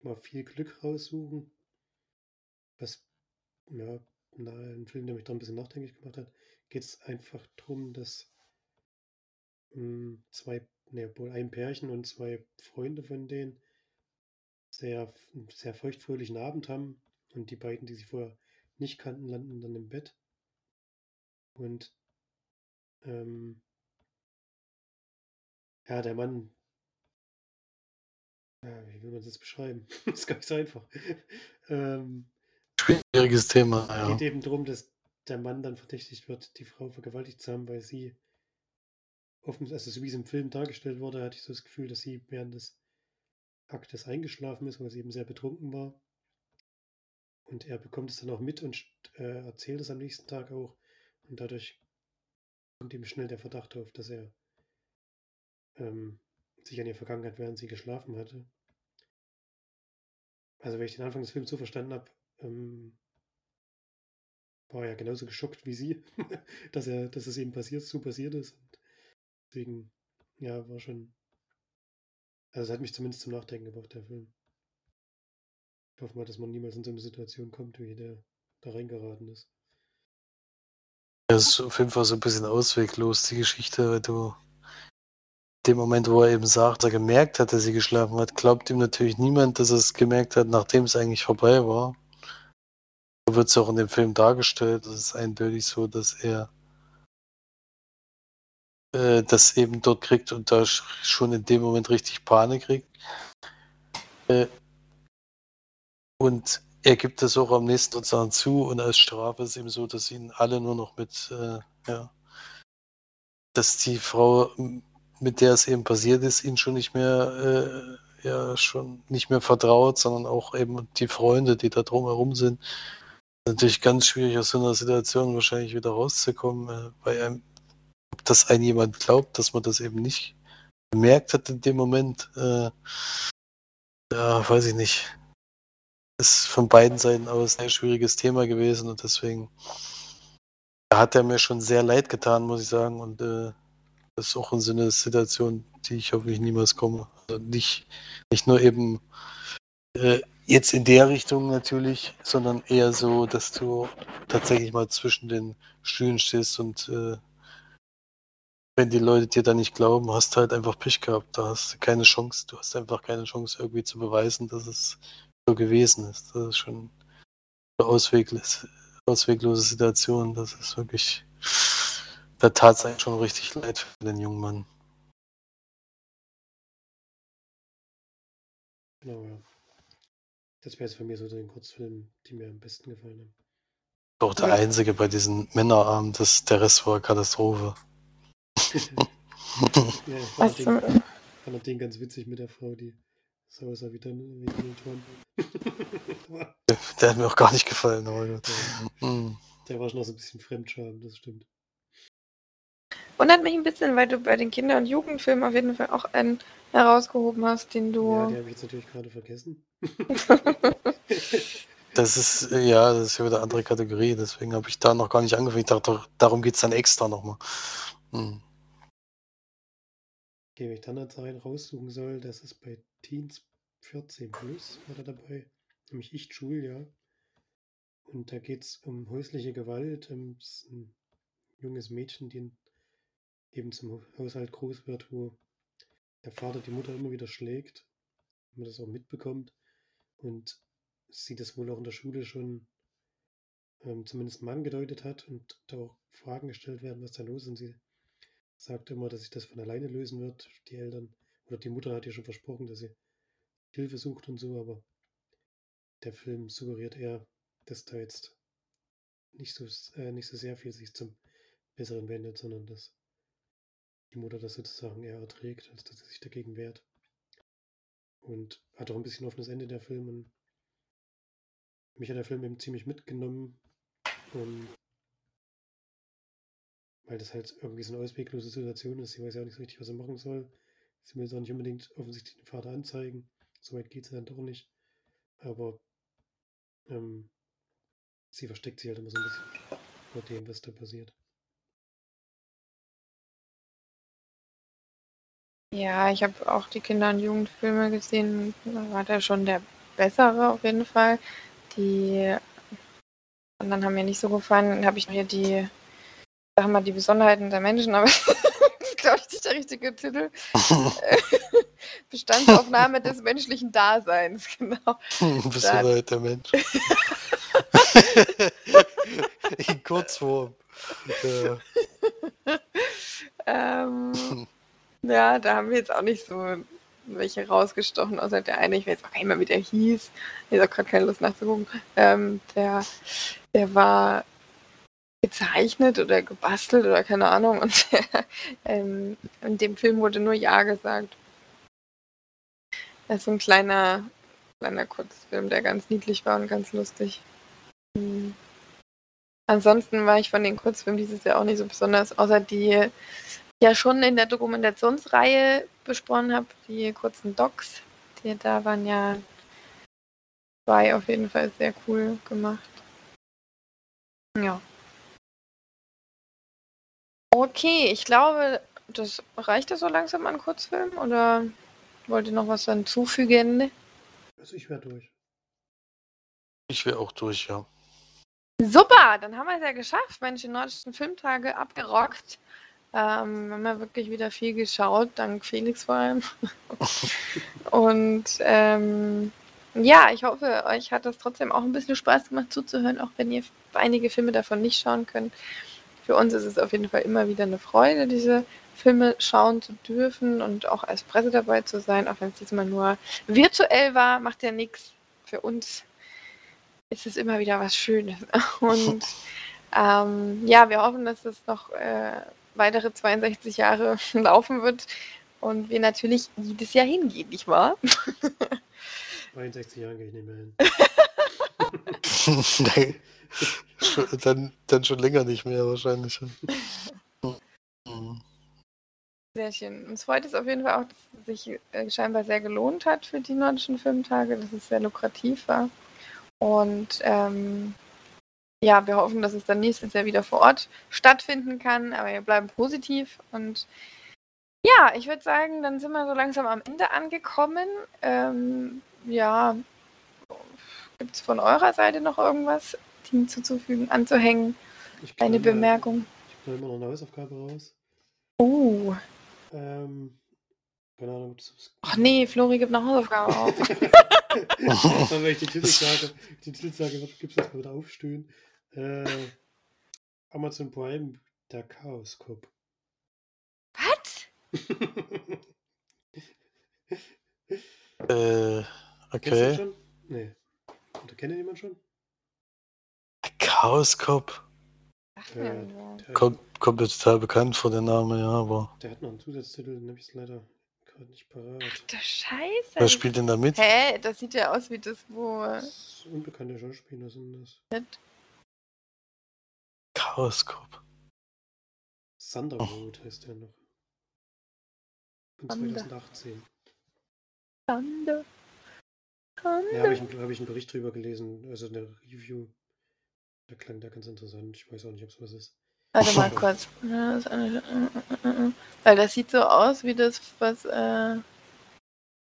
mal viel Glück raussuchen. Was, ja, ein Film, der mich da ein bisschen nachdenklich gemacht hat, geht es einfach darum, dass mh, hm, zwei, ne, wohl ein Pärchen und zwei Freunde von denen sehr, sehr feuchtfröhlichen Abend haben und die beiden, die sie vorher nicht kannten, landen dann im Bett. Und ähm, ja, der Mann Ja, wie will man das beschreiben? das (laughs) ist gar nicht so einfach. (laughs) ähm, Schwieriges Thema, Es ja. geht eben darum, dass der Mann dann verdächtigt wird, die Frau vergewaltigt zu haben, weil sie offen, also so wie es im Film dargestellt wurde, hatte ich so das Gefühl, dass sie während des Aktes eingeschlafen ist, weil sie eben sehr betrunken war. Und er bekommt es dann auch mit und äh, erzählt es am nächsten Tag auch. Und dadurch kommt ihm schnell der Verdacht auf, dass er ähm, sich an ihre Vergangenheit, während sie geschlafen hatte. Also, wenn ich den Anfang des Films so verstanden habe, ähm, war er genauso geschockt wie sie, (laughs) dass er, dass es eben passiert, so passiert ist. Und deswegen, ja, war schon. Also es hat mich zumindest zum Nachdenken gebracht, der Film. Ich hoffe mal, dass man niemals in so eine Situation kommt, wie der da reingeraten ist. Das ist auf jeden Fall so ein bisschen ausweglos, die Geschichte, weil du dem Moment, wo er eben sagt, er gemerkt hat, dass sie geschlafen hat, glaubt ihm natürlich niemand, dass er es gemerkt hat, nachdem es eigentlich vorbei war. Wird es auch in dem Film dargestellt. Es ist eindeutig so, dass er äh, das eben dort kriegt und da sch- schon in dem Moment richtig Panik kriegt. Äh, und er gibt das auch am nächsten sozusagen zu und als Strafe ist eben so, dass ihn alle nur noch mit, äh, ja, dass die Frau, mit der es eben passiert ist, ihn schon nicht mehr, äh, ja, schon nicht mehr vertraut, sondern auch eben die Freunde, die da drumherum sind. Natürlich ganz schwierig aus so einer Situation wahrscheinlich wieder rauszukommen, äh, weil einem, ob das ein jemand glaubt, dass man das eben nicht bemerkt hat in dem Moment, äh, ja, weiß ich nicht. Ist von beiden Seiten aus ein schwieriges Thema gewesen und deswegen hat er mir schon sehr leid getan, muss ich sagen. Und äh, das ist auch in so eine Situation, die ich hoffentlich niemals komme. Also nicht, nicht nur eben äh, jetzt in der Richtung natürlich, sondern eher so, dass du tatsächlich mal zwischen den Stühlen stehst und äh, wenn die Leute dir da nicht glauben, hast du halt einfach Pech gehabt. Da hast du keine Chance. Du hast einfach keine Chance, irgendwie zu beweisen, dass es so gewesen ist. Das ist schon eine ausweglos, ausweglose Situation. Das ist wirklich, da tat es eigentlich schon richtig leid für den jungen Mann. Genau, ja. Das wäre jetzt von mir so den Kurzfilmen, die mir am besten gefallen haben. Auch der Ja. einzige bei diesen Männerabend, das, der Rest war Katastrophe. (laughs) ja, (laughs) ich fand, Was den, fand den ganz witzig mit der Frau, die so aussah wie dann Donald Trump. (laughs) Aber der hat mir auch gar nicht gefallen. Aber, gut. ja, Hm. der war schon noch so ein bisschen Fremdscham, das stimmt. wundert mich ein bisschen, weil du bei den Kinder- und Jugendfilmen auf jeden Fall auch einen herausgehoben hast, den Ja, du. die habe ich jetzt natürlich gerade vergessen. (laughs) Das ist, ja, das ist ja wieder eine andere Kategorie, deswegen habe ich da noch gar nicht angefangen. Ich dachte, doch, darum geht es dann extra nochmal. Hm. Okay, wenn ich dann jetzt einen raussuchen soll, das ist bei Teens 14 plus, war da dabei. Nämlich Ich Julia. Und da geht es um häusliche Gewalt. Ähm, es ist ein junges Mädchen, die eben zum Haushalt groß wird, wo der Vater die Mutter immer wieder schlägt. Man das auch mitbekommt. Und sie das wohl auch in der Schule schon ähm, zumindest mal angedeutet hat und da auch Fragen gestellt werden, was da los ist. Und sie sagt immer, dass sich das von alleine lösen wird. Die Eltern oder die Mutter hat ja schon versprochen, dass sie Hilfe sucht und so, aber der Film suggeriert eher, dass da jetzt nicht so, äh, nicht so sehr viel sich zum Besseren wendet, sondern dass die Mutter das sozusagen eher erträgt, als dass sie sich dagegen wehrt. Und hat auch ein bisschen offenes Ende der Film und mich hat der Film eben ziemlich mitgenommen. Und weil das halt irgendwie so eine ausweglose Situation ist. Sie weiß ja auch nicht so richtig, was sie machen soll. Sie will jetzt auch nicht unbedingt offensichtlich den Vater anzeigen. So weit geht sie dann doch nicht. Aber ähm, sie versteckt sich halt immer so ein bisschen vor dem, was da passiert. Ja, ich habe auch die Kinder- und Jugendfilme gesehen. Da war der schon der bessere auf jeden Fall. Die anderen haben mir nicht so gefallen. Dann habe ich hier die, sag mal, die Besonderheiten der Menschen, aber (laughs) das ist, glaube ich, nicht der richtige Titel. (laughs) Bestandsaufnahme des menschlichen Daseins, (laughs) genau. Halt der Mensch. In Kurzform. Ähm, ja, da haben wir jetzt auch nicht so welche rausgestochen, außer der eine, ich weiß auch mehr, wie der hieß. Ich habe gerade keine Lust nachzugucken. Ähm, der, der war gezeichnet oder gebastelt oder keine Ahnung. Und (laughs) ähm, in dem Film wurde nur Ja gesagt. Das ist ein kleiner, kleiner Kurzfilm, der ganz niedlich war und ganz lustig. Mhm. Ansonsten war ich von den Kurzfilmen dieses Jahr auch nicht so besonders, außer die ja schon in der Dokumentationsreihe besprochen habe, die kurzen Docs. Die da waren ja zwei auf jeden Fall sehr cool gemacht. Ja. Okay, ich glaube, das reicht das so langsam an Kurzfilm oder wollt ihr noch was hinzufügen? Also ich wäre durch. Ich wäre auch durch, ja. Super, dann haben wir es ja geschafft. Mensch, die nordischen Filmtage abgerockt. Ähm, haben wir wirklich wieder viel geschaut, dank Felix vor allem. (laughs) Und ähm, ja, ich hoffe, euch hat das trotzdem auch ein bisschen Spaß gemacht zuzuhören, auch wenn ihr einige Filme davon nicht schauen könnt. Für uns ist es auf jeden Fall immer wieder eine Freude, diese Filme schauen zu dürfen und auch als Presse dabei zu sein, auch wenn es diesmal nur virtuell war, macht ja nichts. Für uns ist es immer wieder was Schönes. (laughs) Und (laughs) ähm, ja, wir hoffen, dass es noch äh, weitere 62 Jahre (laughs) laufen wird und wir natürlich jedes Jahr hingehen, nicht wahr? (laughs) 62 Jahre gehe ich nicht mehr hin. (laughs) nee. dann, dann schon länger nicht mehr wahrscheinlich. Sehr schön. Uns freut es auf jeden Fall auch, dass es sich äh, scheinbar sehr gelohnt hat für die nordischen Filmtage, dass es sehr lukrativ war. Und ähm, ja, wir hoffen, dass es dann nächstes Jahr wieder vor Ort stattfinden kann, aber wir bleiben positiv und ja, ich würde sagen, dann sind wir so langsam am Ende angekommen. Ähm, ja, gibt es von eurer Seite noch irgendwas hinzuzufügen, anzuhängen? Eine Bemerkung? Ich bleibe immer noch eine Hausaufgabe raus. Oh. Ähm, keine Ahnung. Ach nee, Flori gibt eine Hausaufgabe auf. (laughs) wenn ich die Titel sage, die Titel sage, gibt es das mal wieder aufstehen. Äh, Amazon Prime, der Chaos Cup. Was? (laughs) äh, okay. Schon? Nee. Oder kennt ihr jemand schon? Chaos Cup. Der, der, kommt, kommt mir total bekannt vor der Name, ja, aber. Der hat noch einen Zusatztitel, den habe ich leider gerade nicht parat. Ach du Scheiße. Wer spielt denn da mit? Hä? Das sieht ja aus wie das, wo. Das unbekannte Schauspieler sind das. Mit? Chaos Cup. Thunderbolt oh. heißt der noch. Von 2018. Thunder. Thunder. Ja, habe ich, hab ich einen Bericht drüber gelesen, also eine Review. Da klang der ganz interessant. Ich weiß auch nicht, ob es was ist. Warte mal kurz. Weil das sieht so aus wie das, was, äh,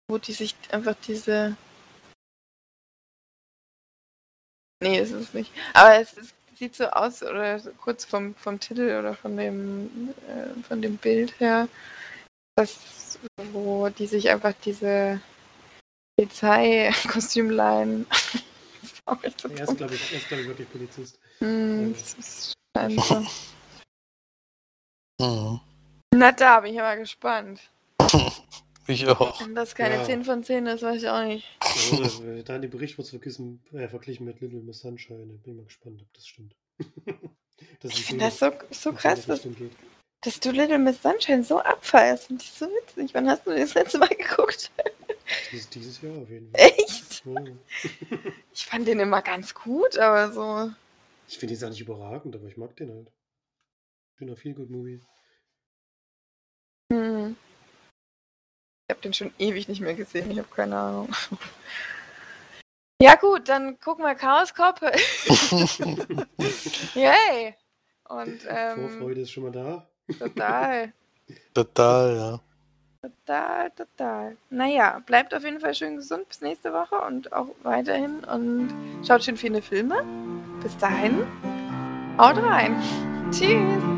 wo die sich einfach diese. Nee, ist es nicht. Aber es ist, sieht so aus, oder kurz vom, vom Titel oder von dem, äh, von dem Bild her, dass, wo die sich einfach diese Polizei-Kostümlein. (laughs) er ist, glaube ich, glaub ich, wirklich Polizist. Mm, das ist scheinbar. (laughs) Mhm. Na, da bin ich aber gespannt. (laughs) ich auch. Wenn das keine ja. 10 von 10 ist, weiß ich auch nicht. Ja, (laughs) da die Bericht wird verglichen, äh, verglichen mit Little Miss Sunshine. Bin ich mal gespannt, ob das stimmt. (laughs) das ich finde das so, so krass, dass, dass, du Little Miss Sunshine so abfeierst. Finde ich so witzig. Wann hast du das letzte Mal geguckt? Dieses, dieses Jahr auf jeden Fall. Echt? Ja. ich fand den immer ganz gut, aber so. Ich finde ihn auch nicht überragend, aber ich mag den halt. Schöner Feel-Good-Movie. Hm. Ich habe den schon ewig nicht mehr gesehen, ich habe keine Ahnung. (laughs) Ja gut, dann gucken wir Chaos Cop. (laughs) (laughs) Yay! Und, ähm, Vorfreude ist schon mal da. Total. Total, ja. Total, total. Naja, bleibt auf jeden Fall schön gesund bis nächste Woche und auch weiterhin und schaut schön viele Filme. Bis dahin, haut rein. Tschüss.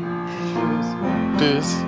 Tschüss.